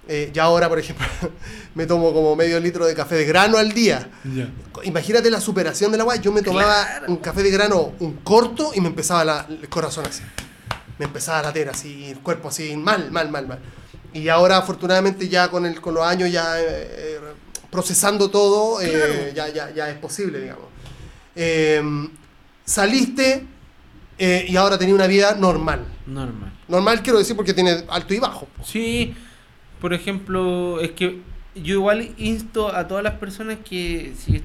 eh, ya ahora, por ejemplo, me tomo como medio litro de café de grano al día. Imagínate la superación de la weá. Yo me tomaba Claro. un café de grano, un corto, y me empezaba la- el corazón así. Me empezaba a latir así, el cuerpo así, mal, mal, mal, mal. Y ahora, afortunadamente, ya con, el, con los años, ya eh, eh, procesando todo, eh, ya, ya, ya es posible, digamos. Eh, saliste eh, y ahora tenía una vida normal. Normal. Normal quiero decir porque tiene alto y bajo. Sí, por ejemplo, es que yo igual insto a todas las personas que si,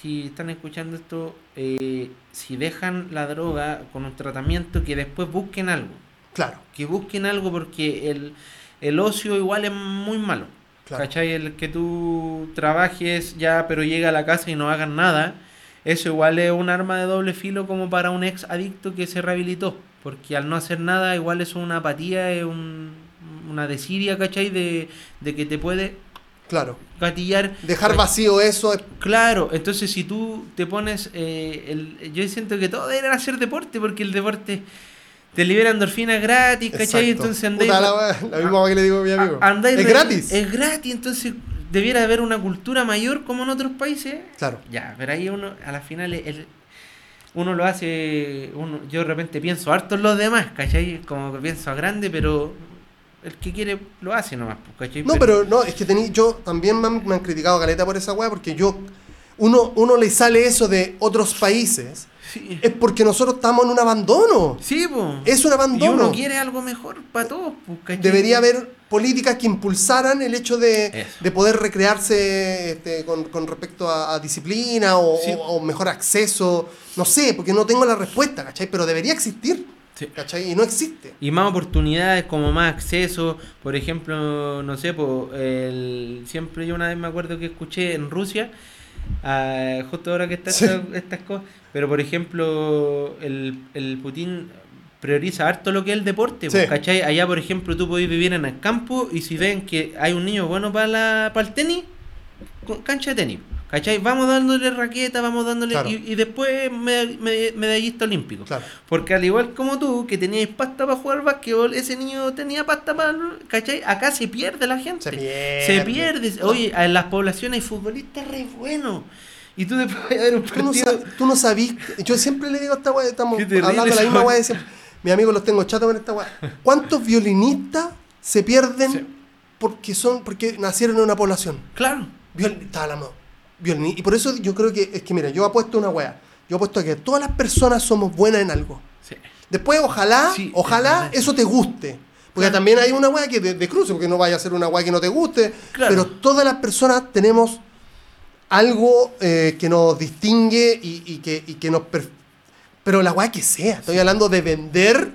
si están escuchando esto, eh, si dejan la droga con un tratamiento, que después busquen algo. Claro, Que busquen algo porque el, el ocio igual es muy malo. Claro. ¿Cachai? El que tú trabajes ya, pero llega a la casa y no hagas nada, eso igual es un arma de doble filo como para un ex adicto que se rehabilitó. Porque al no hacer nada, igual es una apatía, es un- una desidia, ¿cachai? De, de que te puede Claro. gatillar. Dejar vacío eso es Claro, entonces si tú te pones. eh, el, yo siento que todo debería hacer deporte, porque el deporte te libera endorfinas gratis, ¿cachai? Exacto. Entonces andáis. Puta la la misma que le digo a mi amigo. a- andáis es gratis. Es gratis, entonces debiera haber una cultura mayor como en otros países. Claro. Ya, pero ahí uno, a la final, el- uno lo hace. Uno, yo de repente pienso harto en los demás, ¿cachai? Como que pienso a grande, pero el que quiere lo hace nomás, pues, ¿cachai? No, pero no, es que tení, yo también me han, me han criticado caleta por esa weá, porque yo, uno, uno le sale eso de otros países, Sí, es porque nosotros estamos en un abandono. sí pues. Es un Y abandono. uno quiere algo mejor para todos, ¿cachai? Debería haber políticas que impulsaran el hecho de, de poder recrearse este, con, con respecto a, a disciplina o, Sí. o- o mejor acceso. No sé, porque no tengo la respuesta, ¿cachai? Pero debería existir, Sí. ¿cachai? Y no existe. Y más oportunidades, como más acceso. Por ejemplo, no sé, po, el, siempre yo una vez me acuerdo que escuché en Rusia, ah, justo ahora que están Sí. estas, cosas, pero por ejemplo, el, el Putin prioriza harto lo que es el deporte, po, Sí. ¿cachai? Allá, por ejemplo, tú podés vivir en el campo y si ven que hay un niño bueno para, la, para el tenis, con- cancha de tenis. ¿Cachai? Vamos dándole raqueta, vamos dándole. Claro. Y, y después me- me- medallista olímpico. Claro. Porque al igual como tú, que tenías pasta para jugar básquetbol, ese niño tenía pasta para... ¿Cachai? Acá se pierde la gente. Se pierde. Se pierde. Oye, en las poblaciones hay futbolistas re buenos. Y tú después vas a ver un Tú no, partido... tú no sabís. Yo siempre le digo a esta weá, estamos hablando de la misma weá. de siempre. Mis amigos los tengo chatos con esta weá. ¿Cuántos violinistas se pierden Sí. porque son porque nacieron en una población? Claro. Viol- estaba Y por eso yo creo que es que, mira, yo apuesto una weá. Yo apuesto a que todas las personas somos buenas en algo. Sí. Después, ojalá, Sí, ojalá eso te guste. Porque Claro. también hay una weá que de, de cruce, porque no vaya a ser una weá que no te guste. Claro. Pero todas las personas tenemos algo eh, que nos distingue y, y que, y que nos... per- Pero la weá que sea. Estoy hablando de vender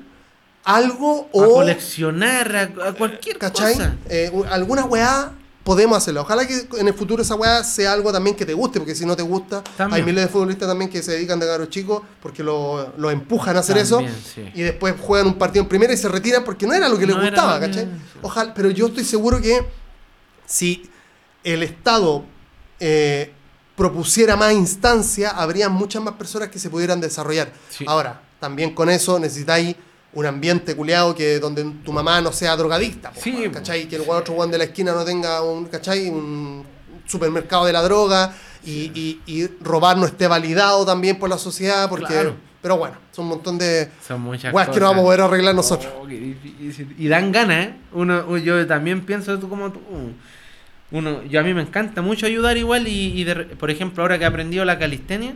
algo A o... coleccionar, a, a cualquier ¿Cachai? cosa. Eh, alguna weá podemos hacerla. Ojalá que en el futuro esa weá sea algo también que te guste, porque si no te gusta, También. hay miles de futbolistas también que se dedican de caros chicos porque lo, lo empujan a hacer También, eso sí. y después juegan un partido en primera y se retiran porque no era lo que les No gustaba, ¿cachai? Ojalá, pero yo estoy seguro que si el Estado eh, propusiera más instancia, habría muchas más personas que se pudieran desarrollar. Sí. Ahora, también con eso necesitáis un ambiente culeado que donde tu mamá no sea drogadicta, po, Sí. Que el otro weón de la esquina no tenga un, ¿cachai? Un supermercado de la droga y, y- y robar no esté validado también por la sociedad, porque... Claro. Pero bueno, son un montón de Son muchas cosas. que no vamos a poder arreglar nosotros. Oh. Y dan ganas, ¿eh? Uno, yo también pienso tú como tú. Uno, yo a mí me encanta mucho ayudar igual y, y de por ejemplo ahora que he aprendido la calistenia,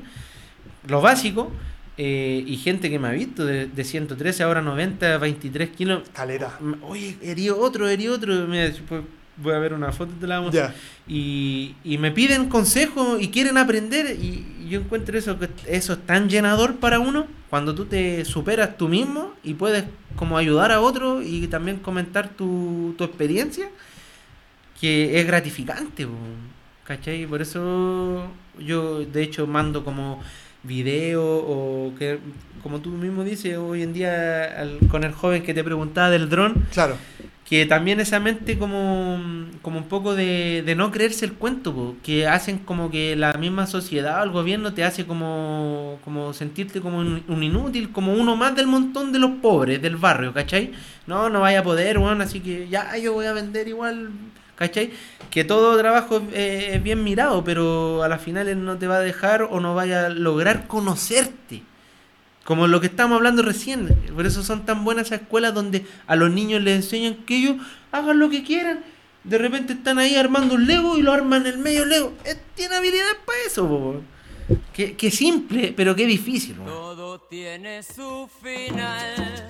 lo básico, eh, y gente que me ha visto de, de 113 ahora 90, 23 kilos. Calera. Oye, herí otro, herí otro. Mira, después voy a ver una foto de la vamos y, y me piden consejos y quieren aprender y yo encuentro eso eso es tan llenador para uno cuando tú te superas tú mismo y puedes como ayudar a otro y también comentar tu, tu experiencia que es gratificante ¿cachai? por eso yo de hecho mando como video o que como tú mismo dices hoy en día al- con el joven que te preguntaba del dron Claro. que también esa mente como, como un poco de, de no creerse el cuento, po, que hacen como que la misma sociedad o el gobierno te hace como, como sentirte como un, un inútil, como uno más del montón de los pobres del barrio, ¿cachai? No, no vaya a poder, bueno, así que ya yo voy a vender igual, ¿cachai? Que todo trabajo eh, es bien mirado, pero a las finales no te va a dejar o no vaya a lograr conocerte. Como lo que estamos hablando recién. Por eso son tan buenas esas escuelas donde a los niños les enseñan que ellos hagan lo que quieran. De repente están ahí armando un Lego y lo arman en el medio Lego. Eh, Tiene habilidad para eso, po. Qué, simple, pero qué difícil. Todo tiene su final.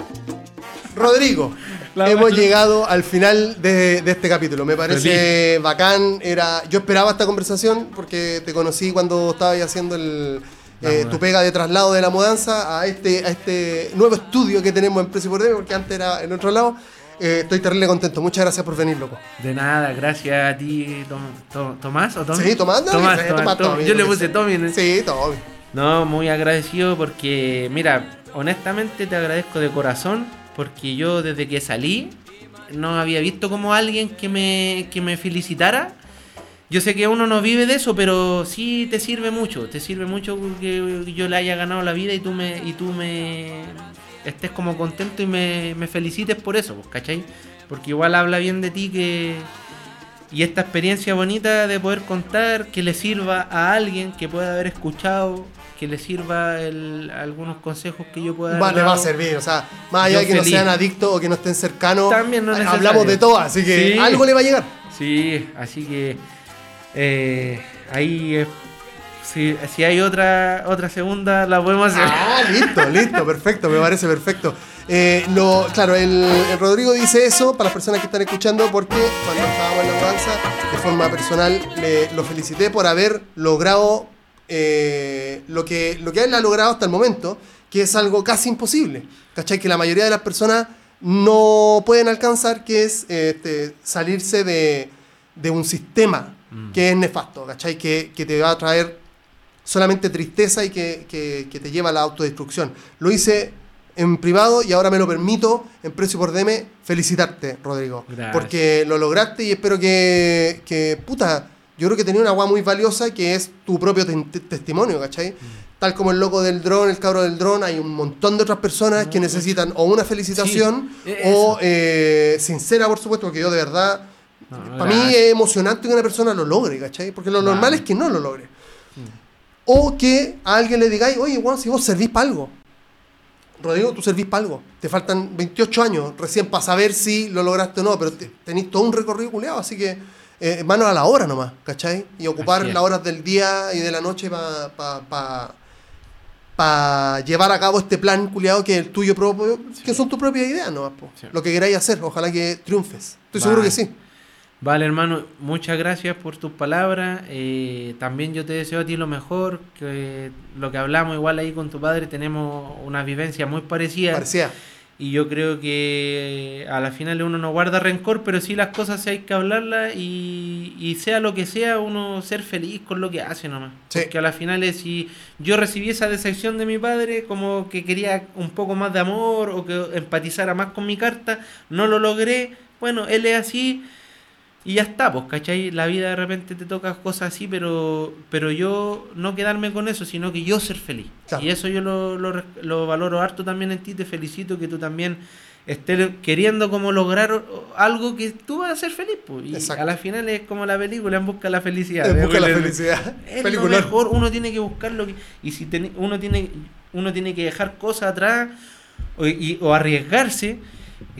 Rodrigo, La- hemos llegado al final de, de este capítulo. Me parece bacán. Era, yo esperaba esta conversación porque te conocí cuando estabas haciendo el, eh, tu pega de traslado de la mudanza a este, a este nuevo estudio que tenemos en Precio por Debe, porque antes era en otro lado. Eh, estoy terrible contento. Muchas gracias por venir, loco. De nada, gracias a ti, Tom- To- Tomás o Tommy. Sí, Tomás, no, Tomás, eh, Tomás, Tomás, Tommy. Tommy, Yo le puse. Tommy. el- Sí, Tommy. No, muy agradecido porque, mira, honestamente te agradezco de corazón porque yo desde que salí no había visto como alguien que me, que me felicitara. Yo sé que uno no vive de eso, pero sí te sirve mucho, te sirve mucho que yo le haya ganado la vida y tú me, y tú me estés como contento y me, felicites por eso, pues, ¿cachai? Porque igual habla bien de ti que, y esta experiencia bonita de poder contar que le sirva a alguien que pueda haber escuchado, que le sirva el- algunos consejos que yo pueda haber Vale, va a servir, o sea, más allá de que no sean adictos o que no estén cercanos, También no hablamos de todo, así que Sí. algo le va a llegar. Sí, así que eh, ahí eh, si, si hay otra otra segunda la podemos hacer. Ah, listo, listo, perfecto, me parece perfecto. Eh, claro, el, el Rodrigo dice eso para las personas que están escuchando porque cuando estábamos en la mudanza, de forma personal, le, lo felicité por haber logrado eh, lo, que, lo que él ha logrado hasta el momento, que es algo casi imposible. ¿Cachai? Que la mayoría de las personas no pueden alcanzar, que es este, salirse de, de un sistema que es nefasto, ¿cachai? Que, que te va a traer solamente tristeza y que, que- que te lleva a la autodestrucción. Lo hice en privado y ahora me lo permito en precio por DM felicitarte, Rodrigo. Gracias. Porque lo lograste y espero que, que, puta, yo creo que tenía una agua muy valiosa que es tu propio te- te- testimonio, ¿cachai? Mm. Tal como el loco del dron, el cabro del dron, hay un montón de otras personas que necesitan o una felicitación Sí, e- o eh, sincera, por supuesto, porque yo de verdad, No, para mí es emocionante que una persona lo logre, ¿cachai? Porque lo normal es que no lo logre. O que a alguien le digáis, oye, Juan, si vos servís para algo. Rodrigo, tú servís para algo. Te faltan 28 años recién para saber si lo lograste o no, pero te- tenéis todo un recorrido culeado, así que eh, manos a la hora nomás, ¿cachai? Y ocupar las horas del día y de la noche para pa, pa- pa llevar a cabo este plan culeado que es el tuyo propio, que son tus propias ideas nomás, po. Sí. Lo que queráis hacer, ojalá que triunfes. Estoy seguro Vale. que sí. Vale, hermano, muchas gracias por tus palabras. Eh, también yo te deseo a ti lo mejor, que lo que hablamos igual ahí con tu padre, tenemos una vivencia muy parecida. Parecía. Y yo creo que a la final uno no guarda rencor, pero sí las cosas sí hay que hablarlas y, y sea lo que sea, uno ser feliz con lo que hace nomás. Sí. Porque a la final es si yo recibí esa decepción de mi padre, como que quería un poco más de amor o que empatizara más con mi carta, no lo logré, bueno, él es así y ya está, pues, ¿cachai? La vida de repente te toca cosas así, pero, pero yo no quedarme con eso, sino que yo ser feliz. Claro. Y eso yo lo, lo, lo valoro harto también en ti, te felicito que tú también estés queriendo como lograr algo que tú vas a ser feliz, pues. Y Exacto. a la final es como la película, en busca de la felicidad. En busca de la felicidad. Es lo mejor, uno tiene que buscar lo que... Y si teni- uno, tiene, uno tiene que dejar cosas atrás o, y- o arriesgarse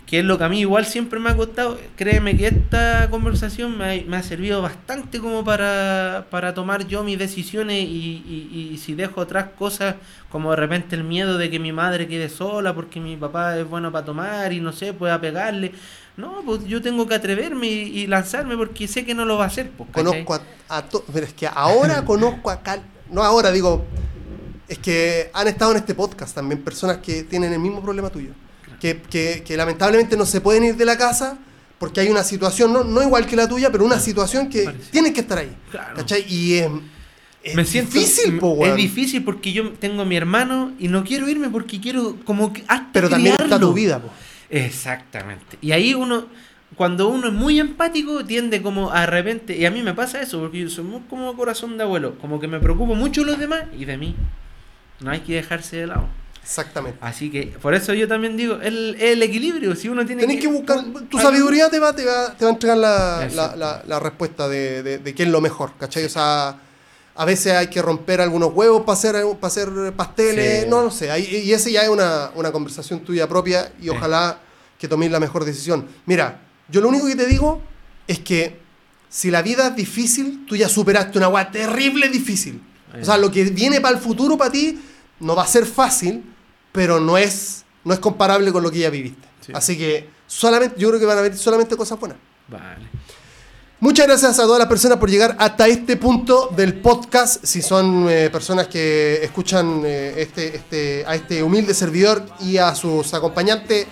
que es lo que a mí igual siempre me ha costado. Créeme que esta conversación me ha, me ha servido bastante como para, para tomar yo mis decisiones y, y- y si dejo otras cosas, como de repente el miedo de que mi madre quede sola porque mi papá es bueno para tomar y no sé, pueda pegarle. No, pues yo tengo que atreverme y, y lanzarme porque sé que no lo va a hacer. Pues. Conozco a, a to- pero es que ahora conozco a cal- no ahora digo, es que han estado en este podcast también personas que tienen el mismo problema tuyo, que, que- que lamentablemente no se pueden ir de la casa porque hay una situación, no, no igual que la tuya, pero una situación que Parece. tienen que estar ahí. Claro. ¿Cachai? Y es, es me siento difícil, po, es weón. difícil porque yo tengo a mi hermano y no quiero irme porque quiero como que hasta Pero también está tu vida, po. Exactamente. Y ahí uno, cuando uno es muy empático, tiende como a repente, y a mí me pasa eso, porque yo soy muy como corazón de abuelo, como que me preocupo mucho de los demás y de mí. No hay que dejarse de lado. Exactamente. Así que, por eso yo también digo, el, el equilibrio, si uno tiene Tenés que buscar, tu sabiduría te va, te va, te va a entregar la, la, la- la respuesta de, de, de qué es lo mejor, ¿cachai? O sea, a veces hay que romper algunos huevos para hacer, para hacer pasteles, Sí. no lo sé. y ese ya es una, una conversación tuya propia y Sí. ojalá que toméis la mejor decisión. Mira, yo lo único que te digo es que si la vida es difícil, tú ya superaste una agua terrible difícil. O sea, lo que viene para el futuro para ti no va a ser fácil, pero no es, no es comparable con lo que ya viviste. Sí. Así que solamente, yo creo que van a haber solamente cosas buenas. Vale. Muchas gracias a todas las personas por llegar hasta este punto del podcast. Si son eh, personas que escuchan eh, este, este, a este humilde servidor y a sus acompañantes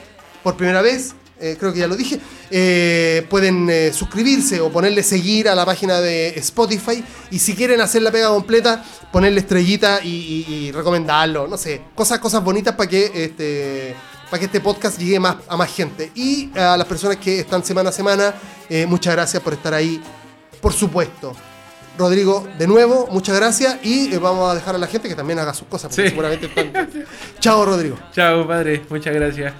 por primera vez, eh, creo que ya lo dije, eh, pueden eh, suscribirse o ponerle seguir a la página de Spotify. Y si quieren hacer la pega completa, ponerle estrellita y, y- y recomendarlo. No sé, cosas, cosas bonitas para que este para que este podcast llegue más, a más gente. Y a las personas que están semana a semana, muchas gracias por estar ahí, por supuesto. Rodrigo, de nuevo, muchas gracias y eh, vamos a dejar a la gente que también haga sus cosas, porque Sí. seguramente están... Chao, Rodrigo. Chao, padre. Muchas gracias.